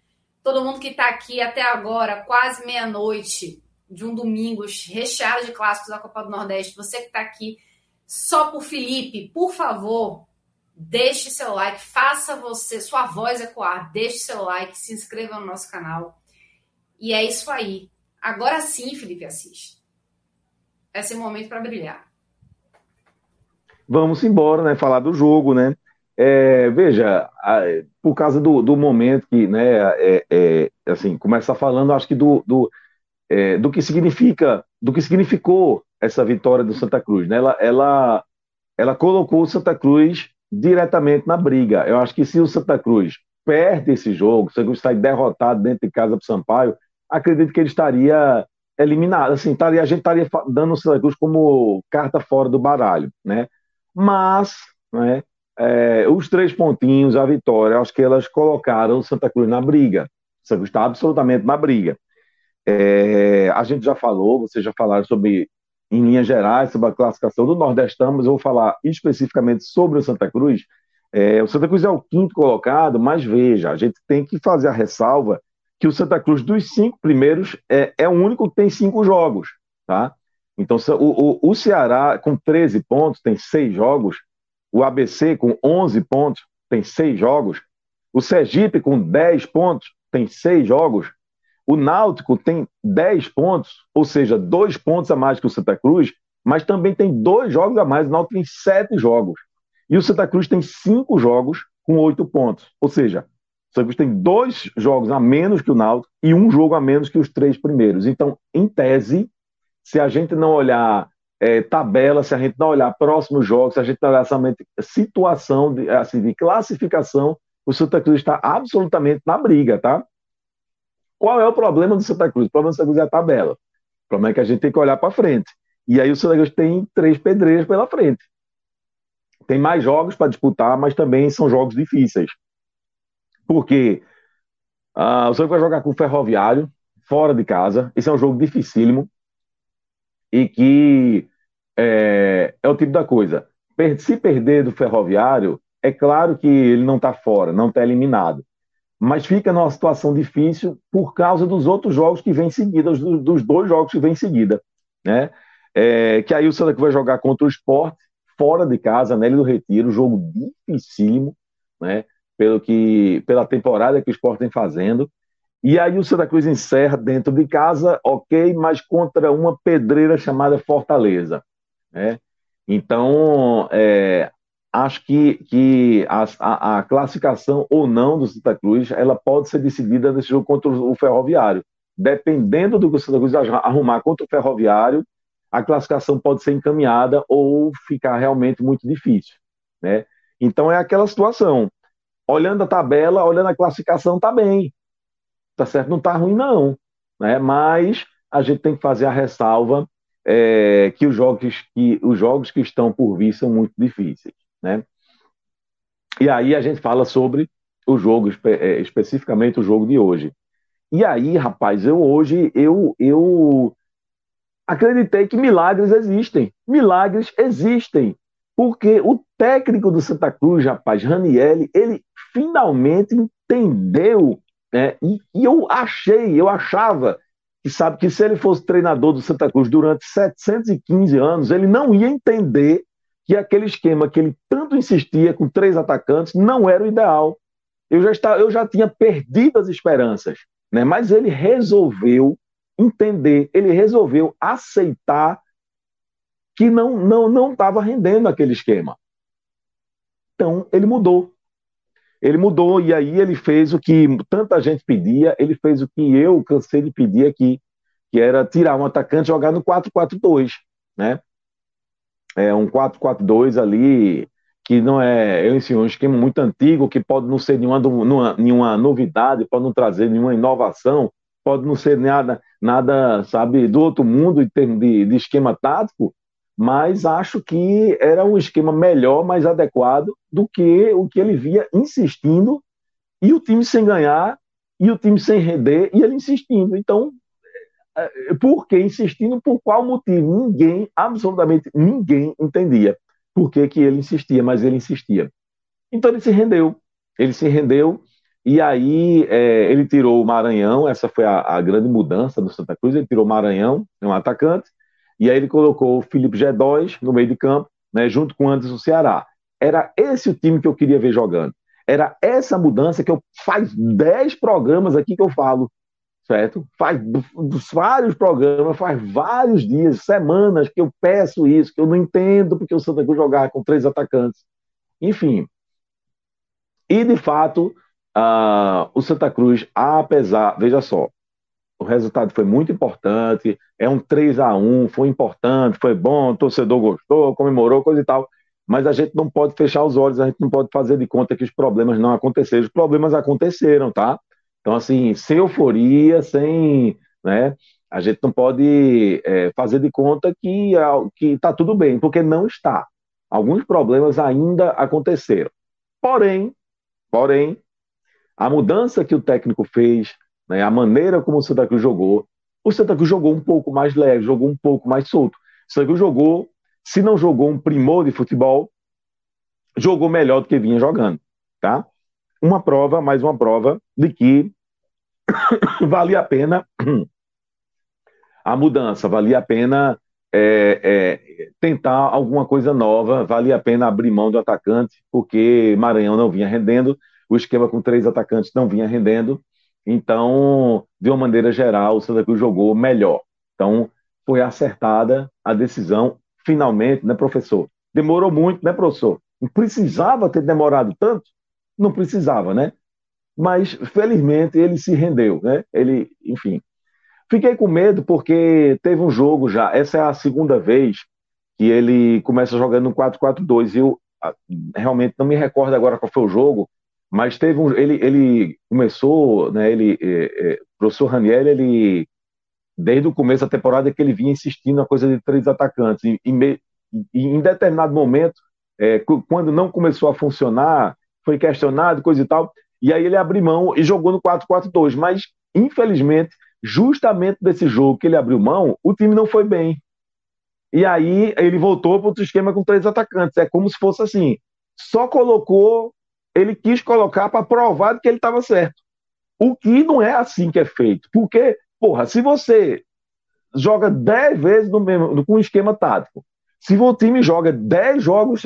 Speaker 1: todo mundo que está aqui até agora, quase meia-noite de um domingo recheado de clássicos da Copa do Nordeste, você que está aqui só por Felipe, por favor, deixe seu like, faça você, sua voz ecoar, deixe seu like, se inscreva no nosso canal. E é isso aí. Agora sim, Felipe assiste é seu momento para brilhar.
Speaker 7: Vamos embora, né? Falar do jogo, né? É, veja, por causa do, do momento que, né, é, é, assim, começar falando, acho que do, do, é, do que significa, do que significou essa vitória do Santa Cruz, né? Ela, ela, ela colocou o Santa Cruz diretamente na briga. Eu acho que se o Santa Cruz perde esse jogo, se o Santa Cruz sai derrotado dentro de casa para o Sampaio, acredito que ele estaria eliminado, assim, taria, a gente estaria dando o Santa Cruz como carta fora do baralho, né? Mas, né, é, os três pontinhos, a vitória, acho que elas colocaram Santa Cruz na briga. Santa Cruz está absolutamente na briga. É, a gente já falou, vocês já falaram sobre, em linhas gerais, sobre a classificação do Nordestão, mas eu vou falar especificamente sobre o Santa Cruz. É, o Santa Cruz é o quinto colocado, mas veja, a gente tem que fazer a ressalva que o Santa Cruz, dos cinco primeiros, é, é o único que tem cinco jogos, tá? Então, o, o, o Ceará, com 13 pontos, tem seis jogos. O ABC, com 11 pontos, tem seis jogos. O Sergipe, com 10 pontos, tem seis jogos. O Náutico tem 10 pontos, ou seja, dois pontos a mais que o Santa Cruz, mas também tem dois jogos a mais. O Náutico tem sete jogos. E o Santa Cruz tem cinco jogos com oito pontos. Ou seja, o Santa Cruz tem dois jogos a menos que o Náutico e um jogo a menos que os três primeiros. Então, em tese, se a gente não olhar é, tabela, se a gente não olhar próximos jogos, se a gente não olhar somente situação de, assim, de classificação, o Santa Cruz está absolutamente na briga, tá? Qual é o problema do Santa Cruz? O problema do Santa Cruz é a tabela. O problema é que a gente tem que olhar para frente. E aí o Santa Cruz tem três pedreiros pela frente. Tem mais jogos para disputar, mas também são jogos difíceis. Porque uh, o Santa Cruz vai jogar com o Ferroviário, fora de casa. Esse é um jogo dificílimo e que é, é o tipo da coisa. Se perder do Ferroviário, é claro que ele não está fora, não está eliminado. Mas fica numa situação difícil por causa dos outros jogos que vêm seguida, dos, dois jogos que vêm seguida. Né? É, que aí o Santa Cruz vai jogar contra o Sport, fora de casa, Nelly do Retiro, jogo dificílimo, né? Pelo que, pela temporada que o Sport vem fazendo. E aí o Santa Cruz encerra dentro de casa, ok, mas contra uma pedreira chamada Fortaleza. Né? Então, é, acho que, que a, a, classificação ou não do Santa Cruz ela pode ser decidida nesse jogo contra o Ferroviário. Dependendo do que o Santa Cruz arrumar contra o Ferroviário, a classificação pode ser encaminhada ou ficar realmente muito difícil. Né? Então é aquela situação. Olhando a tabela, olhando a classificação, está bem tá certo? Não tá ruim, não. Né? Mas a gente tem que fazer a ressalva é, que, os jogos que os jogos que estão por vir são muito difíceis. Né? E aí a gente fala sobre o jogo, é, especificamente o jogo de hoje. E aí, rapaz, eu hoje eu, eu acreditei que milagres existem. Milagres existem. Porque o técnico do Santa Cruz, rapaz, Ranielli, ele finalmente entendeu né? E, e, eu achei, eu achava que sabe que se ele fosse treinador do Santa Cruz durante 715 anos, ele não ia entender que aquele esquema que ele tanto insistia com três atacantes não era o ideal. Eu já, estava, eu já tinha perdido as esperanças, né? mas ele resolveu entender, ele resolveu aceitar que não não não estava rendendo aquele esquema. Então ele mudou. Ele mudou e aí ele fez o que tanta gente pedia, ele fez o que eu cansei de pedir aqui, que era tirar um atacante e jogar no 4-4-2, né? É um 4-4-2 ali que não é, eu ensino um esquema muito antigo, que pode não ser nenhuma, nenhuma, novidade, pode não trazer nenhuma inovação, pode não ser nada, nada sabe, do outro mundo em termos de, de esquema tático, mas acho que era um esquema melhor, mais adequado do que o que ele via insistindo e o time sem ganhar e o time sem render e ele insistindo. Então, é, por que insistindo? Por qual motivo? Ninguém, absolutamente ninguém entendia por que, que ele insistia, mas ele insistia. Então ele se rendeu, ele se rendeu e aí é, ele tirou o Maranhão, essa foi a, a, grande mudança do Santa Cruz, ele tirou o Maranhão, um atacante, e aí ele colocou o Felipe G2 no meio de campo, né, junto com o Anderson Ceará. Era esse o time que eu queria ver jogando. Era essa mudança que eu faz 10 programas aqui que eu falo, certo? Faz vários programas, faz vários dias, semanas que eu peço isso, que eu não entendo porque o Santa Cruz jogava com três atacantes. Enfim. E de fato, uh, o Santa Cruz, apesar, veja só, o resultado foi muito importante, é um 3 a 1 foi importante, foi bom, o torcedor gostou, comemorou, coisa e tal. Mas a gente não pode fechar os olhos, a gente não pode fazer de conta que os problemas não aconteceram. Os problemas aconteceram, tá? Então, assim, sem euforia, sem. Né, a gente não pode é, fazer de conta que está tudo bem, porque não está. Alguns problemas ainda aconteceram. Porém, porém, a mudança que o técnico fez, né, a maneira como o Santa Cruz jogou, o Santa Cruz jogou um pouco mais leve, jogou um pouco mais solto. O Santa Cruz jogou, se não jogou um primor de futebol, jogou melhor do que vinha jogando, tá? Uma prova, mais uma prova de que (coughs) valia a pena (coughs) a mudança, valia a pena é, é, tentar alguma coisa nova, valia a pena abrir mão do atacante, porque Maranhão não vinha rendendo, o esquema com três atacantes não vinha rendendo, então, de uma maneira geral, o Santa Cruz jogou melhor. Então, foi acertada a decisão, finalmente, né, professor? Demorou muito, né, professor? Não precisava ter demorado tanto? Não precisava, né? Mas, felizmente, ele se rendeu, né? Ele, enfim, Fiquei com medo porque teve um jogo já, essa é a segunda vez que ele começa jogando no 4-4-2. Eu ah, realmente não me recordo agora qual foi o jogo, mas teve um, ele, ele começou, né, ele, é, é, professor Raniel, ele desde o começo da temporada que ele vinha insistindo na coisa de três atacantes e, e, me, e em determinado momento, é, quando não começou a funcionar, foi questionado, coisa e tal, e aí ele abriu mão e jogou no 4-4-2, mas infelizmente justamente desse jogo que ele abriu mão, o time não foi bem. E aí ele voltou para outro esquema com três atacantes. É como se fosse assim: só colocou, ele quis colocar para provar que ele estava certo. O que não é assim que é feito. Porque, porra, se você joga dez vezes no mesmo, com um esquema tático, se o time joga dez jogos,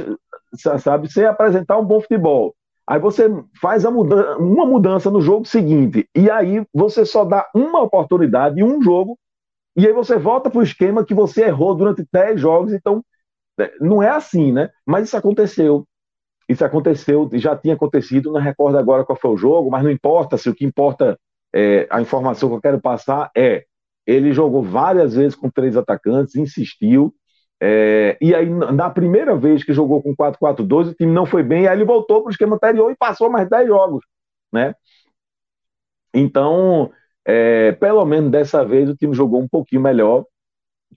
Speaker 7: sabe, sem apresentar um bom futebol, Aí você faz mudança, uma mudança no jogo seguinte, e aí você só dá uma oportunidade um jogo, e aí você volta para o esquema que você errou durante 10 jogos. Então, é, não é assim, né? Mas isso aconteceu. Isso aconteceu, já tinha acontecido, não recordo agora qual foi o jogo, mas não importa se o que importa, é, a informação que eu quero passar é ele jogou várias vezes com três atacantes, insistiu, é, e aí, na primeira vez que jogou com 4-4-2, o time não foi bem, aí ele voltou para o esquema anterior e passou mais 10 jogos, né? Então, é, pelo menos dessa vez, o time jogou um pouquinho melhor,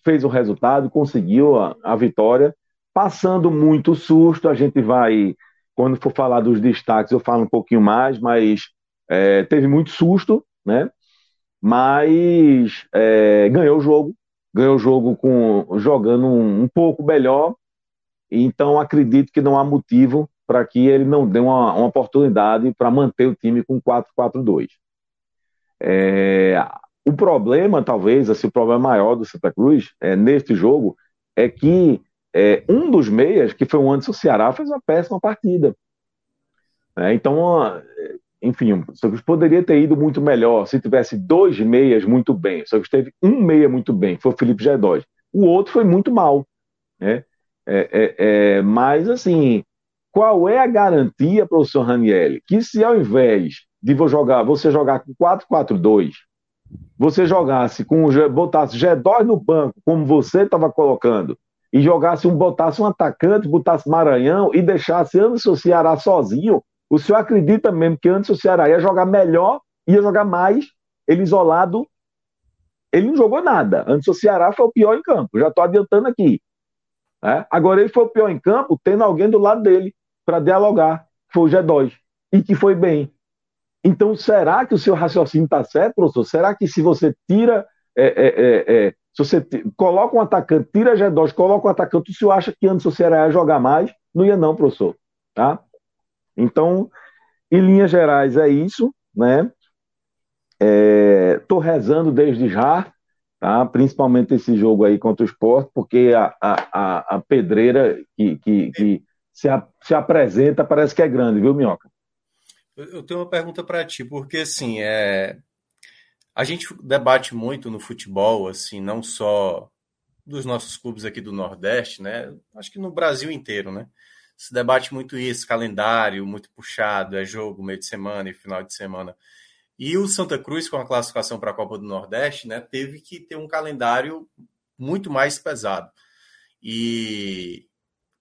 Speaker 7: fez o resultado, conseguiu a, a vitória, passando muito susto, a gente vai, quando for falar dos destaques, eu falo um pouquinho mais, mas é, teve muito susto, né? Mas é, ganhou o jogo, ganhou o jogo com jogando um, um pouco melhor. Então acredito que não há motivo para que ele não dê uma, uma oportunidade para manter o time com 4-4-2. É, o problema, talvez, assim, o problema maior do Santa Cruz é, neste jogo é que é, um dos meias, que foi o Anderson Ceará, fez uma péssima partida. É, então, enfim, o Santos poderia ter ido muito melhor se tivesse dois meias muito bem. O Santos teve um meia muito bem, foi o Felipe Gedóis. O outro foi muito mal. Né? É, é, é, mas, assim, qual é a garantia, professor Ranielli, que se ao invés de jogar, você jogar com 4-4-2, você jogasse com botasse G2 no banco, como você estava colocando, e jogasse um, botasse um atacante, botasse Maranhão e deixasse Anderson Ceará sozinho, o senhor acredita mesmo que antes o Ceará ia jogar melhor, ia jogar mais, ele isolado, ele não jogou nada. Antes o Ceará foi o pior em campo, já estou adiantando aqui. É? Agora ele foi o pior em campo, tendo alguém do lado dele para dialogar, que foi o G2, e que foi bem. Então, será que o seu raciocínio está certo, professor? Será que se você tira. É, é, é, é se você coloca um atacante, tira G2, coloca um atacante, o senhor acha que antes o Ceará ia jogar mais? Não ia, não, professor. Tá? Então, em linhas gerais, é isso, né? Estou é, rezando desde já, tá? principalmente esse jogo aí contra o esporte, porque a, a, a pedreira que, que, que se, a, se apresenta parece que é grande, viu, Minhoca?
Speaker 6: Eu tenho uma pergunta para ti, porque assim, é... a gente debate muito no futebol, assim, não só dos nossos clubes aqui do Nordeste, né? Acho que no Brasil inteiro, né? se debate muito isso, calendário muito puxado, é jogo meio de semana e final de semana. E o Santa Cruz, com a classificação para a Copa do Nordeste, né, teve que ter um calendário muito mais pesado. E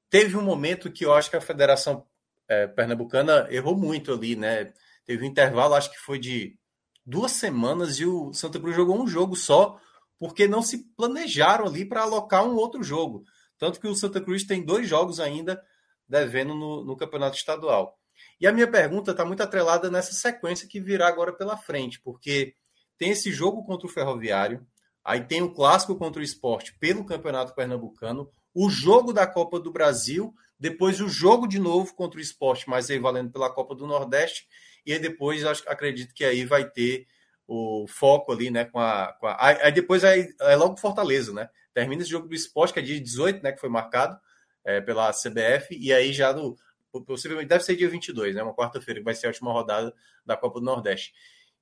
Speaker 6: teve um momento que eu acho que a Federação é, Pernambucana errou muito ali, né? Teve um intervalo, acho que foi de duas semanas, e o Santa Cruz jogou um jogo só, porque não se planejaram ali para alocar um outro jogo. Tanto que o Santa Cruz tem dois jogos ainda devendo no, no campeonato estadual. E a minha pergunta está muito atrelada nessa sequência que virá agora pela frente, porque tem esse jogo contra o Ferroviário, aí tem o clássico contra o esporte pelo Campeonato Pernambucano, o jogo da Copa do Brasil, depois o jogo de novo contra o esporte, mas aí valendo pela Copa do Nordeste, e aí depois acho, acredito que aí vai ter o foco ali, né? Com a, com a... Aí, depois é, é logo Fortaleza, né? Termina esse jogo do esporte, que é dia 18, né? Que foi marcado é, pela CBF, e aí já no. Possivelmente deve ser dia 22, né? Uma quarta-feira, que vai ser a última rodada da Copa do Nordeste.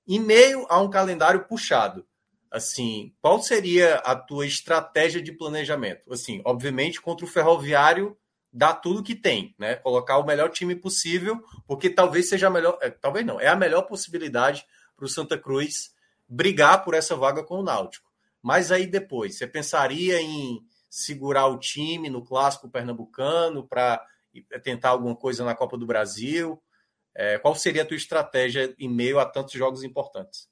Speaker 6: Em meio a um calendário puxado, assim, qual seria a tua estratégia de planejamento? Assim, obviamente, contra o Ferroviário, dá tudo que tem, né? Colocar o melhor time possível, porque talvez seja a melhor, é, talvez não, é a melhor possibilidade para o Santa Cruz brigar por essa vaga com o Náutico. Mas aí depois, você pensaria em segurar o time no clássico pernambucano para tentar alguma coisa na Copa do Brasil? É, qual seria a tua estratégia em meio a tantos jogos importantes?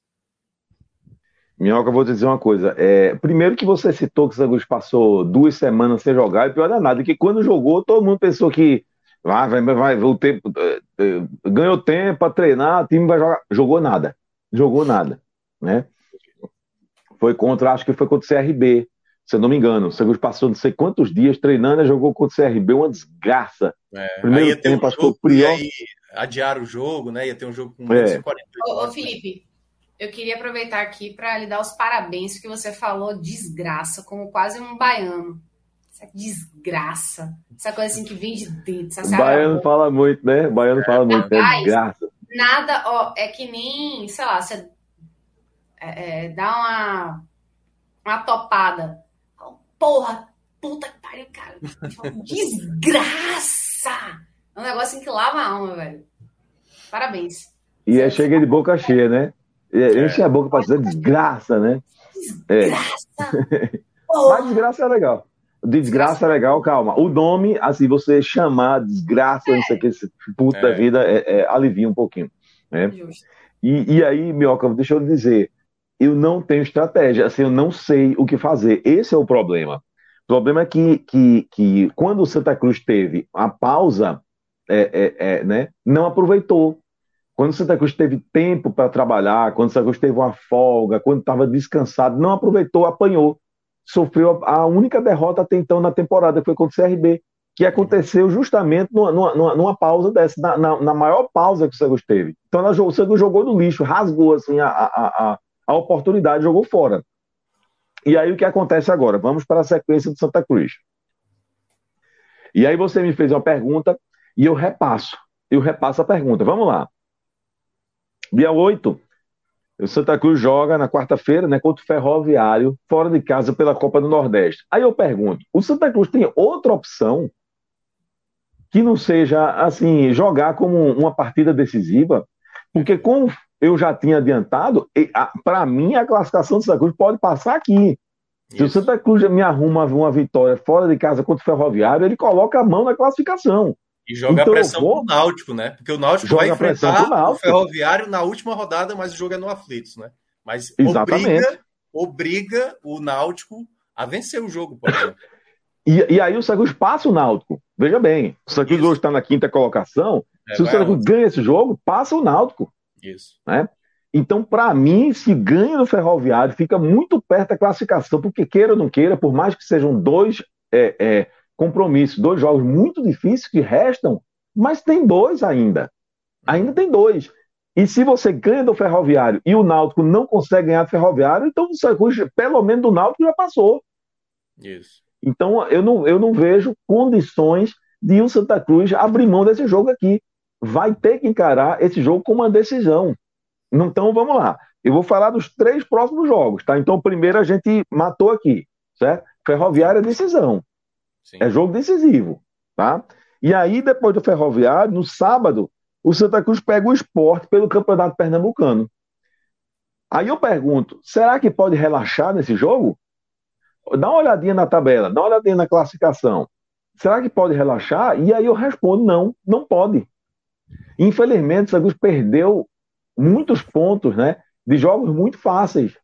Speaker 7: Minhoca, vou te dizer uma coisa. É, primeiro que você citou que o Santos passou duas semanas sem jogar, e pior é nada, que quando jogou, todo mundo pensou que ah, vai, vai, vai, o tempo, é, é, ganhou tempo para treinar, o time vai jogar. Jogou nada. Jogou nada. Né? Foi contra, acho que foi contra o CRB, se eu não me engano. O Santos passou não sei quantos dias treinando e jogou contra o CRB, uma desgraça.
Speaker 6: É, Primeiro tempo, um acho que foi o pior. Adiar o jogo, né? Ia ter um jogo com
Speaker 1: é. 48 Ô, ô Felipe, eu queria aproveitar aqui para lhe dar os parabéns, que você falou desgraça, como quase um baiano. Essa desgraça. Essa coisa assim que vem de dentro.
Speaker 7: O baiano fala muito, né? Baiano fala muito, é desgraça.
Speaker 1: Nada, ó, é que nem, sei lá, você é, é, dá uma, uma topada. Porra, puta que pariu, cara. (laughs) Desgraça! É um negócio assim que lava a alma, velho. Parabéns.
Speaker 7: E é chega de boca cheia, né? É. Enche a boca pra dizer desgraça, né?
Speaker 1: Desgraça!
Speaker 7: É. (laughs) Mas desgraça é legal. Desgraça é legal, calma. O nome, assim, você chamar desgraça, é. isso aqui, esse puta é. da vida, é, é, alivia um pouquinho. Né? E, e aí, Mioca, deixa eu dizer, eu não tenho estratégia, assim, eu não sei o que fazer. Esse é o problema. O problema é que, que, que quando o Santa Cruz teve a pausa, é, é, é né, não aproveitou. Quando o Santa Cruz teve tempo para trabalhar, quando o Santa Cruz teve uma folga, quando estava descansado, não aproveitou, apanhou. Sofreu a única derrota até então na temporada, que foi contra o CRB, que aconteceu justamente numa, numa, numa pausa dessa, na, na, na, maior pausa que o Santa Cruz teve. Então ela, o Santa Cruz jogou no lixo, rasgou assim, a, a, a, a oportunidade, jogou fora. E aí o que acontece agora? Vamos para a sequência do Santa Cruz. E aí você me fez uma pergunta e eu repasso. Eu repasso a pergunta. Vamos lá. Dia 8, o Santa Cruz joga na quarta-feira, né, contra o Ferroviário, fora de casa pela Copa do Nordeste. Aí eu pergunto, o Santa Cruz tem outra opção que não seja assim, jogar como uma partida decisiva? Porque como eu já tinha adiantado, para mim a classificação do Santa Cruz pode passar aqui. Isso. Se o Santa Cruz me arruma uma vitória fora de casa contra o Ferroviário, ele coloca a mão na classificação.
Speaker 6: E joga então, a pressão vou... pro Náutico, né? Porque o Náutico vai enfrentar o Ferroviário na última rodada, mas o jogo é no Aflitos, né? Mas Exatamente. obriga, obriga o Náutico a vencer o jogo, por exemplo. (laughs)
Speaker 7: e, e aí o Santos passa o Náutico. Veja bem, o Santos hoje está na quinta colocação. É, se o Santos ganha esse jogo, passa o Náutico.
Speaker 6: Isso.
Speaker 7: Né? Então, para mim, se ganha no Ferroviário, fica muito perto da classificação, porque queira ou não queira, por mais que sejam dois é, é, compromissos, dois jogos muito difíceis que restam, mas tem dois ainda. Ainda tem dois. E se você ganha do Ferroviário e o Náutico não consegue ganhar do Ferroviário, então pelo menos do Náutico já passou.
Speaker 6: Isso.
Speaker 7: Então eu não, eu não vejo condições de o Santa Cruz abrir mão desse jogo aqui. Vai ter que encarar esse jogo com uma decisão. Então vamos lá. Eu vou falar dos três próximos jogos, tá? Então, primeiro a gente matou aqui, certo? Ferroviária é decisão. Sim. É jogo decisivo, tá? E aí, depois do Ferroviário, no sábado, o Santa Cruz pega o esporte pelo Campeonato Pernambucano. Aí eu pergunto, será que pode relaxar nesse jogo? Dá uma olhadinha na tabela, dá uma olhadinha na classificação. Será que pode relaxar? E aí eu respondo, não, não pode. Infelizmente, o Santa Cruz perdeu muitos pontos, né? De jogos muito fáceis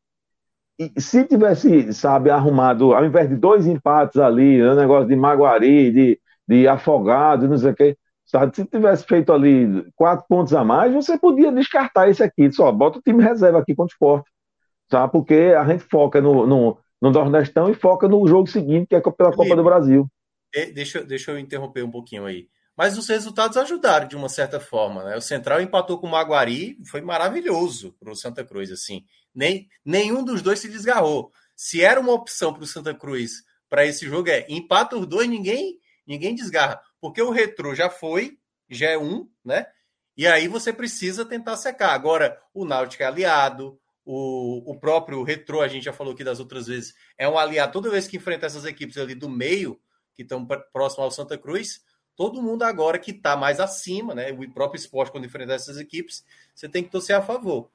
Speaker 7: e se tivesse, sabe, arrumado, ao invés de dois empates ali, né, negócio de Maguari, de, de Afogado, não sei o quê, sabe, se tivesse feito ali quatro pontos a mais, você podia descartar esse aqui, só bota o time reserva aqui contra o esporte, sabe, porque a gente foca no, no, no Nordestão e foca no jogo seguinte, que é pela Copa do Brasil.
Speaker 6: Deixa, deixa eu interromper um pouquinho aí. Mas os resultados ajudaram de uma certa forma. Né? O Central empatou com o Maguari, foi maravilhoso para o Santa Cruz. assim. Nem, nenhum dos dois se desgarrou. Se era uma opção para o Santa Cruz para esse jogo, é empata os dois, ninguém, ninguém desgarra. Porque o retrô já foi, já é um, né? E aí você precisa tentar secar. Agora, o Náutico é aliado, o, o próprio retrô, a gente já falou aqui das outras vezes, é um aliado. Toda vez que enfrenta essas equipes ali do meio, que estão próximo ao Santa Cruz, todo mundo agora que está mais acima, né? O próprio esporte, quando enfrentar essas equipes, você tem que torcer a favor.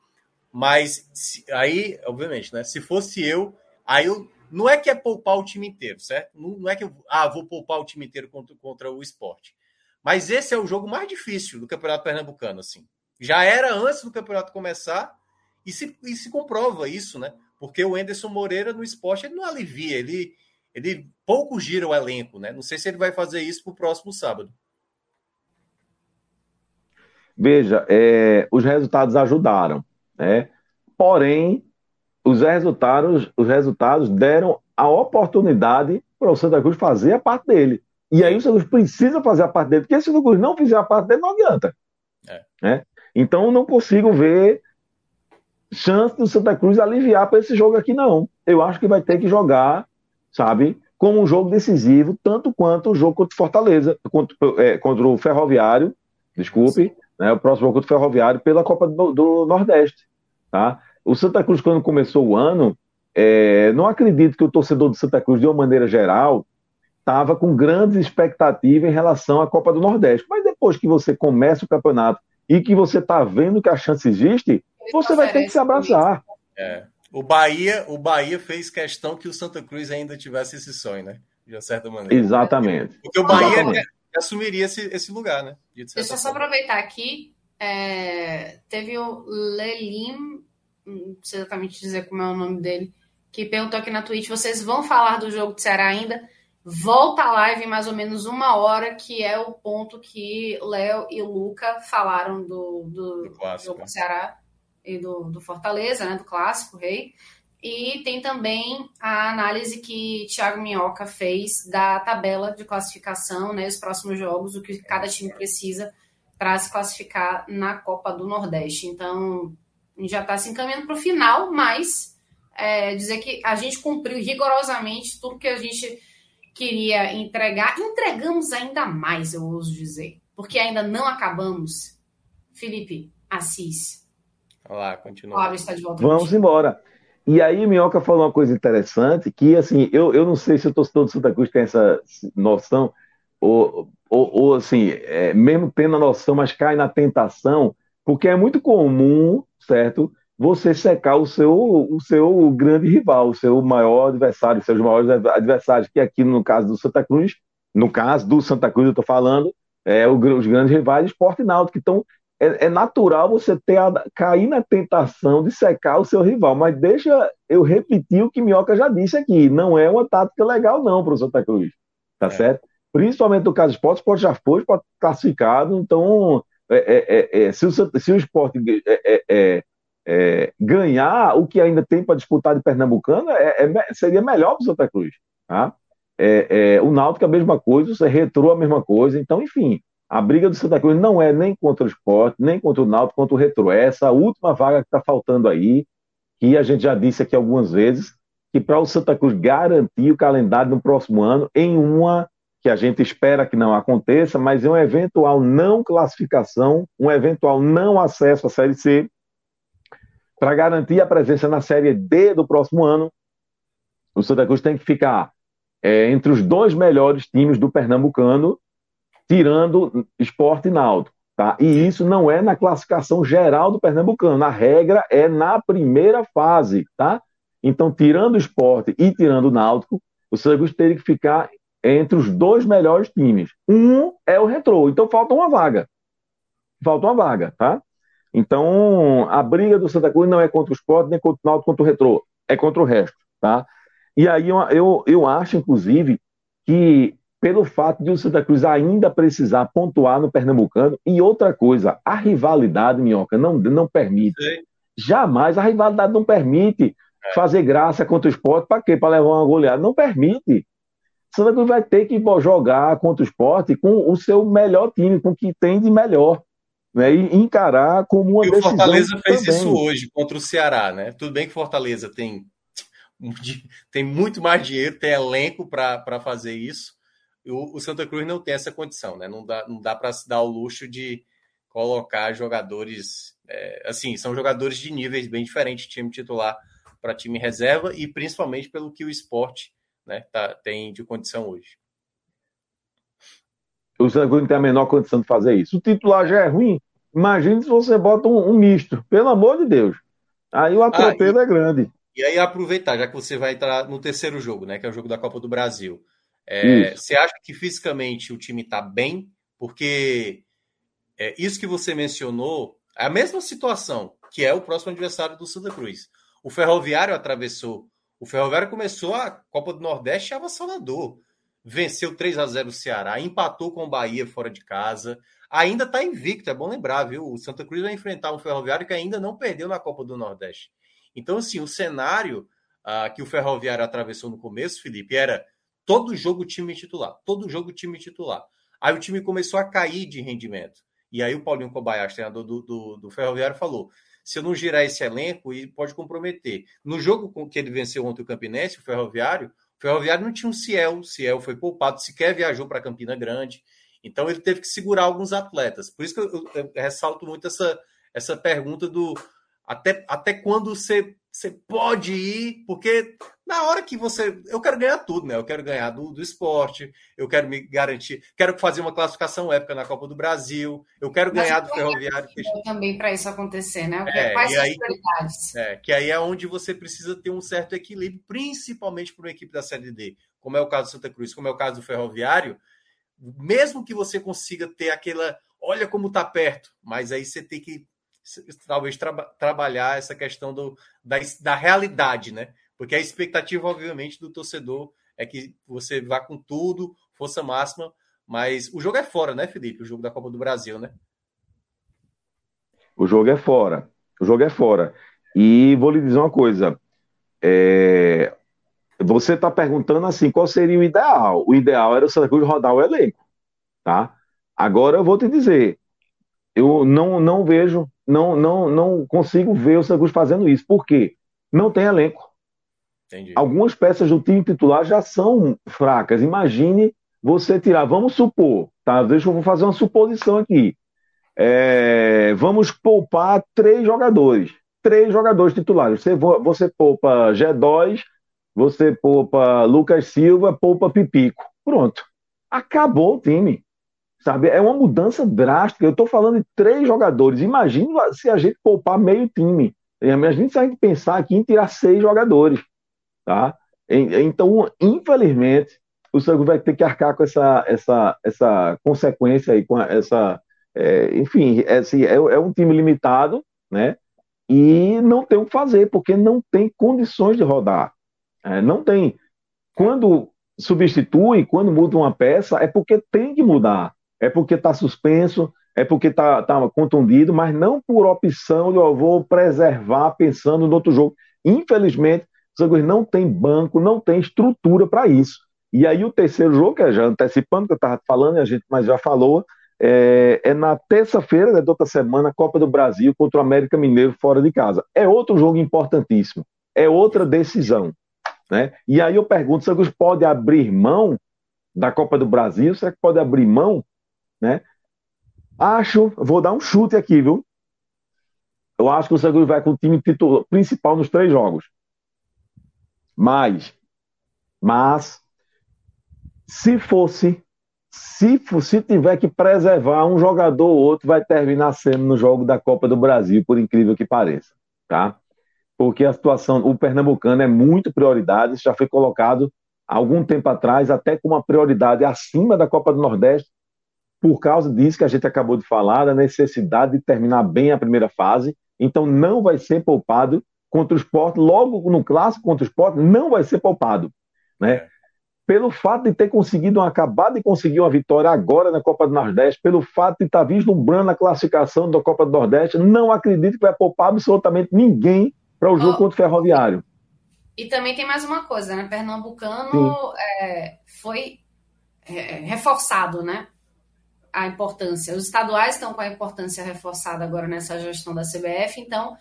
Speaker 6: Mas se, aí, obviamente, né? Se fosse eu, aí eu. Não é que é poupar o time inteiro, certo? Não, não é que eu ah, vou poupar o time inteiro contra, contra o esporte. Mas esse é o jogo mais difícil do Campeonato Pernambucano, assim. Já era antes do campeonato começar e se, e se comprova isso, né? Porque o Enderson Moreira no esporte ele não alivia, ele, ele pouco gira o elenco, né? Não sei se ele vai fazer isso para o próximo sábado.
Speaker 7: Veja, é, os resultados ajudaram, né? Porém, os resultados, os resultados deram a oportunidade para o Santa Cruz fazer a parte dele. E aí o Santa Cruz precisa fazer a parte dele, porque se o Santa Cruz não fizer a parte dele, não adianta. É. Né? Então, não consigo ver chance do Santa Cruz aliviar para esse jogo aqui, não. Eu acho que vai ter que jogar, sabe, como um jogo decisivo, tanto quanto o jogo contra o Fortaleza, contra, é, contra o Ferroviário, desculpe, né, o próximo jogo contra o Ferroviário pela Copa do, do Nordeste. Tá? O Santa Cruz, quando começou o ano, é, não acredito que o torcedor do Santa Cruz, de uma maneira geral, estava com grandes expectativas em relação à Copa do Nordeste. Mas depois que você começa o campeonato e que você está vendo que a chance existe, você vai ter que se abraçar.
Speaker 6: É. O Bahia, o Bahia fez questão que o Santa Cruz ainda tivesse esse sonho, né? De certa maneira.
Speaker 7: Exatamente.
Speaker 6: Porque o Bahia Exatamente. assumiria esse, esse lugar, né?
Speaker 1: De Deixa eu só aproveitar aqui. É, teve o Lelim, não sei exatamente dizer como é o nome dele, que perguntou aqui na Twitch: vocês vão falar do jogo de Ceará ainda? Volta a live em mais ou menos uma hora, que é o ponto que Léo e Luca falaram do, do, do jogo do Ceará e do, do Fortaleza, né, do clássico rei. E tem também a análise que Thiago Minhoca fez da tabela de classificação, né, os próximos jogos, o que cada time precisa para se classificar na Copa do Nordeste. Então, já está se encaminhando para o final, mas é, dizer que a gente cumpriu rigorosamente tudo que a gente queria entregar. Entregamos ainda mais, eu ouso dizer, porque ainda não acabamos. Felipe Assis,
Speaker 6: Olá, continua.
Speaker 1: está de volta.
Speaker 7: Vamos embora. E aí, Minhoca falou uma coisa interessante, que assim, eu, eu não sei se o torcedor do Santa Cruz tem essa noção, ou, ou, ou assim, é, mesmo tendo a noção, mas cai na tentação, porque é muito comum, certo? Você secar o seu, o seu grande rival, o seu maior adversário, os seus maiores adversários, que aqui no caso do Santa Cruz, no caso do Santa Cruz, eu estou falando, é, os grandes rivais, Esporte e Náutico, que estão é, é, natural você ter a, cair na tentação de secar o seu rival, mas deixa eu repetir o que Minhoca já disse aqui, não é uma tática legal não para o Santa Cruz, tá é. certo? Principalmente no caso do esporte, o esporte já foi classificado, então é, é, é, se, o, se o esporte ganhar o que ainda tem para disputar de Pernambucano, seria melhor para o Santa Cruz, tá? o Náutico é a mesma coisa, você retrou a mesma coisa, então enfim, a briga do Santa Cruz não é nem contra o esporte, nem contra o Náutico, contra o Retro. É essa última vaga que está faltando aí, que a gente já disse aqui algumas vezes, que para o Santa Cruz garantir o calendário no próximo ano, em uma que a gente espera que não aconteça, mas em uma eventual não classificação, um eventual não acesso à Série C, para garantir a presença na Série D do próximo ano, o Santa Cruz tem que ficar é, entre os dois melhores times do Pernambucano tirando esporte e náutico. Tá? E isso não é na classificação geral do Pernambucano. A regra é na primeira fase. Tá? Então, tirando o esporte e tirando o náutico, o Santos teria que ficar entre os dois melhores times. Um é o retrô. Então, falta uma vaga. Falta uma vaga. Tá? Então, a briga do Santa Cruz não é contra o esporte, nem contra o náutico, contra o retrô. É contra o resto. Tá? E aí eu, eu, eu acho, inclusive, que pelo fato de o Santa Cruz ainda precisar pontuar no Pernambucano. E outra coisa, a rivalidade, Minhoca, não, não permite. Sim. Jamais a rivalidade não permite é. fazer graça contra o esporte. Para quê? Para levar uma goleada. Não permite. Santa Cruz vai ter que jogar contra o esporte com o seu melhor time, com o que tem de melhor. Né, e encarar como uma
Speaker 6: e
Speaker 7: decisão.
Speaker 6: o Fortaleza fez
Speaker 7: também.
Speaker 6: isso hoje contra o Ceará, né? Tudo bem que Fortaleza tem, (laughs) tem muito mais dinheiro, tem elenco para fazer isso. O, o, Santa Cruz não tem essa condição, né? Não dá, não dá para se dar o luxo de colocar jogadores. É, assim, são jogadores de níveis bem diferentes, time titular para time reserva, e principalmente pelo que o esporte né, tá, tem de condição hoje.
Speaker 7: O Santa Cruz não tem a menor condição de fazer isso. O titular já é ruim. Imagine se você bota um, um misto, pelo amor de Deus. Aí o atropelo ah, e, é grande.
Speaker 6: E aí aproveitar, já que você vai entrar no terceiro jogo, né, que é o jogo da Copa do Brasil. É, você acha que fisicamente o time está bem? Porque é, isso que você mencionou é a mesma situação que é o próximo adversário do Santa Cruz. O Ferroviário atravessou. O Ferroviário começou a Copa do Nordeste avassalador venceu 3 a 0 o Ceará, empatou com o Bahia fora de casa, ainda está invicto, é bom lembrar, viu? O Santa Cruz vai enfrentar um Ferroviário que ainda não perdeu na Copa do Nordeste. Então, assim, o cenário uh, que o Ferroviário atravessou no começo, Felipe, era todo jogo time titular, todo jogo time titular. Aí o time começou a cair de rendimento. E aí o Paulinho Kobayashi, treinador do, do, do Ferroviário, falou: se eu não girar esse elenco, pode comprometer. No jogo que ele venceu ontem o Campinense, o Ferroviário, Ferroviário não tinha um Ciel, o Ciel foi poupado, sequer viajou para Campina Grande. Então ele teve que segurar alguns atletas. Por isso que eu, eu, eu ressalto muito essa, essa pergunta do até, até quando você, você pode ir, porque na hora que você. Eu quero ganhar tudo, né? Eu quero ganhar do, do esporte, eu quero me garantir, quero fazer uma classificação épica na Copa do Brasil, eu quero Mas ganhar do Ferroviário.
Speaker 1: Também para isso acontecer, né?
Speaker 6: É,
Speaker 1: Quais
Speaker 6: as prioridades? É, que aí é onde você precisa ter um certo equilíbrio, principalmente para uma equipe da Série D, como é o caso do Santa Cruz, como é o caso do Ferroviário, mesmo que você consiga ter aquela. Olha como tá perto, mas aí você tem que talvez tra trabalhar essa questão do, da, da realidade, né? Porque a expectativa, obviamente, do torcedor é que você vá com tudo, força máxima, mas o jogo é fora, né, Felipe? O jogo da Copa do Brasil, né?
Speaker 7: O jogo é fora. O jogo é fora. E vou lhe dizer uma coisa. É... Você está perguntando assim, qual seria o ideal? O ideal era o Santa Cruz rodar o elenco, tá? Agora eu vou te dizer, eu não, não vejo não, não, não consigo ver o Santos fazendo isso. Por quê? Não tem elenco. Entendi. Algumas peças do time titular já são fracas. Imagine você tirar, vamos supor, tá? Deixa eu fazer uma suposição aqui. É, vamos poupar três jogadores. Três jogadores titulares. Você, você poupa G2, você poupa Lucas Silva, poupa Pipico. Pronto. Acabou o time. Sabe? É uma mudança drástica. Eu estou falando de três jogadores. Imagina se a gente poupar meio time. Imagina se a gente pensar aqui em tirar seis jogadores. Tá? Então, infelizmente, o Santos vai ter que arcar com essa, essa, essa consequência aí, com essa. É, enfim, esse, é, é, um time limitado, né? E não tem o que fazer, porque não tem condições de rodar. É, não tem. Quando substitui, quando muda uma peça, é porque tem que mudar é porque está suspenso, é porque está tá contundido, mas não por opção de eu vou preservar pensando no outro jogo. Infelizmente, o São não tem banco, não tem estrutura para isso. E aí o terceiro jogo, que é já antecipando que eu estava falando, a gente mas já falou, é, é na terça-feira né, da outra semana, Copa do Brasil contra o América Mineiro fora de casa. É outro jogo importantíssimo, é outra decisão. Né? E aí eu pergunto, São pode abrir mão da Copa do Brasil? Será que pode abrir mão né? Acho, vou dar um chute aqui, viu? Eu acho que o Santa vai com o time titular, principal nos três jogos. Mas, mas, se fosse, se, se tiver que preservar um jogador ou outro, vai terminar sendo no jogo da Copa do Brasil, por incrível que pareça, tá? Porque a situação, o pernambucano é muito prioridade, isso já foi colocado há algum tempo atrás, até com uma prioridade acima da Copa do Nordeste, por causa disso que a gente acabou de falar, da necessidade de terminar bem a primeira fase. Então não vai ser poupado contra o esporte, logo no clássico contra o esporte, não vai ser poupado. Né? Pelo fato de ter conseguido, acabado de conseguir uma vitória agora na Copa do Nordeste, pelo fato de estar vislumbrando a classificação da Copa do Nordeste, não acredito que vai poupar absolutamente ninguém para o jogo oh. contra o Ferroviário.
Speaker 1: E também tem mais uma coisa, né? Pernambucano é, foi é, reforçado, né? A importância. Os estaduais estão com a importância reforçada agora nessa gestão da CBF, então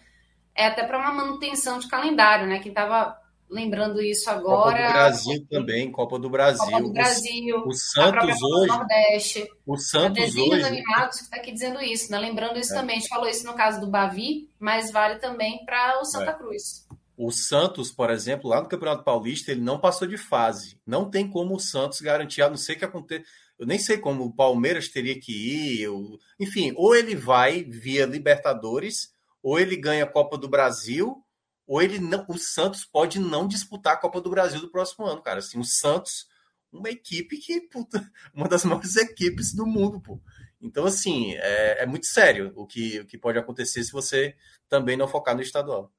Speaker 1: é até para uma manutenção de calendário, né? Quem estava lembrando isso agora.
Speaker 6: Copa do Brasil também, Copa do Brasil.
Speaker 1: Copa do Brasil.
Speaker 6: O, o Santos hoje.
Speaker 1: Nordeste.
Speaker 6: O Santos hoje.
Speaker 1: Animados que está aqui dizendo isso, né? Lembrando isso é. também. A gente falou isso no caso do Bavi, mas vale também para o Santa é. Cruz.
Speaker 6: O Santos, por exemplo, lá no Campeonato Paulista, ele não passou de fase. Não tem como o Santos garantir, a não ser que aconteça. Eu nem sei como o Palmeiras teria que ir. Eu... Enfim, ou ele vai via Libertadores, ou ele ganha a Copa do Brasil, ou ele não, o Santos pode não disputar a Copa do Brasil do próximo ano, cara. Assim, o Santos, uma equipe que, puta, (laughs) uma das maiores equipes do mundo, pô. Então, assim, é, é muito sério o que, o que pode acontecer se você também não focar no estadual.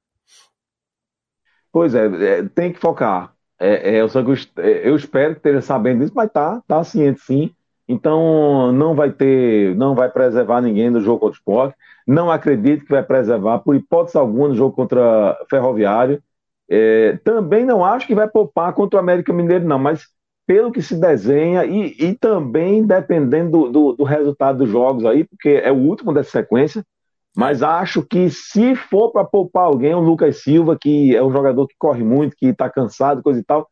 Speaker 7: Pois é, é tem que focar. É, é, eu, é, eu espero que esteja sabendo disso, mas tá, tá ciente sim. Então não vai ter, não vai preservar ninguém no jogo contra o esporte. Não acredito que vai preservar, por hipótese alguma, no jogo contra Ferroviário. É, também não acho que vai poupar contra o América Mineiro, não, mas pelo que se desenha e, e também dependendo do, do, do, resultado dos jogos aí, porque é o último dessa sequência, mas acho que se for para poupar alguém, o Lucas Silva, que é um jogador que corre muito, que está cansado, coisa e tal,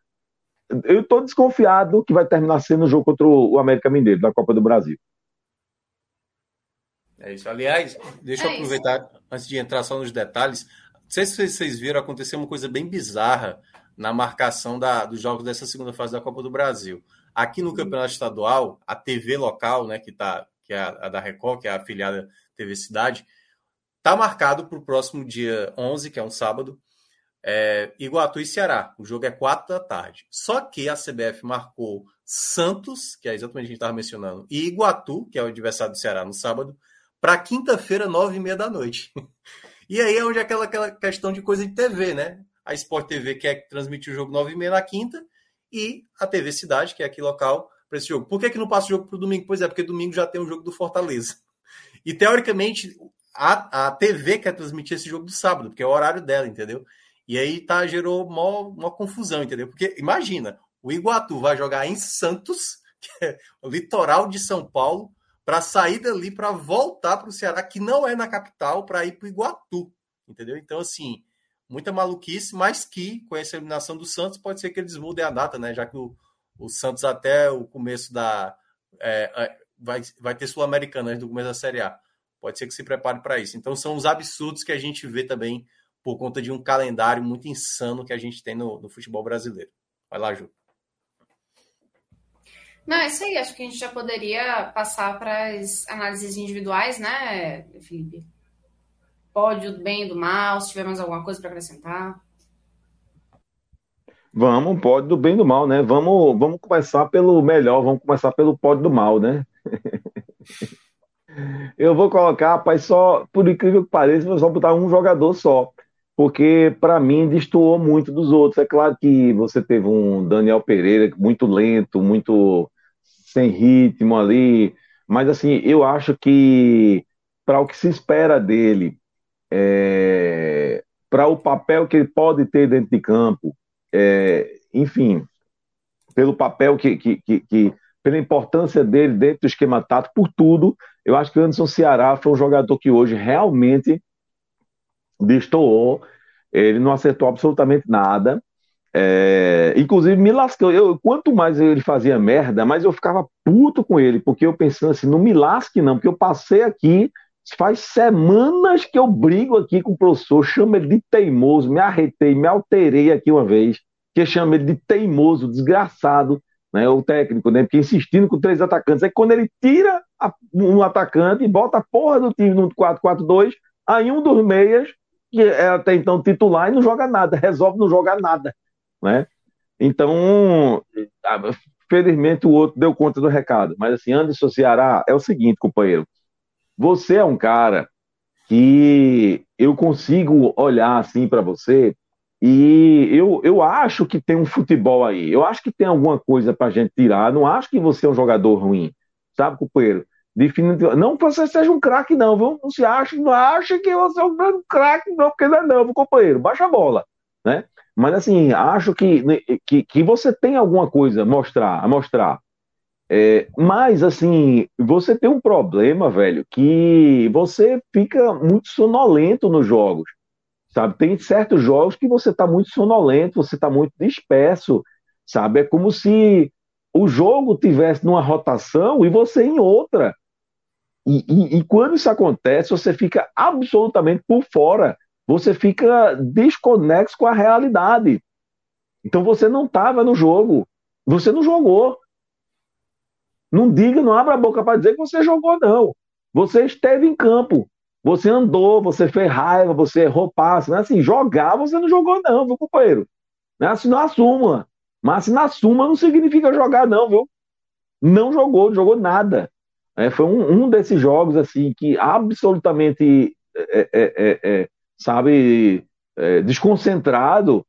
Speaker 7: eu estou desconfiado que vai terminar sendo o jogo contra o América Mineiro, da Copa do Brasil.
Speaker 6: É isso. Aliás, deixa é eu aproveitar, isso. antes de entrar só nos detalhes, não sei se vocês viram, aconteceu uma coisa bem bizarra na marcação da, dos jogos dessa segunda fase da Copa do Brasil. Aqui no Campeonato Estadual, a TV local, né, que, tá, que é a, a da Record, que é a afiliada TV Cidade, Está marcado para o próximo dia 11, que é um sábado, é, Iguatu e Ceará. O jogo é 4 da tarde. Só que a CBF marcou Santos, que é exatamente o que a gente estava mencionando, e Iguatu, que é o adversário do Ceará no sábado, para quinta-feira, 9 e meia da noite. E aí é onde é aquela, aquela questão de coisa de TV, né? A Sport TV quer transmitir o jogo 9 e meia na quinta e a TV Cidade, que é aqui local, para esse jogo. Por que, que não passa o jogo para o domingo? Pois é, porque domingo já tem o jogo do Fortaleza. E teoricamente, a, a TV quer transmitir esse jogo do sábado, porque é o horário dela, entendeu? E aí tá, gerou uma, confusão, entendeu? Porque imagina, o Iguatu vai jogar em Santos, (laughs) que é o litoral de São Paulo, para sair dali para voltar para o Ceará, que não é na capital, para ir para o Iguatu, entendeu? Então, assim, muita maluquice, mas que com essa eliminação do Santos pode ser que eles mudem a data, né? Já que o, o Santos até o começo da. É, é vai, vai ter Sul-Americana antes do começo da Série A pode ser que se prepare para isso. Então são os absurdos que a gente vê também por conta de um calendário muito insano que a gente tem no, no futebol brasileiro. Vai lá, Ju.
Speaker 1: Não, é isso aí. Acho que a gente já poderia passar para as análises individuais, né, Felipe? Pode do bem e do mal, se tiver mais alguma coisa para acrescentar.
Speaker 7: Vamos, pode do bem e do mal, né? Vamos, vamos começar pelo melhor, vamos começar pelo pode do mal, né? (laughs) Eu vou colocar, rapaz, só, por incrível que pareça, vou só botar um jogador só. Porque, para mim, destoou muito dos outros. É claro que você teve um Daniel Pereira muito lento, muito sem ritmo ali. Mas, assim, eu acho que, para o que se espera dele, é, para o papel que ele pode ter dentro de campo, é, enfim, pelo papel que, que, que, que pela importância dele dentro do esquema tático, por tudo. Eu acho que o Anderson Ceará foi um jogador que hoje realmente destoou. Ele não acertou absolutamente nada. É, inclusive me lascou. Eu, quanto mais ele fazia merda, mais eu ficava puto com ele, porque eu pensando assim, não me lasque não, porque eu passei aqui, faz semanas que eu brigo aqui com o professor, chamo ele de teimoso, me arretei, me alterei aqui uma vez, que chama ele de teimoso, desgraçado, né, o técnico, né, porque insistindo com três atacantes. Aí quando ele tira a, um atacante e bota a porra do time no 4-4-2, aí um dos meias, que é até então titular, e não joga nada, resolve não jogar nada. Né? Então, felizmente o outro deu conta do recado. Mas assim, Anderson Ceará, é o seguinte, companheiro. Você é um cara que eu consigo olhar assim para você e eu, eu acho que tem um futebol aí. Eu acho que tem alguma coisa para a gente tirar. Não acho que você é um jogador ruim, sabe, companheiro? Definitivamente. Não que você seja um craque, não, viu? Não se acha, não acha que você é um grande craque, não, porque não é não, companheiro. Baixa a bola, né? Mas assim, acho que, que, que você tem alguma coisa a mostrar, a mostrar. É, mas assim, você tem um problema, velho, que você fica muito sonolento nos jogos. Sabe? Tem certos jogos que você está muito sonolento, você está muito disperso, sabe? É como se o jogo tivesse numa rotação e você em outra. E, e, e, quando isso acontece, você fica absolutamente por fora. Você fica desconexo com a realidade. Então você não estava no jogo. Você não jogou. Não diga, não abra a boca para dizer que você jogou, não. Você esteve em campo. Você andou, você fez raiva, você errou passe. Não é assim, jogar você não jogou, não, viu, companheiro? Não é assim, não assuma. Mas na suma não significa jogar, não, viu? Não jogou, não jogou nada. É, foi um, um, desses jogos assim que absolutamente é, é, é, é sabe desconcentrado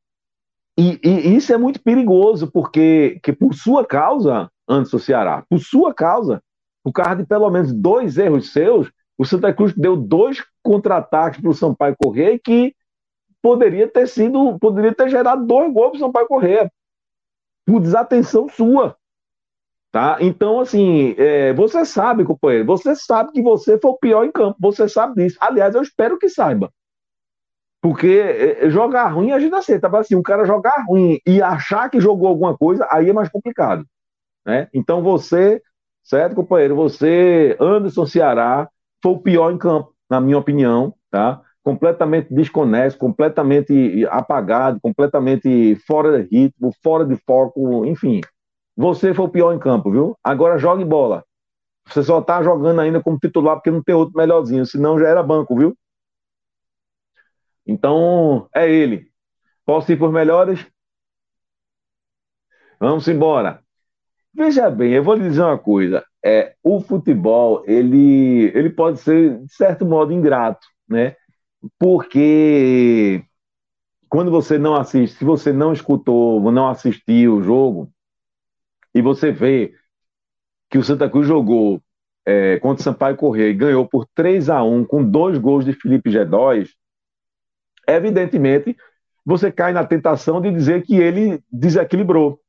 Speaker 7: e, e, isso é muito perigoso porque que por sua causa antes do Ceará por sua causa por causa de pelo menos dois erros seus o Santa Cruz deu dois contra-ataques para o Sampaio Corrêa que poderia ter sido poderia ter gerado dois gols para o Sampaio Corrêa por desatenção sua Tá? Então, assim, é, você sabe, companheiro, você sabe que você foi o pior em campo, você sabe disso. Aliás, eu espero que saiba. Porque é, é jogar ruim a gente aceita, mas assim, um cara jogar ruim e achar que jogou alguma coisa, aí é mais complicado. Né? Então você, certo, companheiro, você, Anderson Ceará, foi o pior em campo, na minha opinião, tá? Completamente desconexo, completamente apagado, completamente fora de ritmo, fora de foco, enfim. Você foi o pior em campo, viu? Agora jogue bola. Você só tá jogando ainda como titular porque não tem outro melhorzinho, senão já era banco, viu? Então, é ele. Posso ir por melhores? Vamos embora. Veja bem, eu vou lhe dizer uma coisa. É, o futebol, ele, ele pode ser, de certo modo, ingrato, né? Porque quando você não assiste, se você não escutou, não assistiu o jogo, e você vê que o Santa Cruz jogou é, contra o Sampaio Correia e ganhou por 3 a 1 com dois gols de Felipe G2, evidentemente você cai na tentação de dizer que ele desequilibrou,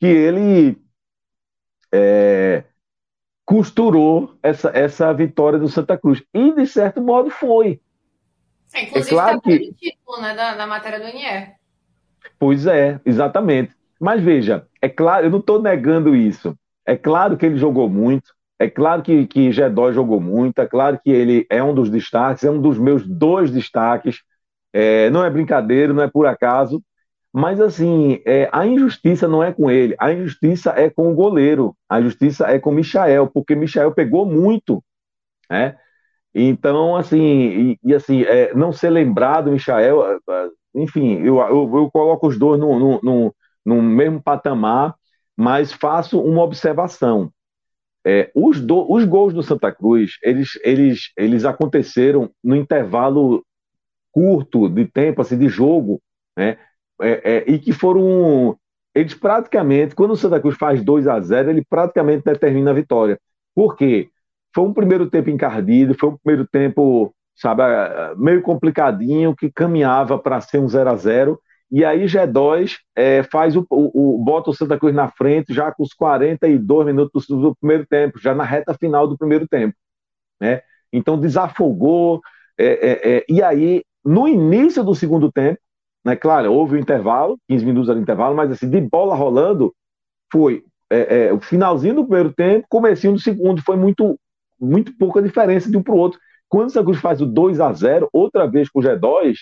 Speaker 7: que ele é, costurou essa, essa vitória do Santa Cruz. E, de certo modo, foi.
Speaker 1: É, inclusive, é claro tá que... título né, da, da matéria do INE.
Speaker 7: Pois é, exatamente. Mas veja, é claro, eu não estou negando isso. É claro que ele jogou muito, é claro que, que Gedó jogou muito, é claro que ele é um dos destaques, é um dos meus dois destaques. É, não é brincadeira, não é por acaso. Mas assim, é, a injustiça não é com ele, a injustiça é com o goleiro, a injustiça é com o Michael, porque Michael pegou muito. Né? Então, assim, e, e assim, é, não ser lembrado, Michael, é, é, enfim, eu, eu, eu coloco os dois no, no, no no mesmo patamar, mas faço uma observação. É, os, do, os gols do Santa Cruz, eles, eles, eles aconteceram no intervalo curto de tempo, assim, de jogo, né? É, é, e que foram. Eles praticamente, quando o Santa Cruz faz 2 a 0 ele praticamente determina a vitória. Por quê? Foi um primeiro tempo encardido, foi um primeiro tempo, sabe, meio complicadinho, que caminhava para ser um 0 a 0 e aí G2 é, faz o, o, o, bota o Santa Cruz na frente já com os 42 minutos do, do primeiro tempo, já na reta final do primeiro tempo. Né? Então desafogou. É, é, é, e aí, no início do segundo tempo, né, claro, houve um intervalo, 15 minutos de intervalo, mas assim, de bola rolando, foi é, é, o finalzinho do primeiro tempo, comecinho do segundo, foi muito, muito pouca diferença de um para o outro. Quando o Cruz faz o 2 a 0 outra vez com o G2,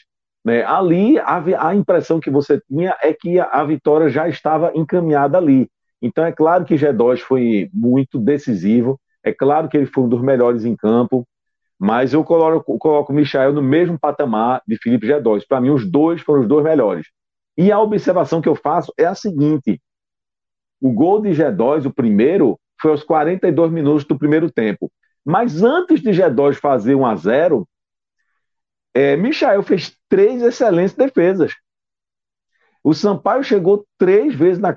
Speaker 7: né? Ali, a, a, impressão que você tinha é que a, a, vitória já estava encaminhada ali. Então, é claro que G2 foi muito decisivo, é claro que ele foi um dos melhores em campo, mas eu coloco, coloco o Michael no mesmo patamar de Felipe G2. Para mim, os dois foram os dois melhores. E a observação que eu faço é a seguinte: o gol de G2, o primeiro, foi aos 42 minutos do primeiro tempo. Mas antes de G2 fazer 1 a 0 é, Michael fez três excelentes defesas. O Sampaio chegou três vezes, na,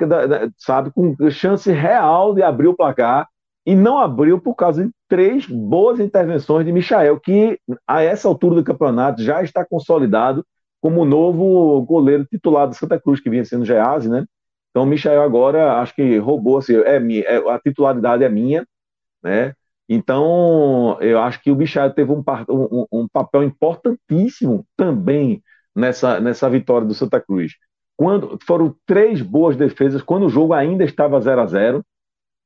Speaker 7: sabe, com chance real de abrir o placar e não abriu por causa de três boas intervenções de Michael, que a essa altura do campeonato já está consolidado como novo goleiro titular do Santa Cruz, que vinha sendo Gease, né? Então, Michael agora, acho que roubou, assim, é, é, a titularidade é minha, né? Então, eu acho que o Michael teve um, um, um, papel importantíssimo também nessa, nessa vitória do Santa Cruz. Quando foram três boas defesas, quando o jogo ainda estava 0 a 0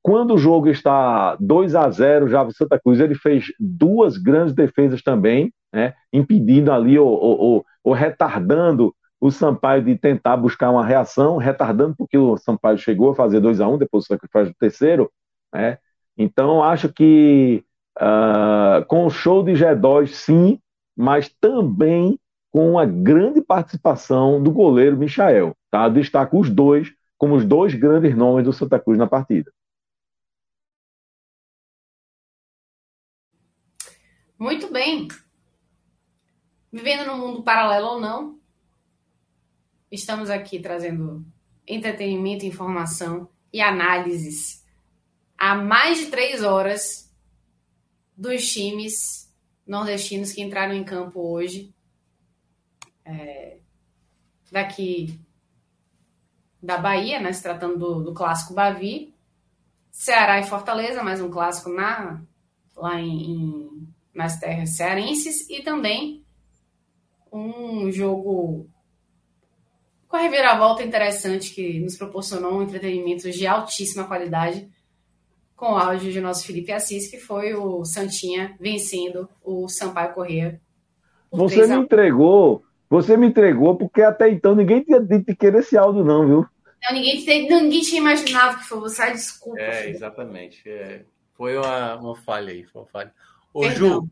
Speaker 7: quando o jogo está 2 a 0 já o Santa Cruz, ele fez duas grandes defesas também, né, impedindo ali ou, ou, ou retardando o Sampaio de tentar buscar uma reação, retardando porque o Sampaio chegou a fazer 2 a 1 um, depois o Santa faz o terceiro, né? Então acho que uh, com o show de G2 sim, mas também com uma grande participação do goleiro Michael, tá? Destaco os dois como os dois grandes nomes do Santa Cruz na partida.
Speaker 1: Muito bem. Vivendo num mundo paralelo ou não, estamos aqui trazendo entretenimento, informação e análises há mais de três horas dos times nordestinos que entraram em campo hoje. É, daqui da Bahia, né, se tratando do, do clássico Bavi. Ceará e Fortaleza, mais um clássico na, lá em, em, nas terras cearenses. E também um jogo com a reviravolta interessante que nos proporcionou um entretenimento de altíssima qualidade com o áudio de nosso Felipe Assis, que foi o Santinha vencendo o Sampaio Corrêa.
Speaker 7: Você me entregou, você me entregou, porque até então ninguém tinha dito que querer esse áudio, não, viu?
Speaker 1: Não, ninguém, ninguém tinha imaginado que foi você, desculpa.
Speaker 6: É, filho. exatamente. É, foi uma, uma falha aí, foi uma falha. Ô, Perdão.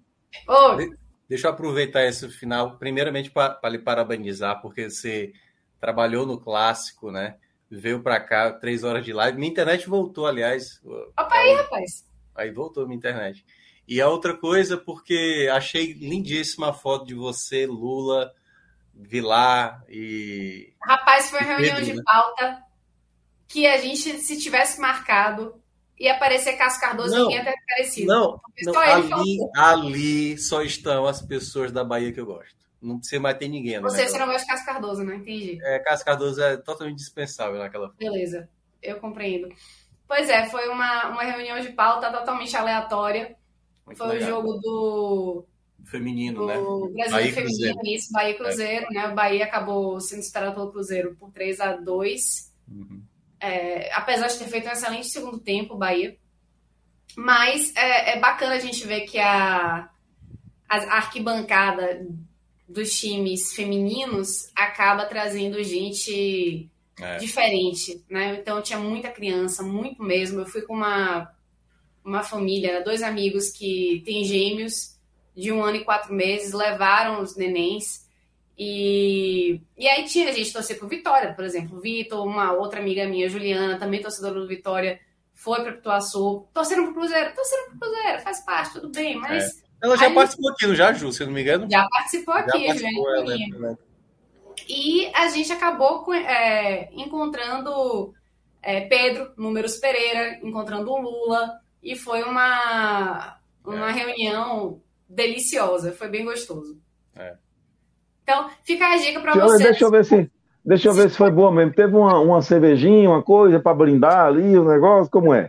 Speaker 6: Ju, deixa eu aproveitar esse final, primeiramente para lhe parabenizar, porque você trabalhou no clássico, né? Veio para cá, três horas de live. Minha internet voltou, aliás.
Speaker 1: Opa aí, rapaz.
Speaker 6: Aí voltou minha internet. E a outra coisa, porque achei lindíssima a foto de você, Lula, Vilar e.
Speaker 1: Rapaz, foi uma reunião de né? pauta que a gente, se tivesse marcado, ia aparecer Cássio Cardoso
Speaker 6: não,
Speaker 1: ninguém até aparecido.
Speaker 6: Não, não ali, ali só estão as pessoas da Bahia que eu gosto. Não precisa mais ter ninguém.
Speaker 1: Você, você não gosta de Cássio Cardoso, não entendi.
Speaker 6: É, Cássio Cardoso é totalmente dispensável naquela
Speaker 1: Beleza, eu compreendo. Pois é, foi uma, uma reunião de pauta totalmente aleatória. Muito foi legal. o jogo do
Speaker 6: feminino,
Speaker 1: do
Speaker 6: né?
Speaker 1: Brasil Bahia feminino, Cruzeiro. isso, Bahia Cruzeiro, é. né? O Bahia acabou sendo superado pelo Cruzeiro por 3 a 2 uhum. É, apesar de ter feito um excelente segundo tempo, o Bahia. Mas é, é, bacana a gente ver que a, a arquibancada dos times femininos acaba trazendo gente é. diferente, né? Então tinha muita criança, muito mesmo. Eu fui com uma, uma família, dois amigos que têm gêmeos de um ano e quatro meses, levaram os nenéns. E, e aí tinha gente torcer por Vitória, por exemplo. Vitor, uma outra amiga minha, Juliana, também torcedora do Vitória, foi para Pituaçu, torcendo pro Cruzeiro, torcendo pro Cruzeiro, faz parte, tudo bem, mas.
Speaker 6: É. Ela já participou aqui, não já, Ju, se eu não me engano?
Speaker 1: Já participou aqui, já participou, ela, E a gente acabou é, encontrando é, Pedro, Números Pereira, encontrando o Lula, e foi uma, uma é. reunião deliciosa, foi bem gostoso.
Speaker 6: É.
Speaker 1: Então, fica a dica para você.
Speaker 7: Deixa eu ver se. Deixa eu ver se foi boa mesmo. Teve uma, uma cervejinha, uma coisa para brindar ali, o um negócio, como é?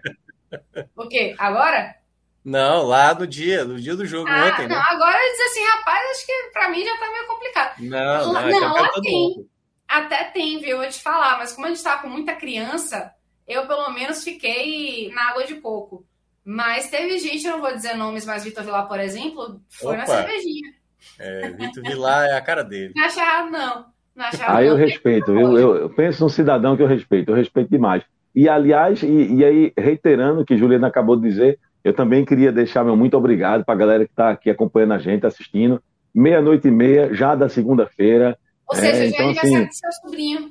Speaker 7: (laughs)
Speaker 1: O quê? Agora?
Speaker 6: Não, lá no dia, no dia do jogo
Speaker 1: ah,
Speaker 6: ontem.
Speaker 1: Não,
Speaker 6: né?
Speaker 1: agora diz assim, rapaz, acho que pra mim já tá meio complicado.
Speaker 6: Não, não,
Speaker 1: não lá tem. Até tem, viu? Eu vou te falar, mas como a gente tá com muita criança, eu pelo menos fiquei na água de coco. Mas teve gente, eu não vou dizer nomes, mas Vitor Vilar, por exemplo, foi Opa. na cervejinha.
Speaker 6: É, Vitor Vilar é a cara dele.
Speaker 1: Não acha errado, não. não acha errado,
Speaker 7: aí eu respeito, eu, eu, eu, penso num cidadão que eu respeito, eu respeito demais. E, aliás, e, e aí, reiterando o que Juliana acabou de dizer, eu também queria deixar meu muito obrigado para a galera que está aqui acompanhando a gente, assistindo. Meia-noite e meia, já da segunda-feira.
Speaker 1: Ou seja, é, já é então, é aniversário assim, do seu sobrinho.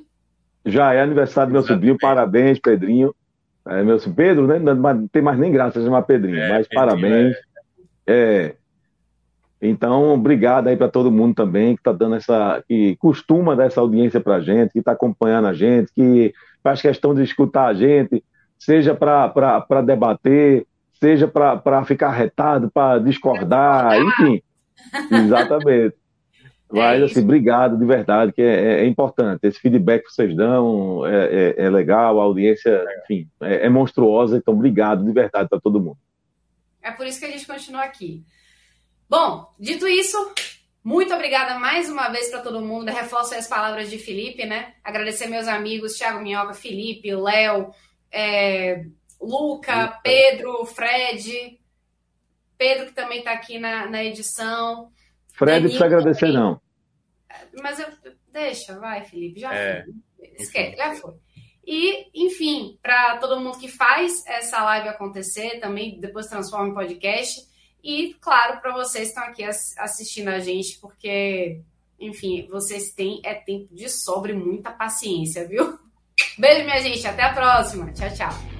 Speaker 7: Já é aniversário do meu sobrinho, parabéns, Pedrinho. É, meu Pedro, né? Não tem mais nem graça chamar Pedrinho, é, mas Pedrinho, parabéns. É. é. Então, obrigado aí para todo mundo também que está dando essa, que costuma dar essa audiência para a gente, que está acompanhando a gente, que faz questão de escutar a gente, seja para debater, seja para ficar retado, para discordar, enfim. Exatamente. Mas, é assim, obrigado de verdade, que é, é, importante. Esse feedback que vocês dão é, é, é legal, a audiência, enfim, é, é monstruosa. Então, obrigado de verdade para todo mundo.
Speaker 1: É por isso que a gente continua aqui. Bom, dito isso, muito obrigada mais uma vez para todo mundo. Reforço as palavras de Felipe, né? Agradecer meus amigos Thiago Minhoca, Felipe, Léo, é, Luca, Pedro, Fred, Pedro que também está aqui na, na edição.
Speaker 7: Fred, não precisa agradecer, não.
Speaker 1: Mas eu. Deixa, vai, Felipe, já é. foi. Esquece, já foi. E, enfim, para todo mundo que faz essa live acontecer, também depois transforma em podcast. E, claro, para vocês que estão aqui assistindo a gente, porque, enfim, vocês têm é tempo de sobra e muita paciência, viu? (laughs) Beijo, minha gente. Até a próxima. Tchau, tchau.